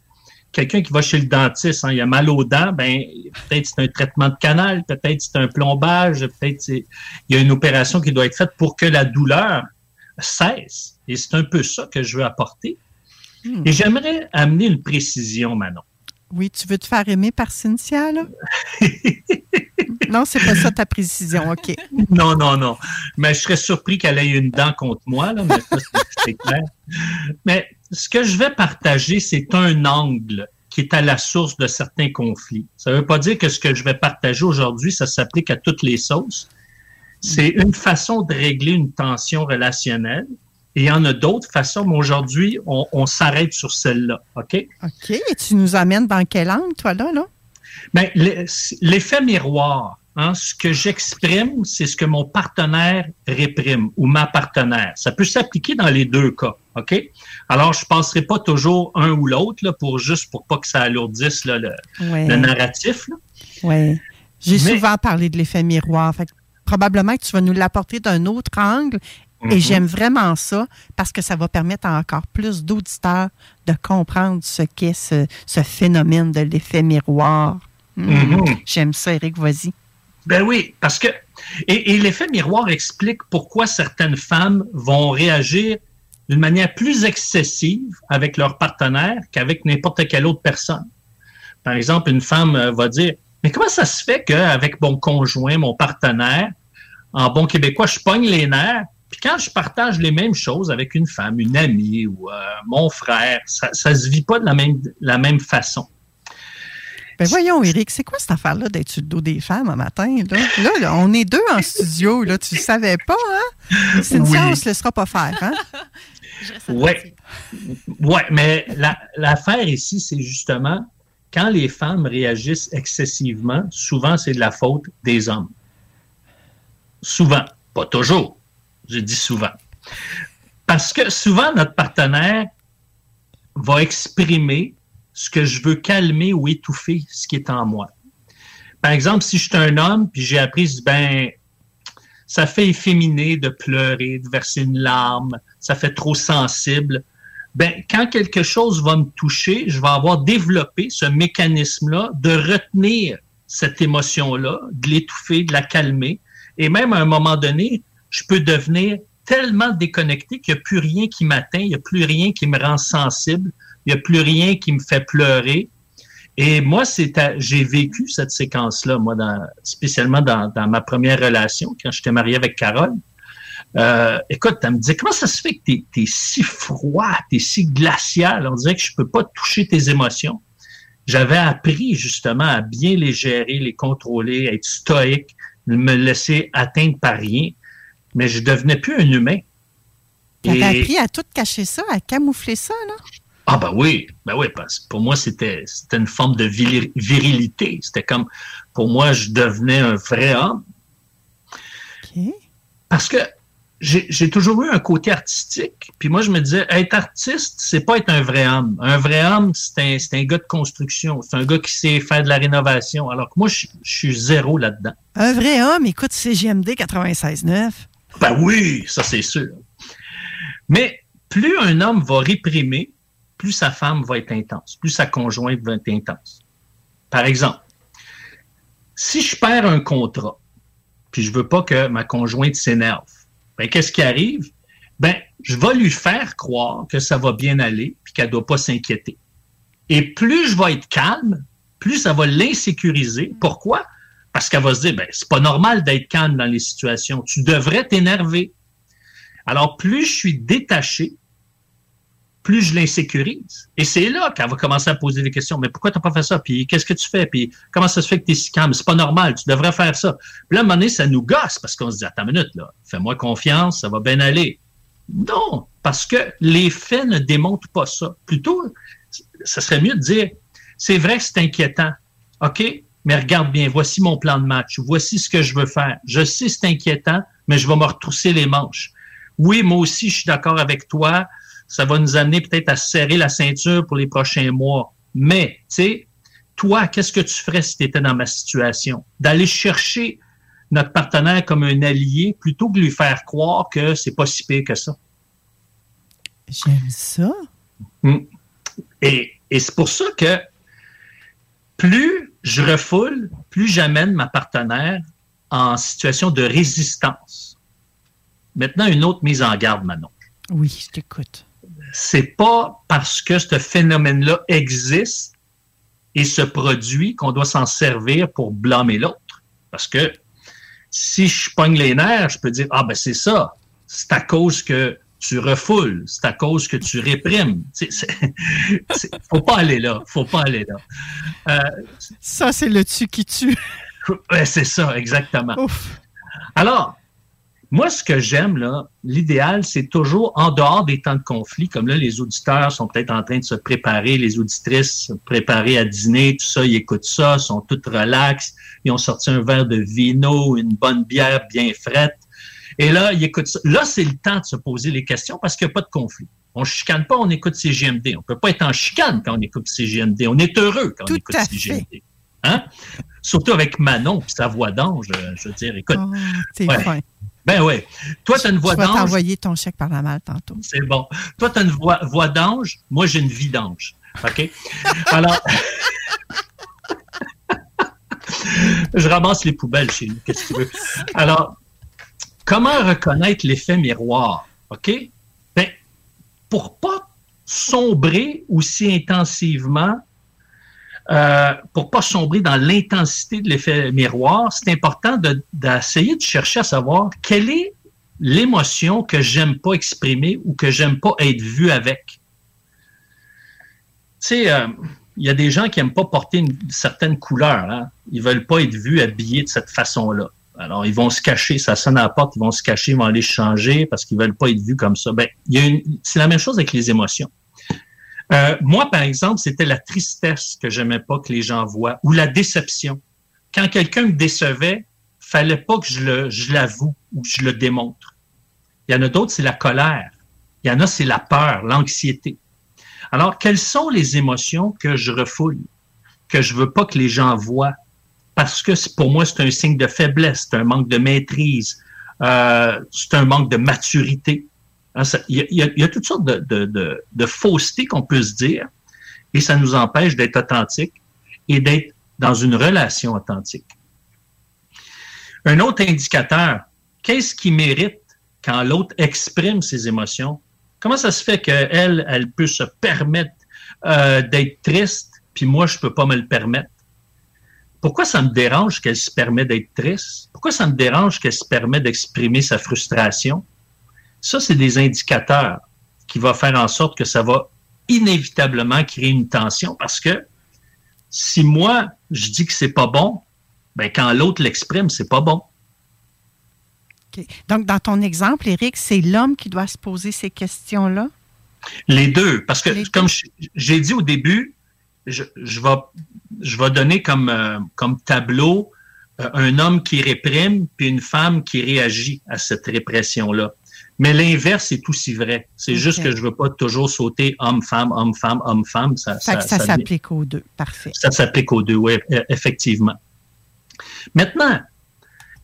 quelqu'un qui va chez le dentiste, hein, il a mal aux dents, ben, peut-être c'est un traitement de canal, peut-être c'est un plombage, peut-être il y a une opération qui doit être faite pour que la douleur cesse. Et c'est un peu ça que je veux apporter. Hmm. Et j'aimerais amener une précision, Manon. Oui, tu veux te faire aimer par Cynthia, là? non, c'est pas ça ta précision, OK. Non, non, non. Mais je serais surpris qu'elle ait une dent contre moi, là, mais ça, c'est clair. Mais ce que je vais partager, c'est un angle qui est à la source de certains conflits. Ça ne veut pas dire que ce que je vais partager aujourd'hui, ça s'applique à toutes les sauces. C'est une façon de régler une tension relationnelle. Et il y en a d'autres façons, mais aujourd'hui, on, on s'arrête sur celle-là. OK? OK. Et tu nous amènes dans quel angle, toi, là? là? L'e- l'effet miroir, hein, ce que j'exprime, c'est ce que mon partenaire réprime ou ma partenaire. Ça peut s'appliquer dans les deux cas, OK? Alors, je ne passerai pas toujours un ou l'autre là, pour juste pour pas que ça alourdisse là, le, Ouais. le narratif. Oui. J'ai souvent parlé de l'effet miroir. Fait que probablement que tu vas nous l'apporter d'un autre angle. Et Mhm. j'aime vraiment ça parce que ça va permettre à encore plus d'auditeurs de comprendre ce qu'est ce, ce phénomène de l'effet miroir. Mhm. Mhm. J'aime ça, Eric, vas-y. Ben oui, parce que et, et l'effet miroir explique pourquoi certaines femmes vont réagir d'une manière plus excessive avec leur partenaire qu'avec n'importe quelle autre personne. Par exemple, une femme euh, va dire Mais comment ça se fait qu'avec mon conjoint, mon partenaire, en bon québécois, je pogne les nerfs, puis quand je partage les mêmes choses avec une femme, une amie ou euh, mon frère, ça, ça se vit pas de la même, la même façon. Ben voyons, Eric, c'est quoi cette affaire-là d'être sur le dos des femmes un matin? Là, là, là, on est deux en studio, là, tu le savais pas, hein? Cynthia, Oui. on se laissera pas faire, hein? Ouais. Ouais, mais la- l'affaire ici, c'est justement quand les femmes réagissent excessivement, souvent c'est de la faute des hommes. Souvent, pas toujours. Je dis souvent. Parce que souvent, notre partenaire va exprimer ce que je veux calmer ou étouffer ce qui est en moi. Par exemple, si je suis un homme, puis j'ai appris, ben, ça fait efféminé de pleurer, de verser une larme, ça fait trop sensible. Ben, quand quelque chose va me toucher, je vais avoir développé ce mécanisme-là de retenir cette émotion-là, de l'étouffer, de la calmer. Et même à un moment donné, je peux devenir tellement déconnecté qu'il n'y a plus rien qui m'atteint, il n'y a plus rien qui me rend sensible, il n'y a plus rien qui me fait pleurer. Et moi, j'ai vécu cette séquence-là, moi, spécialement dans, ma première relation, quand j'étais marié avec Carole. Euh, écoute, elle me disait, comment ça se fait que t'es es si froid, t'es si glacial? On dirait que je peux pas toucher tes émotions. J'avais appris justement à bien les gérer, les contrôler, à être stoïque, me laisser atteindre par rien, mais je devenais plus un humain. T'avais Et- appris à tout cacher ça, à camoufler ça, là? Ah ben oui, ben oui, parce que pour moi, c'était une forme de virilité. C'était comme, pour moi, je devenais un vrai homme. Parce que j'ai toujours eu un côté artistique. Puis moi, je me disais, être artiste, c'est pas être un vrai homme. Un vrai homme, c'est un, c'est un gars de construction. C'est un gars qui sait faire de la rénovation. Alors que moi, je, je suis zéro là-dedans. Un vrai homme, écoute CGMD 96.9. Ben oui, ça c'est sûr. Mais plus un homme va réprimer, plus sa femme va être intense, plus sa conjointe va être intense. Par exemple, si je perds un contrat, puis je veux pas que ma conjointe s'énerve, ben qu'est-ce qui arrive? Ben, je vais lui faire croire que ça va bien aller, puis qu'elle doit pas s'inquiéter. Et plus je vais être calme, plus ça va l'insécuriser. Pourquoi? Parce qu'elle va se dire, ben, c'est pas normal d'être calme dans les situations. Tu devrais t'énerver. Alors, plus je suis détaché, plus je l'insécurise. Et c'est là qu'elle va commencer à poser des questions. Mais pourquoi t'as pas fait ça? Puis qu'est-ce que tu fais? Puis comment ça se fait que tu es si calme? C'est pas normal. Tu devrais faire ça. Puis là, à un moment donné, ça nous gosse parce qu'on se dit, attends une minute, là. Fais-moi confiance, ça va bien aller. Non, parce que les faits ne démontrent pas ça. Plutôt, ça serait mieux de dire, c'est vrai que c'est inquiétant. OK? Mais regarde bien, voici mon plan de match. Voici ce que je veux faire. Je sais c'est inquiétant, mais je vais me retrousser les manches. Oui, moi aussi, je suis d'accord avec toi. Ça va nous amener peut-être à serrer la ceinture pour les prochains mois. Mais, tu sais, toi, qu'est-ce que tu ferais si tu étais dans ma situation? D'aller chercher notre partenaire comme un allié plutôt que de lui faire croire que c'est pas si pire que ça. J'aime ça. Mm. Et, et c'est pour ça que plus je refoule, plus j'amène ma partenaire en situation de résistance. Maintenant, une autre mise en garde, Manon. Oui, je t'écoute. C'est pas parce que ce phénomène-là existe et se produit qu'on doit s'en servir pour blâmer l'autre. Parce que si je pogne les nerfs, je peux dire, ah ben c'est ça, c'est à cause que tu refoules, c'est à cause que tu réprimes. C'est- faut pas aller là, faut pas aller là. Euh, Ça, c'est le tu qui tue. C'est ça, exactement. Alors, moi, ce que j'aime, là, l'idéal, c'est toujours en dehors des temps de conflit, comme là, les auditeurs sont peut-être en train de se préparer, les auditrices se préparer à dîner, tout ça, ils écoutent ça, sont toutes relax, ils ont sorti un verre de vino, une bonne bière bien frette. Et là, ils écoutent ça. Là, c'est le temps de se poser les questions parce qu'il n'y a pas de conflit. On ne chicane pas, on écoute CGMD. On peut pas être en chicane quand on écoute CGMD. On est heureux quand on écoute CGMD. Hein? Surtout avec Manon puis sa voix d'ange, euh, je veux dire, écoute. Oh, t'es Ouais. Ben oui. Toi, tu as une voix Je vais d'ange. t'envoyer ton chèque par la malle tantôt. C'est bon. Toi, tu as une voix, voix d'ange. Moi, j'ai une vie d'ange. OK? Alors, je ramasse les poubelles chez nous. Qu'est-ce que tu veux? Alors, comment reconnaître l'effet miroir? OK? Ben, pour pas sombrer aussi intensivement, euh, pour pas sombrer dans l'intensité de l'effet miroir, c'est important de- d'essayer de chercher à savoir quelle est l'émotion que j'aime pas exprimer ou que j'aime pas être vu avec. Tu sais, euh, il y a des gens qui aiment pas porter une certaine couleur. Hein? Ils veulent pas être vus habillés de cette façon-là. Alors, ils vont se cacher, ça sonne à la porte, ils vont se cacher, ils vont aller changer parce qu'ils veulent pas être vus comme ça. Ben, c'est la même chose avec les émotions. Euh, moi, par exemple, c'était la tristesse que j'aimais pas que les gens voient ou la déception. Quand quelqu'un me décevait, fallait pas que je l'avoue ou que je le démontre. Il y en a d'autres, c'est la colère. Il y en a, c'est la peur, l'anxiété. Alors, quelles sont les émotions que je refoule, que je veux pas que les gens voient? Parce que pour moi, c'est un signe de faiblesse, c'est un manque de maîtrise, euh, c'est un manque de maturité. Hein, Il y, a- toutes sortes de, faussetés qu'on peut se dire, et ça nous empêche d'être authentique et d'être dans une relation authentique. Un autre indicateur, qu'est-ce qui mérite quand l'autre exprime ses émotions? Comment ça se fait qu'elle, elle peut se permettre euh, d'être triste, puis moi, je peux pas me le permettre? Pourquoi ça me dérange qu'elle se permet d'être triste? Pourquoi ça me dérange qu'elle se permet d'exprimer sa frustration? Ça, c'est des indicateurs qui vont faire en sorte que ça va inévitablement créer une tension parce que si moi, je dis que c'est pas bon, ben quand l'autre l'exprime, c'est pas bon. Donc, dans ton exemple, Éric, c'est l'homme qui doit se poser ces questions-là? Les deux, parce que comme j'ai dit au début, je, je vais, je vais donner comme, euh, comme tableau euh, un homme qui réprime puis une femme qui réagit à cette répression-là. Mais l'inverse est aussi vrai. C'est juste que je veux pas toujours sauter homme-femme, homme-femme, homme-femme. Ça, ça- s'applique aux deux. Parfait. ça s'applique aux deux, oui, e- effectivement. Maintenant,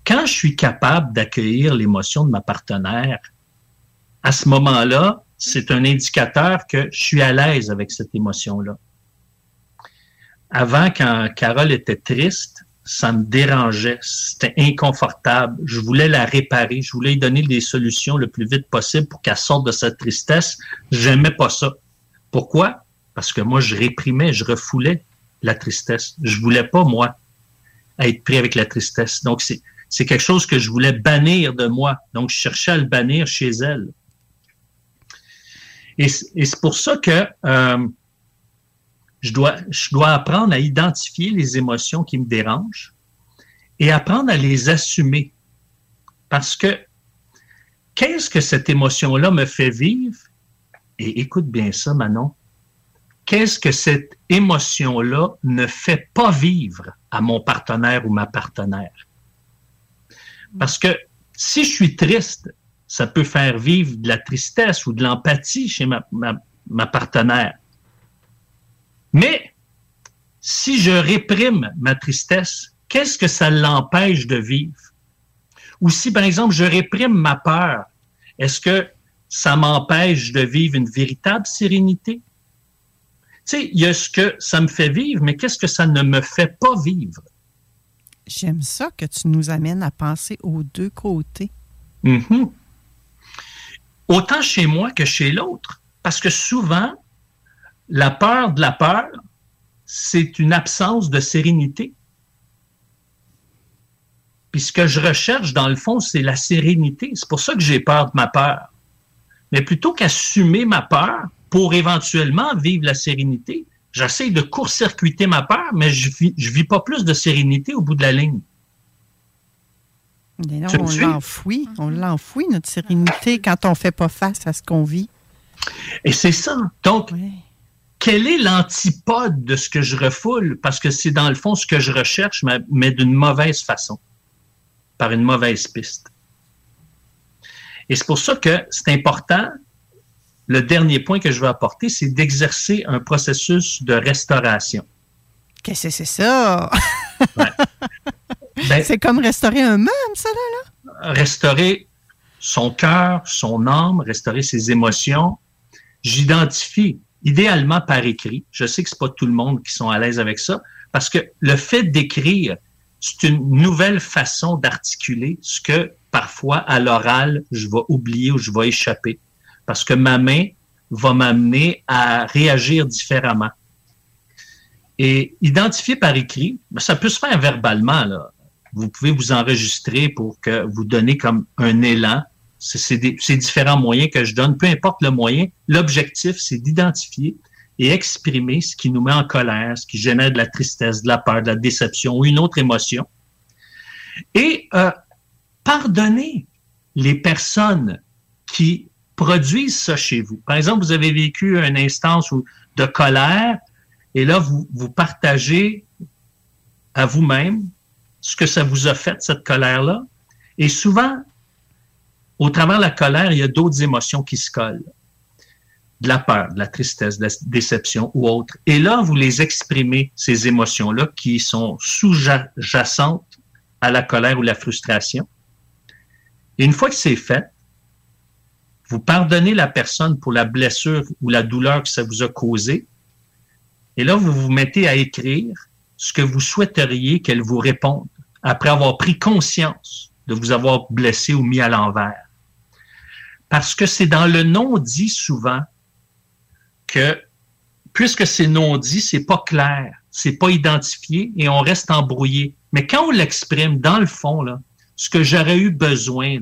quand je suis capable d'accueillir l'émotion de ma partenaire, à ce moment-là, c'est un indicateur que je suis à l'aise avec cette émotion-là. Avant, quand Carole était triste, ça me dérangeait, c'était inconfortable. Je voulais la réparer, je voulais lui donner des solutions le plus vite possible pour qu'elle sorte de sa tristesse. J'aimais pas ça. Pourquoi? Parce que moi, je réprimais, je refoulais la tristesse. Je voulais pas, moi, être pris avec la tristesse. Donc, c'est, c'est quelque chose que je voulais bannir de moi. Donc, je cherchais à le bannir chez elle. Et, et c'est pour ça que euh, je, dois, apprendre à identifier les émotions qui me dérangent et apprendre à les assumer. Parce que qu'est-ce que cette émotion-là me fait vivre? Et écoute bien ça, Manon. Qu'est-ce que cette émotion-là ne fait pas vivre à mon partenaire ou ma partenaire? Parce que si je suis triste, ça peut faire vivre de la tristesse ou de l'empathie chez ma partenaire. Mais si je réprime ma tristesse, qu'est-ce que ça l'empêche de vivre? Ou si, par exemple, je réprime ma peur, est-ce que ça m'empêche de vivre une véritable sérénité? Tu sais, il y a ce que ça me fait vivre, mais qu'est-ce que ça ne me fait pas vivre? J'aime ça que tu nous amènes à penser aux deux côtés. Mhm. Autant chez moi que chez l'autre. Parce que souvent, la peur de la peur, c'est une absence de sérénité. Puis ce que je recherche, dans le fond, c'est la sérénité. C'est pour ça que j'ai peur de ma peur. Mais plutôt qu'assumer ma peur pour éventuellement vivre la sérénité, j'essaie de court-circuiter ma peur, mais je vis, je vis pas plus de sérénité au bout de la ligne. Mais non, on l'enfouit. On l'enfouit, notre sérénité, quand on ne fait pas face à ce qu'on vit. Et c'est ça. Donc, quel est l'antipode de ce que je refoule? Parce que c'est dans le fond ce que je recherche, mais, mais d'une mauvaise façon, par une mauvaise piste. Et c'est pour ça que c'est important. Le dernier point que je veux apporter, c'est d'exercer un processus de restauration. Qu'est-ce que c'est ça? Ben, c'est comme restaurer un meuble, ça, là? là? restaurer son cœur, son âme, restaurer ses émotions. J'identifie, idéalement par écrit. Je sais que c'est pas tout le monde qui sont à l'aise avec ça, parce que le fait d'écrire, c'est une nouvelle façon d'articuler ce que parfois à l'oral, je vais oublier ou je vais échapper. Parce que ma main va m'amener à réagir différemment. Et identifier par écrit, ben, ça peut se faire verbalement. Vous pouvez vous enregistrer pour que vous donnez comme un élan. C'est- différents moyens que je donne. Peu importe le moyen, l'objectif, c'est d'identifier et exprimer ce qui nous met en colère, ce qui génère de la tristesse, de la peur, de la déception ou une autre émotion. Et euh, pardonner les personnes qui produisent ça chez vous. Par exemple, vous avez vécu une instance de colère et là, vous, vous partagez à vous-même ce que ça vous a fait, cette colère-là. Et souvent, au travers de la colère, il y a d'autres émotions qui se collent. De la peur, de la tristesse, de la déception ou autre. Et là, vous les exprimez, ces émotions-là, qui sont sous-jacentes à la colère ou la frustration. Et une fois que c'est fait, vous pardonnez la personne pour la blessure ou la douleur que ça vous a causé. Et là, vous vous mettez à écrire ce que vous souhaiteriez qu'elle vous réponde après avoir pris conscience de vous avoir blessé ou mis à l'envers. Parce que c'est dans le non-dit souvent que, puisque c'est non-dit, c'est pas clair, c'est pas identifié et on reste embrouillé. Mais quand on l'exprime dans le fond, là, ce que j'aurais eu besoin,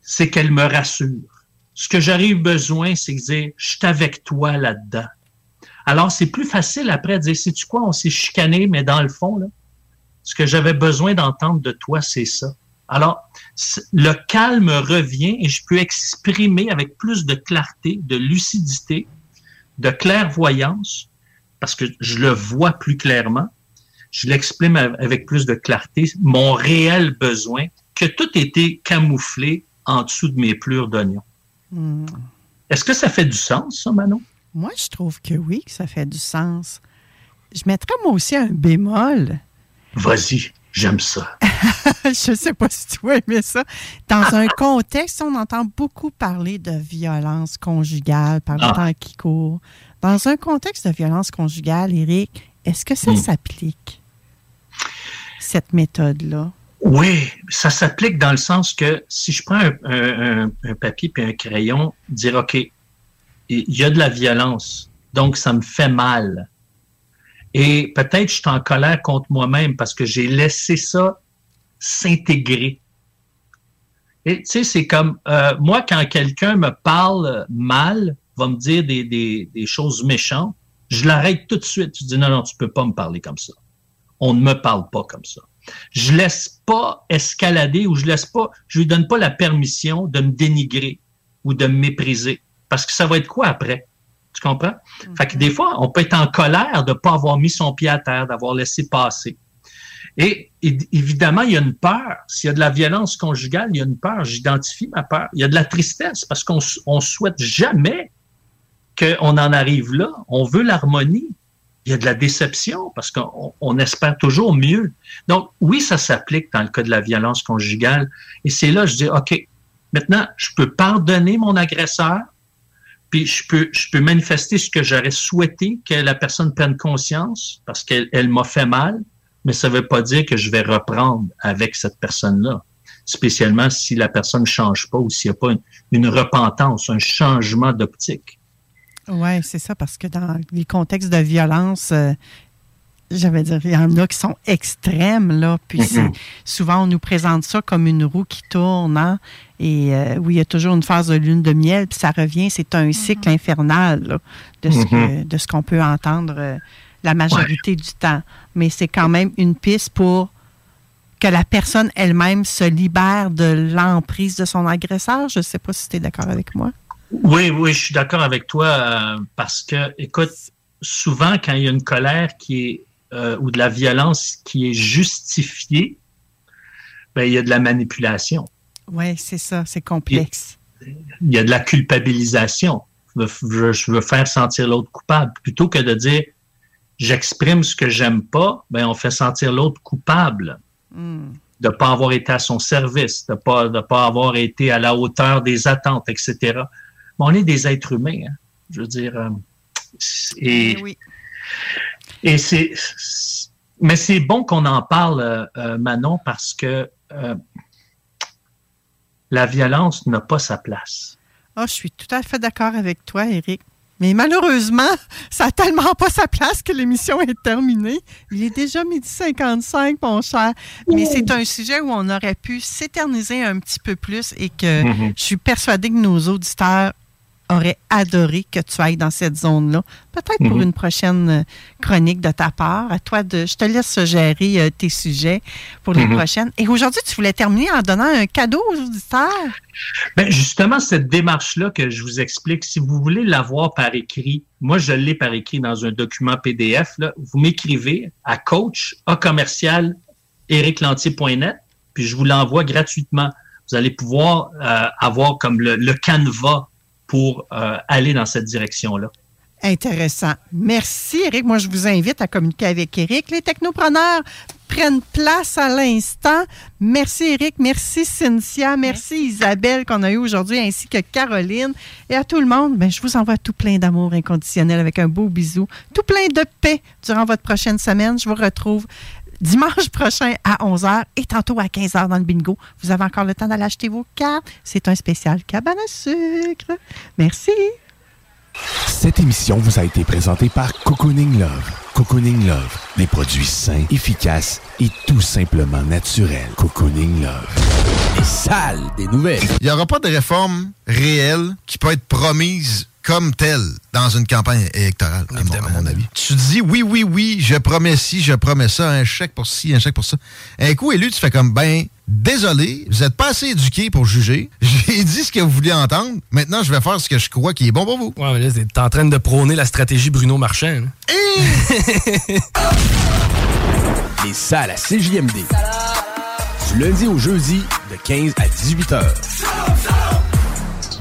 c'est qu'elle me rassure. Ce que j'aurais eu besoin, c'est de dire, je suis avec toi là-dedans. Alors, c'est plus facile après de dire, sais-tu quoi, on s'est chicané, mais dans le fond, là, ce que j'avais besoin d'entendre de toi, c'est ça. Alors, le calme revient et je peux exprimer avec plus de clarté, de lucidité, de clairvoyance, parce que je le vois plus clairement. Je l'exprime av- avec plus de clarté, mon réel besoin, que tout était camouflé en dessous de mes plures d'oignons. Hmm. Est-ce que ça fait du sens, ça, Manon? Moi, je trouve que oui, que ça fait du sens. Je mettrais moi aussi un bémol. Vas-y, j'aime ça. je ne sais pas si tu vas aimer ça. Dans un contexte, on entend beaucoup parler de violence conjugale par le Ah. temps qui court. Dans un contexte de violence conjugale, Eric, est-ce que ça Hmm. s'applique, cette méthode-là? Oui, ça s'applique dans le sens que si je prends un, un- un- un papier et un crayon, dire OK, il y a de la violence, donc ça me fait mal. Et peut-être je suis en colère contre moi-même parce que j'ai laissé ça s'intégrer. Tu sais, c'est comme euh, moi, quand quelqu'un me parle mal, va me dire des, choses méchantes, je l'arrête tout de suite. Je dis non, non, tu peux pas me parler comme ça. On ne me parle pas comme ça. Je laisse pas escalader ou je laisse pas, je lui donne pas la permission de me dénigrer ou de me mépriser. Parce que ça va être quoi après? Tu comprends? Fait que des fois, on peut être en colère de pas avoir mis son pied à terre, d'avoir laissé passer. Et, et- évidemment, il y a une peur. S'il y a de la violence conjugale, il y a une peur. J'identifie ma peur. Il y a de la tristesse parce qu'on on souhaite jamais qu'on en arrive là. On veut l'harmonie. Il y a de la déception parce qu'on on espère toujours mieux. Donc, oui, ça s'applique dans le cas de la violence conjugale. Et c'est là, je dis, OK, maintenant, je peux pardonner mon agresseur, puis je peux, je peux manifester ce que j'aurais souhaité que la personne prenne conscience parce qu'elle elle m'a fait mal, mais ça ne veut pas dire que je vais reprendre avec cette personne-là, spécialement si la personne ne change pas ou s'il n'y a pas une, une repentance, un changement d'optique. Oui, c'est ça, parce que dans les contextes de violence, euh, j'avais dire, il y en a qui sont extrêmes, là. Puis c'est- Mhm. souvent, on nous présente ça comme une roue qui tourne, hein. Et euh, oui, il y a toujours une phase de lune de miel, puis ça revient, c'est un cycle infernal, là, de ce que- Mhm. de ce qu'on peut entendre euh, la majorité du temps. Mais c'est quand même une piste pour que la personne elle-même se libère de l'emprise de son agresseur. Je ne sais pas si tu es d'accord avec moi. Oui, oui, je suis d'accord avec toi euh, parce que, écoute, souvent quand il y a une colère qui est euh, ou de la violence qui est justifiée, ben, il y a de la manipulation, Oui, c'est ça, c'est complexe. il y a de la culpabilisation. Je veux, je veux faire sentir l'autre coupable plutôt que de dire j'exprime ce que j'aime pas, ben on fait sentir l'autre coupable Hmm. de ne pas avoir été à son service, de ne pas, de pas avoir été à la hauteur des attentes, etc. Mais on est des êtres humains. hein. Je veux dire, euh, et, et c'est, mais c'est bon qu'on en parle, euh, euh, Manon, parce que euh, la violence n'a pas sa place. Ah, je suis tout à fait d'accord avec toi, Eric. Mais malheureusement, ça n'a tellement pas sa place que l'émission est terminée. Il est déjà midi 55, mon cher. Mais c'est un sujet où on aurait pu s'éterniser un petit peu plus et que Mhm. je suis persuadée que nos auditeurs auraient adoré que tu ailles dans cette zone-là. Peut-être pour Mhm. une prochaine euh, chronique de ta part. À toi de. Je te laisse gérer euh, tes sujets pour les Mhm. prochaines. Et aujourd'hui, tu voulais terminer en donnant un cadeau aux auditeurs? Ben, justement, cette démarche-là que je vous explique, si vous voulez l'avoir par écrit, moi, je l'ai par écrit dans un document PDF, là, vous m'écrivez à coach, à commercial, ericlantier.net, puis je vous l'envoie gratuitement. Vous allez pouvoir euh, avoir comme le, le canevas pour euh, aller dans cette direction-là. Intéressant. Merci, Eric. Moi, je vous invite à communiquer avec Eric. Les technopreneurs prennent place à l'instant. Merci, Eric. Merci, Cynthia. Merci, Isabelle, qu'on a eu aujourd'hui, ainsi que Caroline. Et à tout le monde, ben, je vous envoie tout plein d'amour inconditionnel avec un beau bisou. Tout plein de paix durant votre prochaine semaine. Je vous retrouve dimanche prochain à 11h et tantôt à 15h dans le bingo. Vous avez encore le temps d'aller acheter vos cartes. C'est un spécial cabane à sucre. Merci. Cette émission vous a été présentée par Cocooning Love. Cocooning Love, des produits sains, efficaces et tout simplement naturels. Cocooning Love. Les salles des nouvelles. Il n'y aura pas de réforme réelle qui peut être promise comme tel dans une campagne électorale, à mon, à mon avis. Tu dis oui, oui, oui, je promets ci, je promets ça, un chèque pour ci, un chèque pour ça. Un coup élu, tu fais comme, ben, désolé, vous n'êtes pas assez éduqué pour juger. J'ai dit ce que vous vouliez entendre. Maintenant, je vais faire ce que je crois qui est bon pour vous. Ouais, mais là, t'es en train de prôner la stratégie Bruno Marchand. là. Les salles à CJMD. Du lundi au jeudi, de 15 à 18 heures.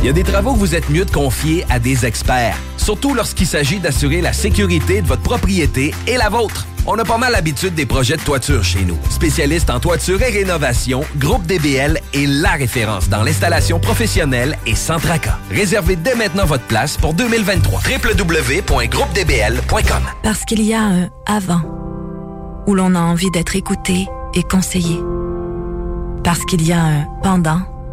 Il y a des travaux que vous êtes mieux de confier à des experts, surtout lorsqu'il s'agit d'assurer la sécurité de votre propriété et la vôtre. On a pas mal l'habitude des projets de toiture chez nous. Spécialiste en toiture et rénovation, Groupe DBL est la référence dans l'installation professionnelle et sans tracas. Réservez dès maintenant votre place pour 2023. www.groupedbl.com Parce qu'il y a un avant où l'on a envie d'être écouté et conseillé. Parce qu'il y a un pendant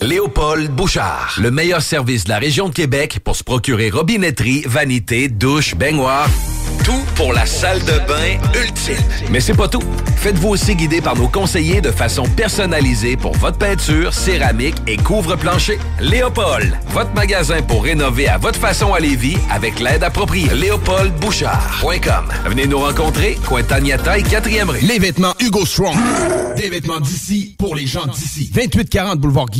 Léopold Bouchard, le meilleur service de la région de Québec pour se procurer robinetterie, vanité, douche, baignoire. Tout pour la salle de bain ultime. Mais c'est pas tout. Faites-vous aussi guider par nos conseillers de façon personnalisée pour votre peinture, céramique et couvre-plancher. Léopold, votre magasin pour rénover à votre façon à Lévis avec l'aide appropriée. LéopoldBouchard.com. Venez nous rencontrer, Cointagnata et 4e rue. Les vêtements Hugo Strong. Des vêtements d'ici pour les gens d'ici. 2840 boulevard